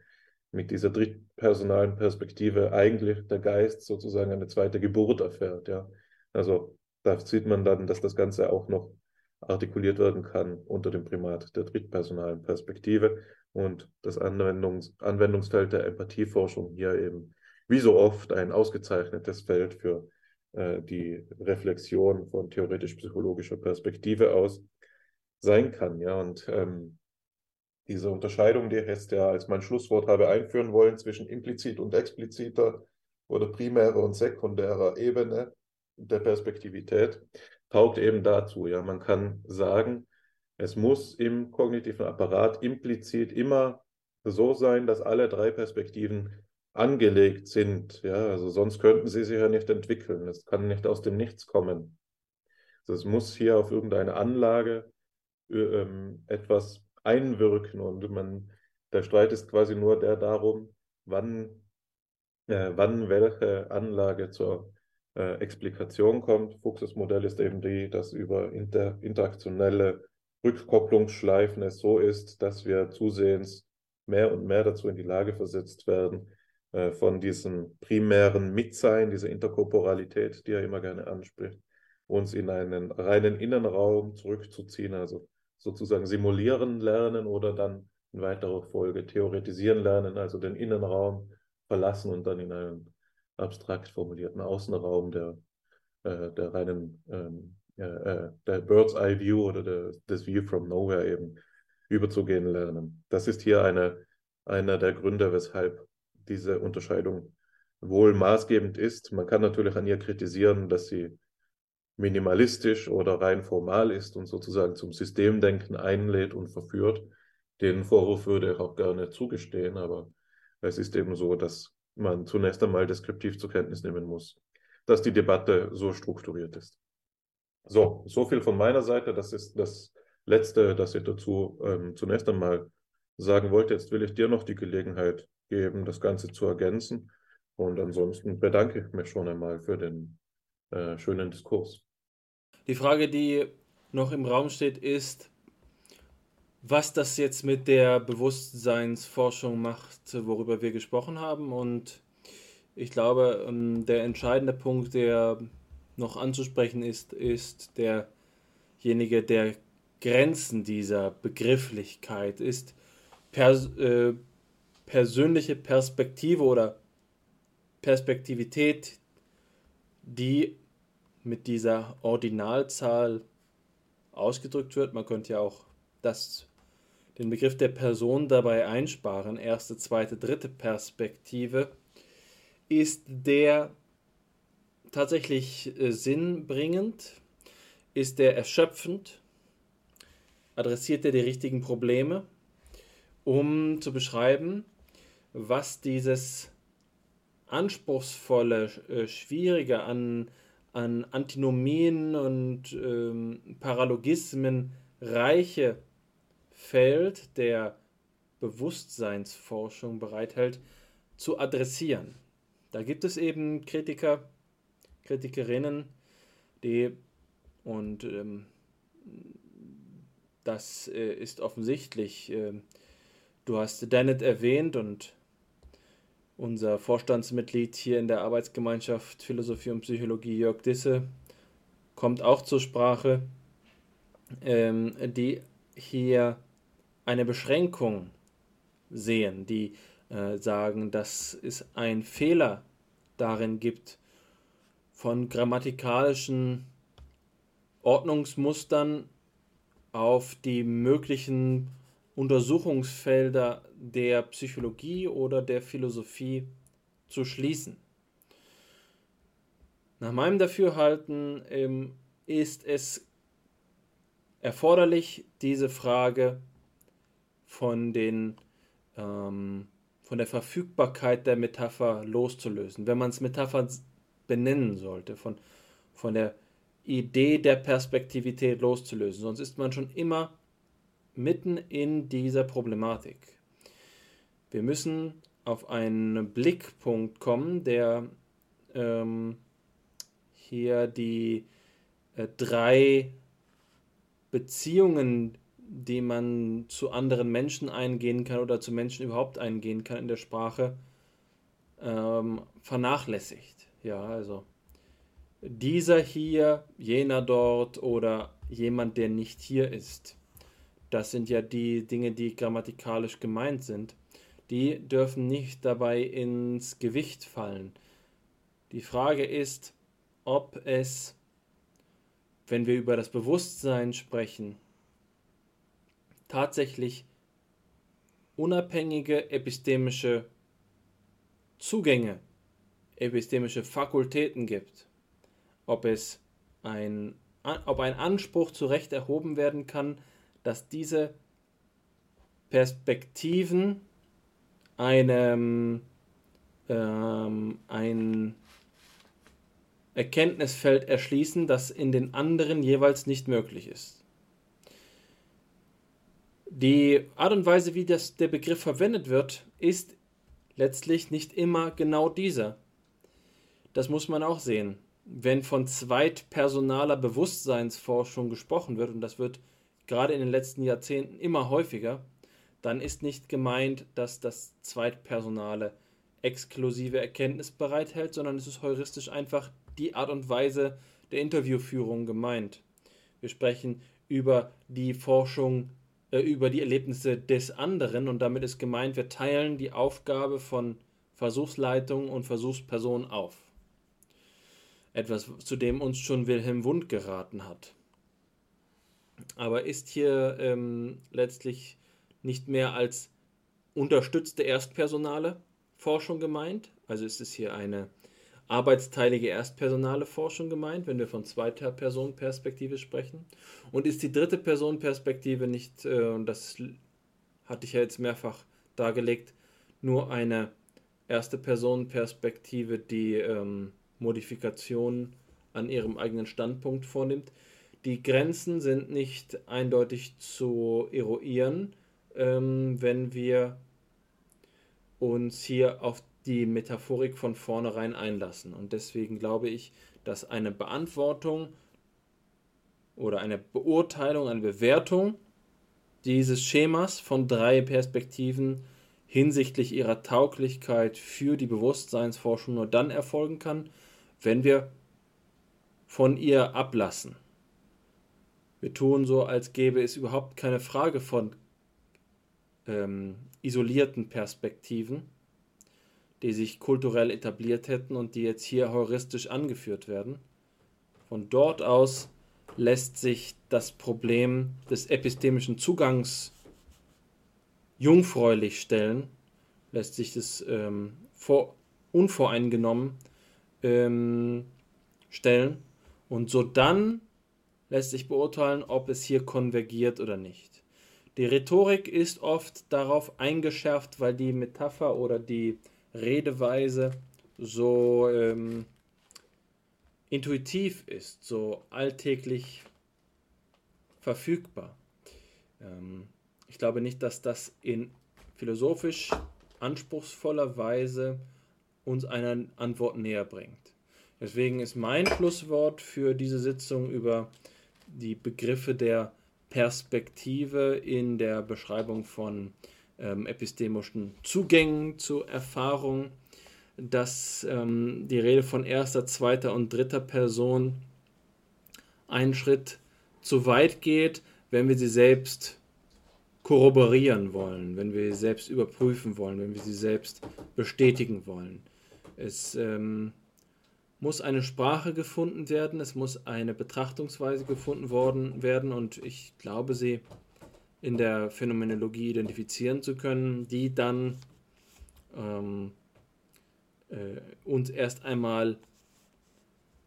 mit dieser drittpersonalen Perspektive eigentlich der Geist sozusagen eine zweite Geburt erfährt. Ja. Also da sieht man dann, dass das Ganze auch noch artikuliert werden kann unter dem Primat der drittpersonalen Perspektive und das Anwendungs Anwendungsfeld der Empathieforschung hier eben wie so oft ein ausgezeichnetes Feld für äh, die Reflexion von theoretisch-psychologischer Perspektive aus sein kann. Ja, und ähm, diese Unterscheidung, die ich jetzt ja als mein Schlusswort habe einführen wollen zwischen implizit und expliziter oder primärer und sekundärer Ebene der Perspektivität, taugt eben dazu. Ja, man kann sagen, es muss im kognitiven Apparat implizit immer so sein, dass alle drei Perspektiven angelegt sind. Ja, also sonst könnten sie sich ja nicht entwickeln. Es kann nicht aus dem Nichts kommen. Also es muss hier auf irgendeine Anlage äh, ähm, etwas einwirken und man, der Streit ist quasi nur der darum, wann, äh, wann welche Anlage zur äh, Explikation kommt. Fuchses Modell ist eben die, dass über inter, interaktionelle Rückkopplungsschleifen es so ist, dass wir zusehends mehr und mehr dazu in die Lage versetzt werden, äh, von diesem primären Mitsein, dieser Interkorporalität, die er immer gerne anspricht, uns in einen reinen Innenraum zurückzuziehen, also sozusagen simulieren lernen oder dann in weiterer Folge theoretisieren lernen, also den Innenraum verlassen und dann in einen abstrakt formulierten Außenraum der, äh, der reinen ähm, äh, der Bird's Eye View oder der, des View from Nowhere eben überzugehen lernen. Das ist hier eine, einer der Gründe, weshalb diese Unterscheidung wohl maßgebend ist. Man kann natürlich an ihr kritisieren, dass sie minimalistisch oder rein formal ist und sozusagen zum Systemdenken einlädt und verführt. Den Vorwurf würde ich auch gerne zugestehen, aber es ist eben so, dass man zunächst einmal deskriptiv zur Kenntnis nehmen muss, dass die Debatte so strukturiert ist. So, so viel von meiner Seite. Das ist das Letzte, das ich dazu ähm, zunächst einmal sagen wollte. Jetzt will ich dir noch die Gelegenheit geben, das Ganze zu ergänzen. Und ansonsten bedanke ich mich schon einmal für den äh, schönen Diskurs.
Die Frage, die noch im Raum steht, ist, was das jetzt mit der Bewusstseinsforschung macht, worüber wir gesprochen haben. Und ich glaube, ähm, der entscheidende Punkt, der noch anzusprechen ist, ist derjenige der Grenzen dieser Begrifflichkeit, ist pers äh, persönliche Perspektive oder Perspektivität, die mit dieser Ordinalzahl ausgedrückt wird. Man könnte ja auch das, den Begriff der Person dabei einsparen. Erste, zweite, dritte Perspektive ist der tatsächlich äh, sinnbringend, ist der erschöpfend, adressiert er die richtigen Probleme, um zu beschreiben, was dieses anspruchsvolle, äh, schwierige an, an Antinomien und ähm, Paralogismen reiche Feld der Bewusstseinsforschung bereithält, zu adressieren. Da gibt es eben Kritiker, Kritikerinnen, die, und ähm, das äh, ist offensichtlich, äh, du hast Dennett erwähnt und unser Vorstandsmitglied hier in der Arbeitsgemeinschaft Philosophie und Psychologie, Jörg Disse, kommt auch zur Sprache, ähm, die hier eine Beschränkung sehen, die äh, sagen, dass es einen Fehler darin gibt, von grammatikalischen Ordnungsmustern auf die möglichen Untersuchungsfelder der Psychologie oder der Philosophie zu schließen. Nach meinem Dafürhalten ähm, ist es erforderlich, diese Frage von, den, ähm, von der Verfügbarkeit der Metapher loszulösen. Wenn man es Metapher benennen sollte, von, von der Idee der Perspektivität loszulösen. Sonst ist man schon immer mitten in dieser Problematik. Wir müssen auf einen Blickpunkt kommen, der ähm, hier die äh, drei Beziehungen, die man zu anderen Menschen eingehen kann oder zu Menschen überhaupt eingehen kann in der Sprache, ähm, vernachlässigt. Ja, also dieser hier, jener dort oder jemand, der nicht hier ist. Das sind ja die Dinge, die grammatikalisch gemeint sind. Die dürfen nicht dabei ins Gewicht fallen. Die Frage ist, ob es, wenn wir über das Bewusstsein sprechen, tatsächlich unabhängige epistemische Zugänge, epistemische Fakultäten gibt ob es ein, ob ein Anspruch zu Recht erhoben werden kann, dass diese Perspektiven einem ähm, ein Erkenntnisfeld erschließen, das in den anderen jeweils nicht möglich ist. Die Art und Weise, wie das, der Begriff verwendet wird, ist letztlich nicht immer genau dieser. Das muss man auch sehen wenn von zweitpersonaler Bewusstseinsforschung gesprochen wird, und das wird gerade in den letzten Jahrzehnten immer häufiger, dann ist nicht gemeint, dass das Zweitpersonale exklusive Erkenntnis bereithält, sondern es ist heuristisch einfach die Art und Weise der Interviewführung gemeint. Wir sprechen über die Forschung, äh, über die Erlebnisse des anderen und damit ist gemeint, wir teilen die Aufgabe von Versuchsleitung und Versuchsperson auf. Etwas, zu dem uns schon Wilhelm Wundt geraten hat. Aber ist hier ähm, letztlich nicht mehr als unterstützte erstpersonale Forschung gemeint. Also ist es hier eine arbeitsteilige erstpersonale Forschung gemeint, wenn wir von zweiter Person Perspektive sprechen. Und ist die dritte Person Perspektive nicht, äh, und das hatte ich ja jetzt mehrfach dargelegt, nur eine erste Person Perspektive, die ähm, Modifikationen an ihrem eigenen Standpunkt vornimmt. Die Grenzen sind nicht eindeutig zu eruieren, ähm, wenn wir uns hier auf die Metaphorik von vornherein einlassen. Und deswegen glaube ich, dass eine Beantwortung oder eine Beurteilung, eine Bewertung dieses Schemas von drei Perspektiven hinsichtlich ihrer Tauglichkeit für die Bewusstseinsforschung nur dann erfolgen kann, wenn wir von ihr ablassen. Wir tun so, als gäbe es überhaupt keine Frage von ähm, isolierten Perspektiven, die sich kulturell etabliert hätten und die jetzt hier heuristisch angeführt werden. Von dort aus lässt sich das Problem des epistemischen Zugangs jungfräulich stellen, lässt sich das ähm, vor, unvoreingenommen ähm, stellen und so dann lässt sich beurteilen, ob es hier konvergiert oder nicht. Die Rhetorik ist oft darauf eingeschärft, weil die Metapher oder die Redeweise so ähm, intuitiv ist, so alltäglich verfügbar. Ähm, ich glaube nicht, dass das in philosophisch anspruchsvoller Weise uns eine Antwort näher bringt. Deswegen ist mein Schlusswort für diese Sitzung über die Begriffe der Perspektive in der Beschreibung von ähm, epistemischen Zugängen zur Erfahrung, dass ähm, die Rede von erster, zweiter und dritter Person einen Schritt zu weit geht, wenn wir sie selbst korroborieren wollen, wenn wir sie selbst überprüfen wollen, wenn wir sie selbst bestätigen wollen. Es ähm, muss eine Sprache gefunden werden, es muss eine Betrachtungsweise gefunden worden werden und ich glaube, sie in der Phänomenologie identifizieren zu können, die dann ähm, äh, uns erst einmal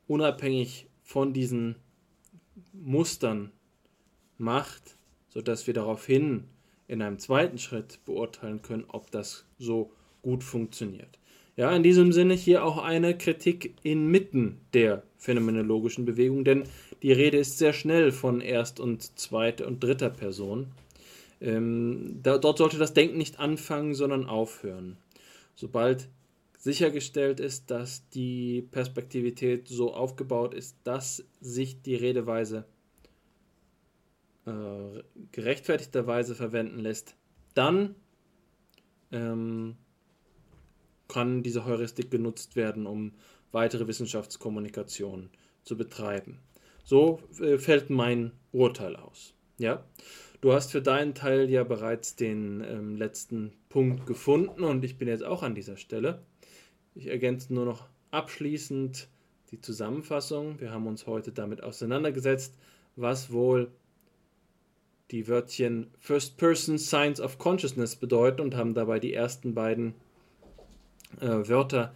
unabhängig von diesen Mustern macht, sodass wir daraufhin in einem zweiten Schritt beurteilen können, ob das so gut funktioniert. Ja, in diesem Sinne hier auch eine Kritik inmitten der phänomenologischen Bewegung, denn die Rede ist sehr schnell von erst- und zweiter und dritter Person. Ähm, da, dort sollte das Denken nicht anfangen, sondern aufhören. Sobald sichergestellt ist, dass die Perspektivität so aufgebaut ist, dass sich die Redeweise äh, gerechtfertigterweise verwenden lässt, dann ähm, kann diese Heuristik genutzt werden, um weitere Wissenschaftskommunikation zu betreiben. So äh, fällt mein Urteil aus. Ja? Du hast für deinen Teil ja bereits den ähm, letzten Punkt gefunden und ich bin jetzt auch an dieser Stelle. Ich ergänze nur noch abschließend die Zusammenfassung. Wir haben uns heute damit auseinandergesetzt, was wohl die Wörtchen First Person Science of Consciousness bedeuten und haben dabei die ersten beiden äh, Wörter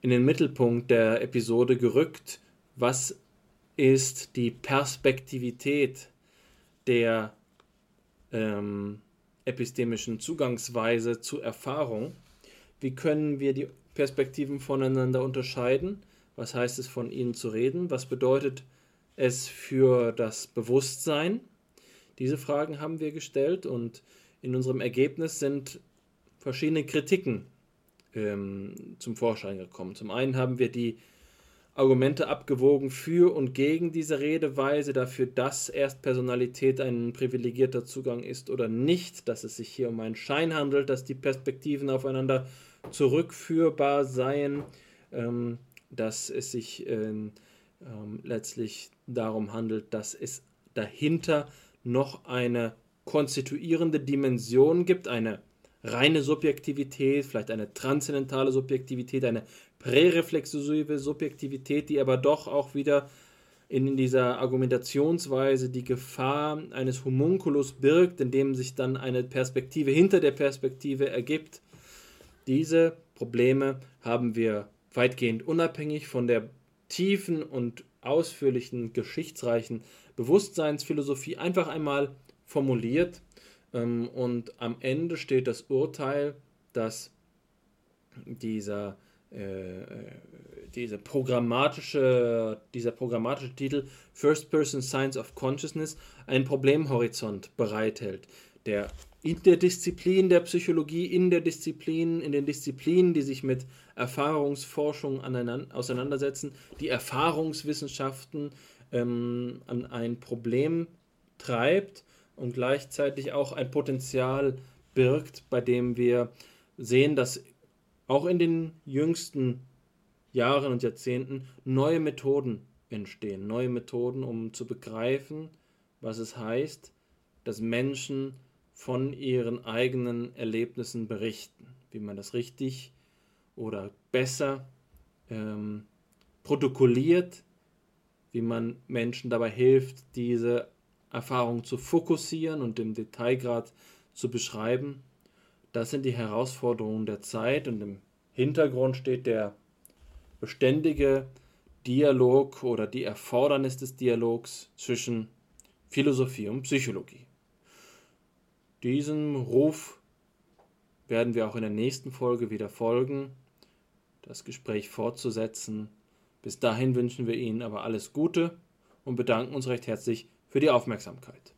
in den Mittelpunkt der Episode gerückt. Was ist die Perspektivität der ähm, epistemischen Zugangsweise zur Erfahrung? Wie können wir die Perspektiven voneinander unterscheiden? Was heißt es, von ihnen zu reden? Was bedeutet es für das Bewusstsein? Diese Fragen haben wir gestellt und in unserem Ergebnis sind verschiedene Kritiken ähm, zum Vorschein gekommen. Zum einen haben wir die Argumente abgewogen für und gegen diese Redeweise, dafür, dass Erstpersonalität ein privilegierter Zugang ist oder nicht, dass es sich hier um einen Schein handelt, dass die Perspektiven aufeinander zurückführbar seien, ähm, dass es sich ähm, ähm, letztlich darum handelt, dass es dahinter noch eine konstituierende Dimension gibt, eine reine Subjektivität, vielleicht eine transzendentale Subjektivität, eine präreflexive Subjektivität, die aber doch auch wieder in dieser Argumentationsweise die Gefahr eines Homunculus birgt, in dem sich dann eine Perspektive hinter der Perspektive ergibt. Diese Probleme haben wir weitgehend unabhängig von der tiefen und ausführlichen, geschichtsreichen Bewusstseinsphilosophie einfach einmal formuliert. Ähm, und am Ende steht das Urteil, dass dieser, äh, diese programmatische, dieser programmatische Titel First Person Science of Consciousness einen Problemhorizont bereithält, der in der Disziplin der Psychologie, in der Disziplin, in den Disziplinen, die sich mit Erfahrungsforschung auseinandersetzen, die Erfahrungswissenschaften ähm, an ein Problem treibt und gleichzeitig auch ein Potenzial birgt, bei dem wir sehen, dass auch in den jüngsten Jahren und Jahrzehnten neue Methoden entstehen, neue Methoden, um zu begreifen, was es heißt, dass Menschen von ihren eigenen Erlebnissen berichten, wie man das richtig oder besser ähm, protokolliert, wie man Menschen dabei hilft, diese Erfahrung zu fokussieren und im Detailgrad zu beschreiben. Das sind die Herausforderungen der Zeit und im Hintergrund steht der beständige Dialog oder die Erfordernis des Dialogs zwischen Philosophie und Psychologie. Diesem Ruf werden wir auch in der nächsten Folge wieder folgen, das Gespräch fortzusetzen. Bis dahin wünschen wir Ihnen aber alles Gute und bedanken uns recht herzlich für die Aufmerksamkeit.